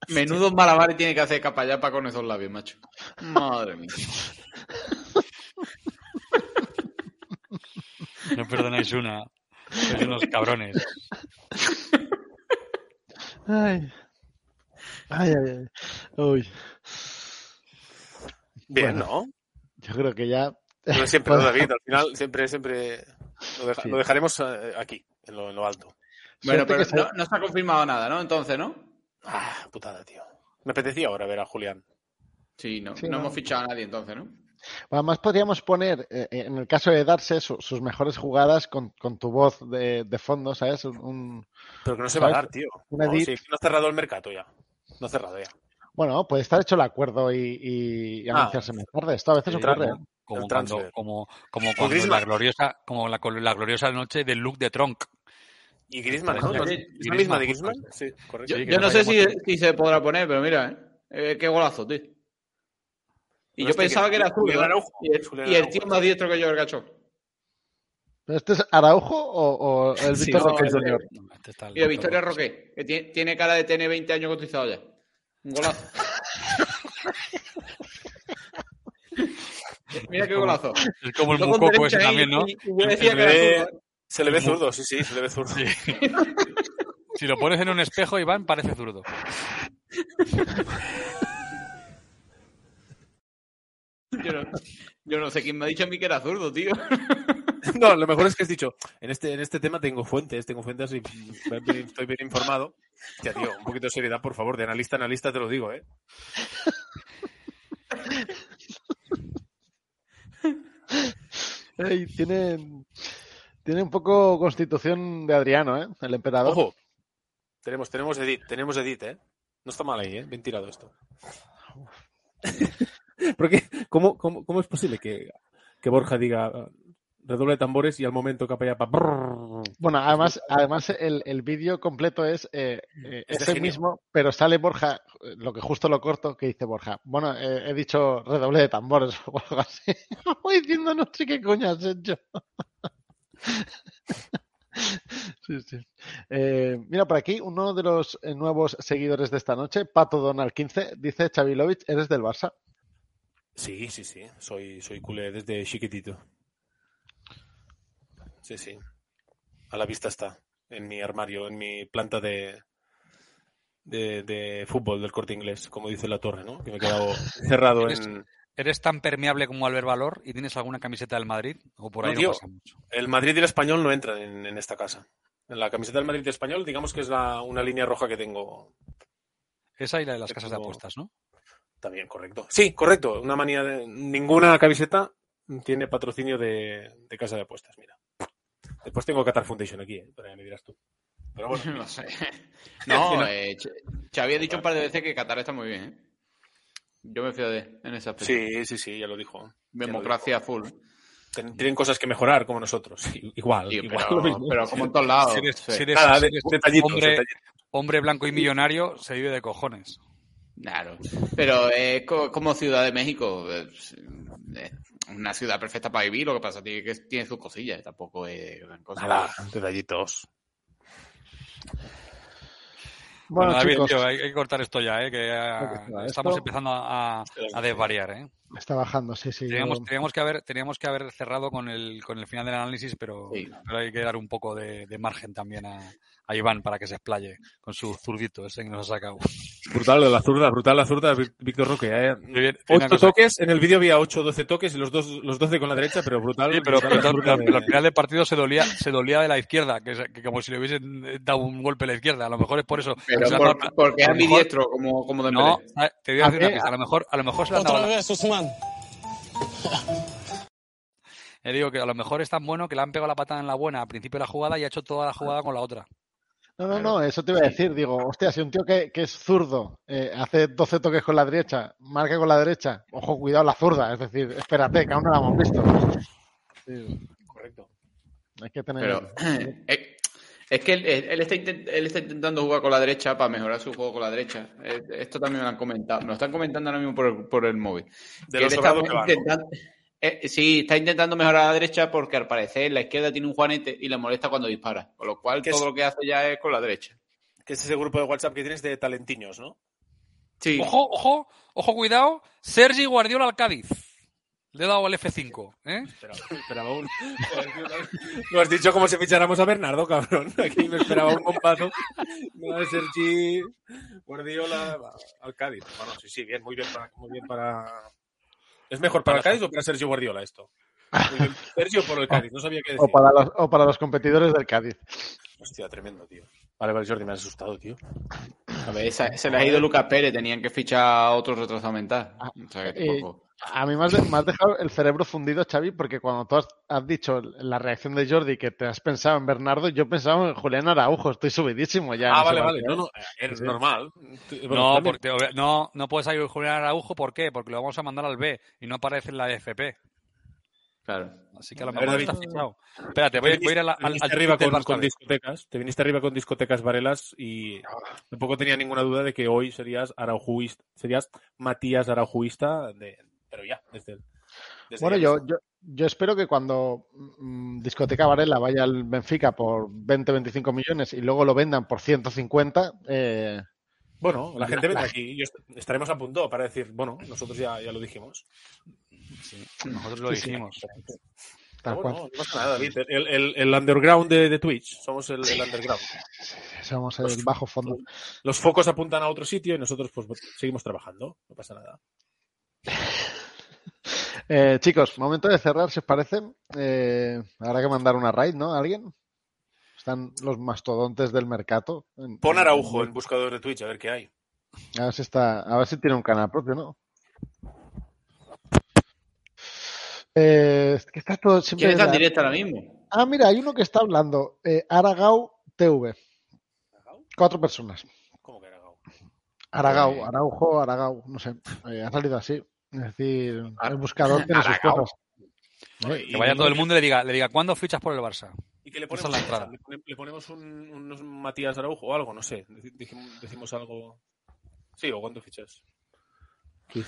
[SPEAKER 10] Menudo malabares tiene que hacer capallapa con esos labios, macho. Madre mía.
[SPEAKER 4] No perdonáis una. Sois unos cabrones.
[SPEAKER 3] Ay. Ay, ay, ay. Uy.
[SPEAKER 7] Bien,
[SPEAKER 3] Bueno,
[SPEAKER 7] ¿no?
[SPEAKER 3] Yo creo que ya.
[SPEAKER 7] Pero siempre, ¿no,
[SPEAKER 3] Podemos-
[SPEAKER 7] David? Al final, siempre, siempre lo, deja-
[SPEAKER 3] Sí.
[SPEAKER 7] lo dejaremos eh, aquí, en lo, en lo alto.
[SPEAKER 10] Bueno, pero no, no se ha confirmado nada, ¿no? Entonces, ¿no?
[SPEAKER 7] Ah, putada, tío. Me apetecía ahora ver a Julián.
[SPEAKER 10] Sí, no,
[SPEAKER 3] Sí,
[SPEAKER 10] no,
[SPEAKER 3] no.
[SPEAKER 10] hemos fichado a nadie entonces, ¿no?
[SPEAKER 3] Además, podríamos poner, eh, en el caso de darse, su- sus mejores jugadas con, con tu voz de, de fondo, ¿sabes? Un, un-
[SPEAKER 7] Pero que no se va a dar, tío. No, sí, no ha cerrado el mercado ya. No ha cerrado ya.
[SPEAKER 3] Bueno, puede estar hecho el acuerdo y, y- y
[SPEAKER 7] Ah.
[SPEAKER 3] anunciarse más tarde. Esto a veces
[SPEAKER 4] Sí,
[SPEAKER 3] ocurre. ¿eh?
[SPEAKER 4] como
[SPEAKER 7] El
[SPEAKER 4] cuando, como, como
[SPEAKER 7] Con
[SPEAKER 4] cuando
[SPEAKER 7] Griezmann.
[SPEAKER 4] la gloriosa, como la, la gloriosa noche del look de Tronk.
[SPEAKER 7] Y Griezmann,
[SPEAKER 4] Por
[SPEAKER 7] ¿no? ¿Es la
[SPEAKER 4] Griezmann,
[SPEAKER 7] misma de. Griezmann? Sí, correcto.
[SPEAKER 10] Yo,
[SPEAKER 4] Sí,
[SPEAKER 10] yo
[SPEAKER 4] no
[SPEAKER 10] sé si, si se podrá poner, pero mira, ¿eh? Eh, qué golazo, tío. Y
[SPEAKER 7] Pero
[SPEAKER 10] yo
[SPEAKER 7] este
[SPEAKER 10] pensaba
[SPEAKER 7] que-
[SPEAKER 10] que era.
[SPEAKER 7] Araujo.
[SPEAKER 10] Y el, y el
[SPEAKER 7] Araujo.
[SPEAKER 10] tío más diestro que yo, el gacho.
[SPEAKER 3] ¿Pero este es Araujo o, o el
[SPEAKER 10] Sí,
[SPEAKER 3] Víctor
[SPEAKER 10] no,
[SPEAKER 3] Roque
[SPEAKER 10] este-
[SPEAKER 3] Junior?
[SPEAKER 4] No, este está el
[SPEAKER 10] Victoria. Roque, que tiene, tiene cara de tener 20 años cotizado ya. Un golazo. Mira qué golazo.
[SPEAKER 4] Es como el
[SPEAKER 10] Yo
[SPEAKER 4] mucoco ese
[SPEAKER 10] ahí,
[SPEAKER 4] también, ¿no?
[SPEAKER 10] y- y yo
[SPEAKER 7] Se le, ve,
[SPEAKER 10] zurdo,
[SPEAKER 7] se le ve zurdo, sí, sí, se le ve zurdo.
[SPEAKER 4] Si lo pones en un espejo, Iván, parece zurdo.
[SPEAKER 10] Yo no, yo no sé quién me ha dicho a mí que era zurdo, tío.
[SPEAKER 7] No, lo mejor es que has dicho, en este, en este tema tengo fuentes, tengo fuentes y estoy bien informado. Tío, un poquito de seriedad, por favor, de analista a analista te lo digo, ¿eh?
[SPEAKER 3] Ey, tiene, tiene un poco constitución de Adriano, ¿eh? El emperador.
[SPEAKER 7] Ojo, tenemos, tenemos edit, tenemos edit, ¿eh? No está mal ahí, ¿eh? Bien tirado esto. Porque, ¿cómo, cómo, cómo es posible que, que Borja diga redoble de tambores y al momento capellapa? brrr?
[SPEAKER 3] Bueno, además, además el, el vídeo completo es eh, eh,
[SPEAKER 7] Es
[SPEAKER 3] ese mismo, pero sale Borja, lo que justo lo corto, que dice Borja. Bueno, eh, he dicho redoble de tambores o algo así. Voy diciendo no sé qué coño has hecho. Sí, sí. Eh, mira, por aquí uno de los eh, nuevos seguidores de esta noche, Pato Donald 15, dice Chavilovich, eres del Barça.
[SPEAKER 7] Sí, sí, sí. Soy, soy culé desde chiquitito. Sí, sí. A la vista está. En mi armario, en mi planta de, de, de fútbol del corte inglés, como dice la torre, ¿no? Que me he quedado cerrado
[SPEAKER 4] ¿Eres,
[SPEAKER 7] en.
[SPEAKER 4] eres tan permeable como Albert Valor y tienes alguna camiseta del Madrid? ¿O por ahí
[SPEAKER 7] No,
[SPEAKER 4] no, pasa mucho?
[SPEAKER 7] El Madrid y el español no entran en, en esta casa. En la camiseta del Madrid y español, digamos que es la, una línea roja que tengo.
[SPEAKER 4] Esa y la de las casas de apuestas, ¿no?
[SPEAKER 7] También, correcto. Sí, correcto. Una manía de. Ninguna camiseta tiene patrocinio de, de casa de apuestas, mira. Después tengo Qatar Foundation aquí, ¿eh? Pero ya me dirás tú. Pero bueno.
[SPEAKER 10] No sé. No, eh, Ch- Xavi ha dicho un par de veces que Qatar está muy bien, ¿eh? Yo me fío de en ese aspecto.
[SPEAKER 7] Sí, sí, sí, ya lo dijo. Lo
[SPEAKER 10] Democracia full.
[SPEAKER 7] Ten- Tienen cosas que mejorar, como nosotros. Igual,
[SPEAKER 10] Sí,
[SPEAKER 7] igual.
[SPEAKER 10] pero-
[SPEAKER 7] lo mismo.
[SPEAKER 10] pero como en todos lados.
[SPEAKER 4] Si eres,
[SPEAKER 10] sí.
[SPEAKER 4] si eres-
[SPEAKER 7] Nada,
[SPEAKER 4] si
[SPEAKER 7] de-
[SPEAKER 4] eres
[SPEAKER 7] detallitos,
[SPEAKER 4] hombre,
[SPEAKER 7] detallitos.
[SPEAKER 4] hombre blanco y millonario, se vive de cojones.
[SPEAKER 10] Claro. Pero es co- como Ciudad de México. Una ciudad perfecta para vivir. Lo que pasa es que tiene sus cosillas. Tampoco es gran cosa.
[SPEAKER 7] Nada, detallitos.
[SPEAKER 3] Bueno,
[SPEAKER 4] Bueno, David,
[SPEAKER 3] chicos,
[SPEAKER 4] tío, hay, que cortar esto ya, ¿eh? que ya estamos
[SPEAKER 3] esto.
[SPEAKER 4] empezando a, a- a desvariar. ¿eh?
[SPEAKER 3] Está bajando, sí, sí.
[SPEAKER 4] Teníamos,
[SPEAKER 3] yo-
[SPEAKER 4] teníamos, que haber, teníamos que haber cerrado con el, con el final del análisis, pero, pero hay que dar un poco de, de margen también a, a Iván para que se explaye con su zurdito ese que nos ha sacado.
[SPEAKER 7] Brutal la zurda, brutal la zurda, Víctor Roque. ¿eh?
[SPEAKER 4] bien,
[SPEAKER 7] Ocho toques, en el vídeo había 8 o 12 toques y los, dos, los 12 con la derecha, pero brutal.
[SPEAKER 4] Sí, pero,
[SPEAKER 7] brutal la de-
[SPEAKER 4] al final del partido se dolía, se dolía de la izquierda, que, que como si le hubiesen dado un golpe a la izquierda. A lo mejor es por eso.
[SPEAKER 10] Pero por-
[SPEAKER 4] dado-
[SPEAKER 10] porque
[SPEAKER 4] a
[SPEAKER 10] es ambidiestro, como, como Dembélé.
[SPEAKER 4] No, eh, te voy a decir
[SPEAKER 10] ¿A
[SPEAKER 4] una pista. A lo mejor, a lo mejor se le han dado
[SPEAKER 13] Otra
[SPEAKER 4] la-
[SPEAKER 13] vez, Usman.
[SPEAKER 4] Eh, digo que a lo mejor es tan bueno que le han pegado la patada en la buena al principio de la jugada y ha hecho toda la jugada con la otra.
[SPEAKER 3] No, no, no, eso te iba a decir. Digo, hostia, si un tío que, que es zurdo eh, hace 12 toques con la derecha, marca con la derecha, ojo, cuidado la zurda. Es decir, espérate, que aún no la hemos visto. Sí,
[SPEAKER 7] Correcto.
[SPEAKER 3] hay que tener.
[SPEAKER 10] Pero es, que él, él está intent- él está intentando jugar con la derecha para mejorar su juego con la derecha. Eh, Esto también me lo han comentado. Me lo están comentando ahora mismo por el, por el móvil.
[SPEAKER 7] De
[SPEAKER 10] Que
[SPEAKER 7] lo
[SPEAKER 10] él está
[SPEAKER 7] sobrado que va, ¿no?
[SPEAKER 10] intentando- eh, sí, está intentando mejorar a la derecha porque al parecer la izquierda tiene un juanete y le molesta cuando dispara. Con lo cual todo
[SPEAKER 7] es-
[SPEAKER 10] lo que hace ya es con la derecha.
[SPEAKER 7] Que es ese grupo de WhatsApp que tienes de talentiños, ¿no?
[SPEAKER 10] Sí.
[SPEAKER 4] Ojo, ojo, ojo, cuidado. Sergi Guardiola al Cádiz. Le he dado al F5. ¿eh?
[SPEAKER 7] Esperaba, esperaba un... Lo has dicho como si ficháramos a Bernardo, cabrón. Aquí me esperaba un compaso. No, de Sergi Guardiola al Cádiz. Bueno, sí, sí, bien, muy bien para... Muy bien para... ¿Es mejor para el Cádiz o para Sergio Guardiola esto? Sergio por el Cádiz, no sabía qué decir.
[SPEAKER 3] O para, los, o para los competidores del Cádiz.
[SPEAKER 7] Hostia, tremendo, tío. Vale, vale, Jordi, me has asustado, tío.
[SPEAKER 10] A ver, se, se les ha ido Lucas Pérez, tenían que fichar a otro retrasado mental. O sea, que
[SPEAKER 3] Eh, a mí me has, de- me has dejado el cerebro fundido, Xavi, porque cuando tú has, has dicho la reacción de Jordi que te has pensado en Bernardo, yo pensaba en Julián Araujo. Estoy subidísimo ya.
[SPEAKER 7] Ah, vale, vale. No, no,
[SPEAKER 3] ¿eh?
[SPEAKER 7] es
[SPEAKER 3] Sí.
[SPEAKER 7] normal.
[SPEAKER 4] No, porque, no, no puede salir Julián Araujo. ¿Por qué? Porque lo vamos a mandar al B y no aparece en la FP.
[SPEAKER 10] Claro.
[SPEAKER 4] Así que a lo mejor está fichado. Espérate, voy, voy a ir a la-
[SPEAKER 7] Te
[SPEAKER 4] al,
[SPEAKER 7] viniste
[SPEAKER 4] al
[SPEAKER 7] arriba con, discotecas, te viniste arriba con discotecas Varelas y tampoco tenía ninguna duda de que hoy serías araujuista, serías Matías Araujuista, de, pero ya, desde el, desde
[SPEAKER 3] Bueno, yo, yo, yo espero que cuando mm, Discoteca Varela vaya al Benfica por 20-25 millones y luego lo vendan por 150, eh,
[SPEAKER 7] Bueno, la gente
[SPEAKER 3] la-
[SPEAKER 7] vendrá aquí y est- estaremos a punto para decir, bueno, nosotros ya, ya lo dijimos.
[SPEAKER 4] Nosotros lo
[SPEAKER 3] Sí, sí.
[SPEAKER 4] dijimos.
[SPEAKER 3] tal
[SPEAKER 7] No,
[SPEAKER 3] cual.
[SPEAKER 7] no, no pasa nada, David. El, el- el underground de, de Twitch, somos el, el underground.
[SPEAKER 3] Somos el bajo fondo.
[SPEAKER 7] Los focos apuntan a otro sitio y nosotros pues seguimos trabajando, no pasa nada.
[SPEAKER 3] Eh, chicos, momento de cerrar, si os parece. Eh, habrá que mandar una raid, ¿no? ¿Alguien? Están los mastodontes del mercado. En-
[SPEAKER 7] Pon Araujo en buscador de Twitch, a ver qué hay.
[SPEAKER 3] A ver si está, a ver si tiene un canal propio, ¿no? Eh, es que está todo siempre.
[SPEAKER 10] ¿Quién está en
[SPEAKER 3] la-
[SPEAKER 10] directo ahora mismo?
[SPEAKER 3] Ah, mira, hay uno que está hablando. Eh, Aragao TV. Cuatro personas.
[SPEAKER 7] ¿Cómo que Aragao?
[SPEAKER 3] Aragao,
[SPEAKER 10] Eh.
[SPEAKER 3] Araujo, Aragao, no sé. Eh, ha salido así. Es decir, el buscador tiene sus cosas.
[SPEAKER 7] Oye,
[SPEAKER 4] Que vaya todo el mundo y le diga, le diga ¿cuándo fichas por el Barça?
[SPEAKER 7] Y que le ponemos,
[SPEAKER 4] la entrada.
[SPEAKER 7] le pone- le ponemos un- unos Matías Araujo o algo, no sé. Decimos algo. Sí, o cuánto fichas.
[SPEAKER 3] Pues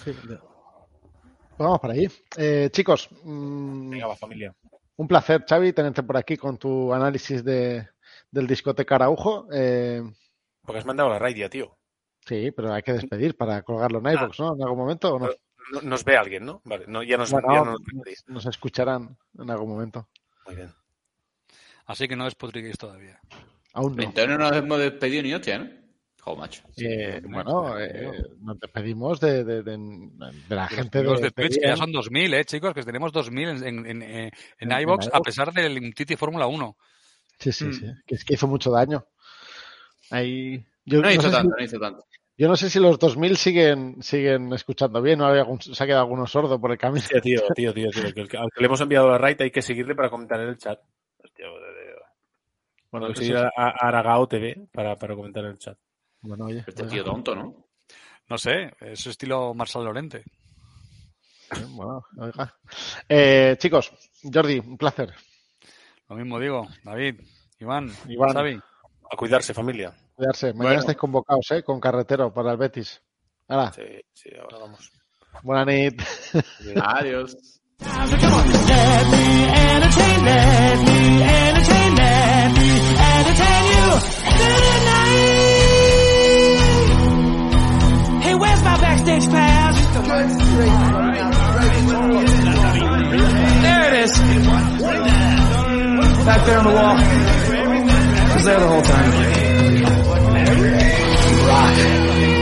[SPEAKER 3] vamos para ahí. Eh, chicos, mm,
[SPEAKER 7] Venga, va, familia.
[SPEAKER 3] un placer, Xavi, tenerte por aquí con tu análisis de, del discoteca Araujo. Eh,
[SPEAKER 7] Porque has mandado la raid ya, tío.
[SPEAKER 3] sí, pero hay que despedir para colgarlo en iVoox, ¿no? En algún momento o no.
[SPEAKER 7] No- Nos ve alguien, ¿no? Vale, no, ya nos,
[SPEAKER 3] Bueno,
[SPEAKER 7] ya no nos
[SPEAKER 3] nos escucharán en algún momento.
[SPEAKER 7] Muy bien.
[SPEAKER 4] Así que no despotriquéis todavía.
[SPEAKER 3] Aún no.
[SPEAKER 10] Entonces no nos hemos despedido ni hostia, ¿no? Joder, macho.
[SPEAKER 3] Eh, bueno, eh, nos despedimos de, de, de- de la gente
[SPEAKER 4] Los
[SPEAKER 3] de,
[SPEAKER 4] de Twitch, que ya son 2.000, ¿eh, chicos? Que tenemos 2.000 en, en, en, en iVox, a pesar del Titi Fórmula 1.
[SPEAKER 3] Sí, sí,
[SPEAKER 10] Mm.
[SPEAKER 3] sí. Que es que hizo mucho daño. Ahí, yo,
[SPEAKER 10] No hizo
[SPEAKER 3] sé si-
[SPEAKER 10] tanto, no hizo tanto.
[SPEAKER 3] Yo no sé si los 2000 siguen, siguen escuchando bien o hay algún- se ha quedado alguno sordo por el camino.
[SPEAKER 7] Hostia, tío, tío, tío, tío. Que el que- al que le hemos enviado la raid hay que seguirle para comentar en el chat. Hostia. Bueno, hay que seguir
[SPEAKER 3] sí.
[SPEAKER 7] a, a Aragao TV para, para comentar en el chat.
[SPEAKER 3] Bueno, oye.
[SPEAKER 10] Este
[SPEAKER 3] oiga,
[SPEAKER 10] tío tonto, ¿no?
[SPEAKER 4] No sé, es su estilo Marsal Lorente.
[SPEAKER 3] bueno, oiga. Eh, chicos, Jordi, un placer.
[SPEAKER 4] Lo mismo digo, David, Iván,
[SPEAKER 3] Iván.
[SPEAKER 4] Xavi.
[SPEAKER 7] A cuidarse, familia.
[SPEAKER 3] Cuidarse. Mañana
[SPEAKER 10] Bueno.
[SPEAKER 3] estáis convocados, ¿eh? Con carretero para el Betis. Hala,
[SPEAKER 7] Sí, sí, ahora vamos.
[SPEAKER 3] buena nit.
[SPEAKER 10] Adiós.
[SPEAKER 2] Backstage pass? There it is. Back there on the wall. It was there the whole time. Rock.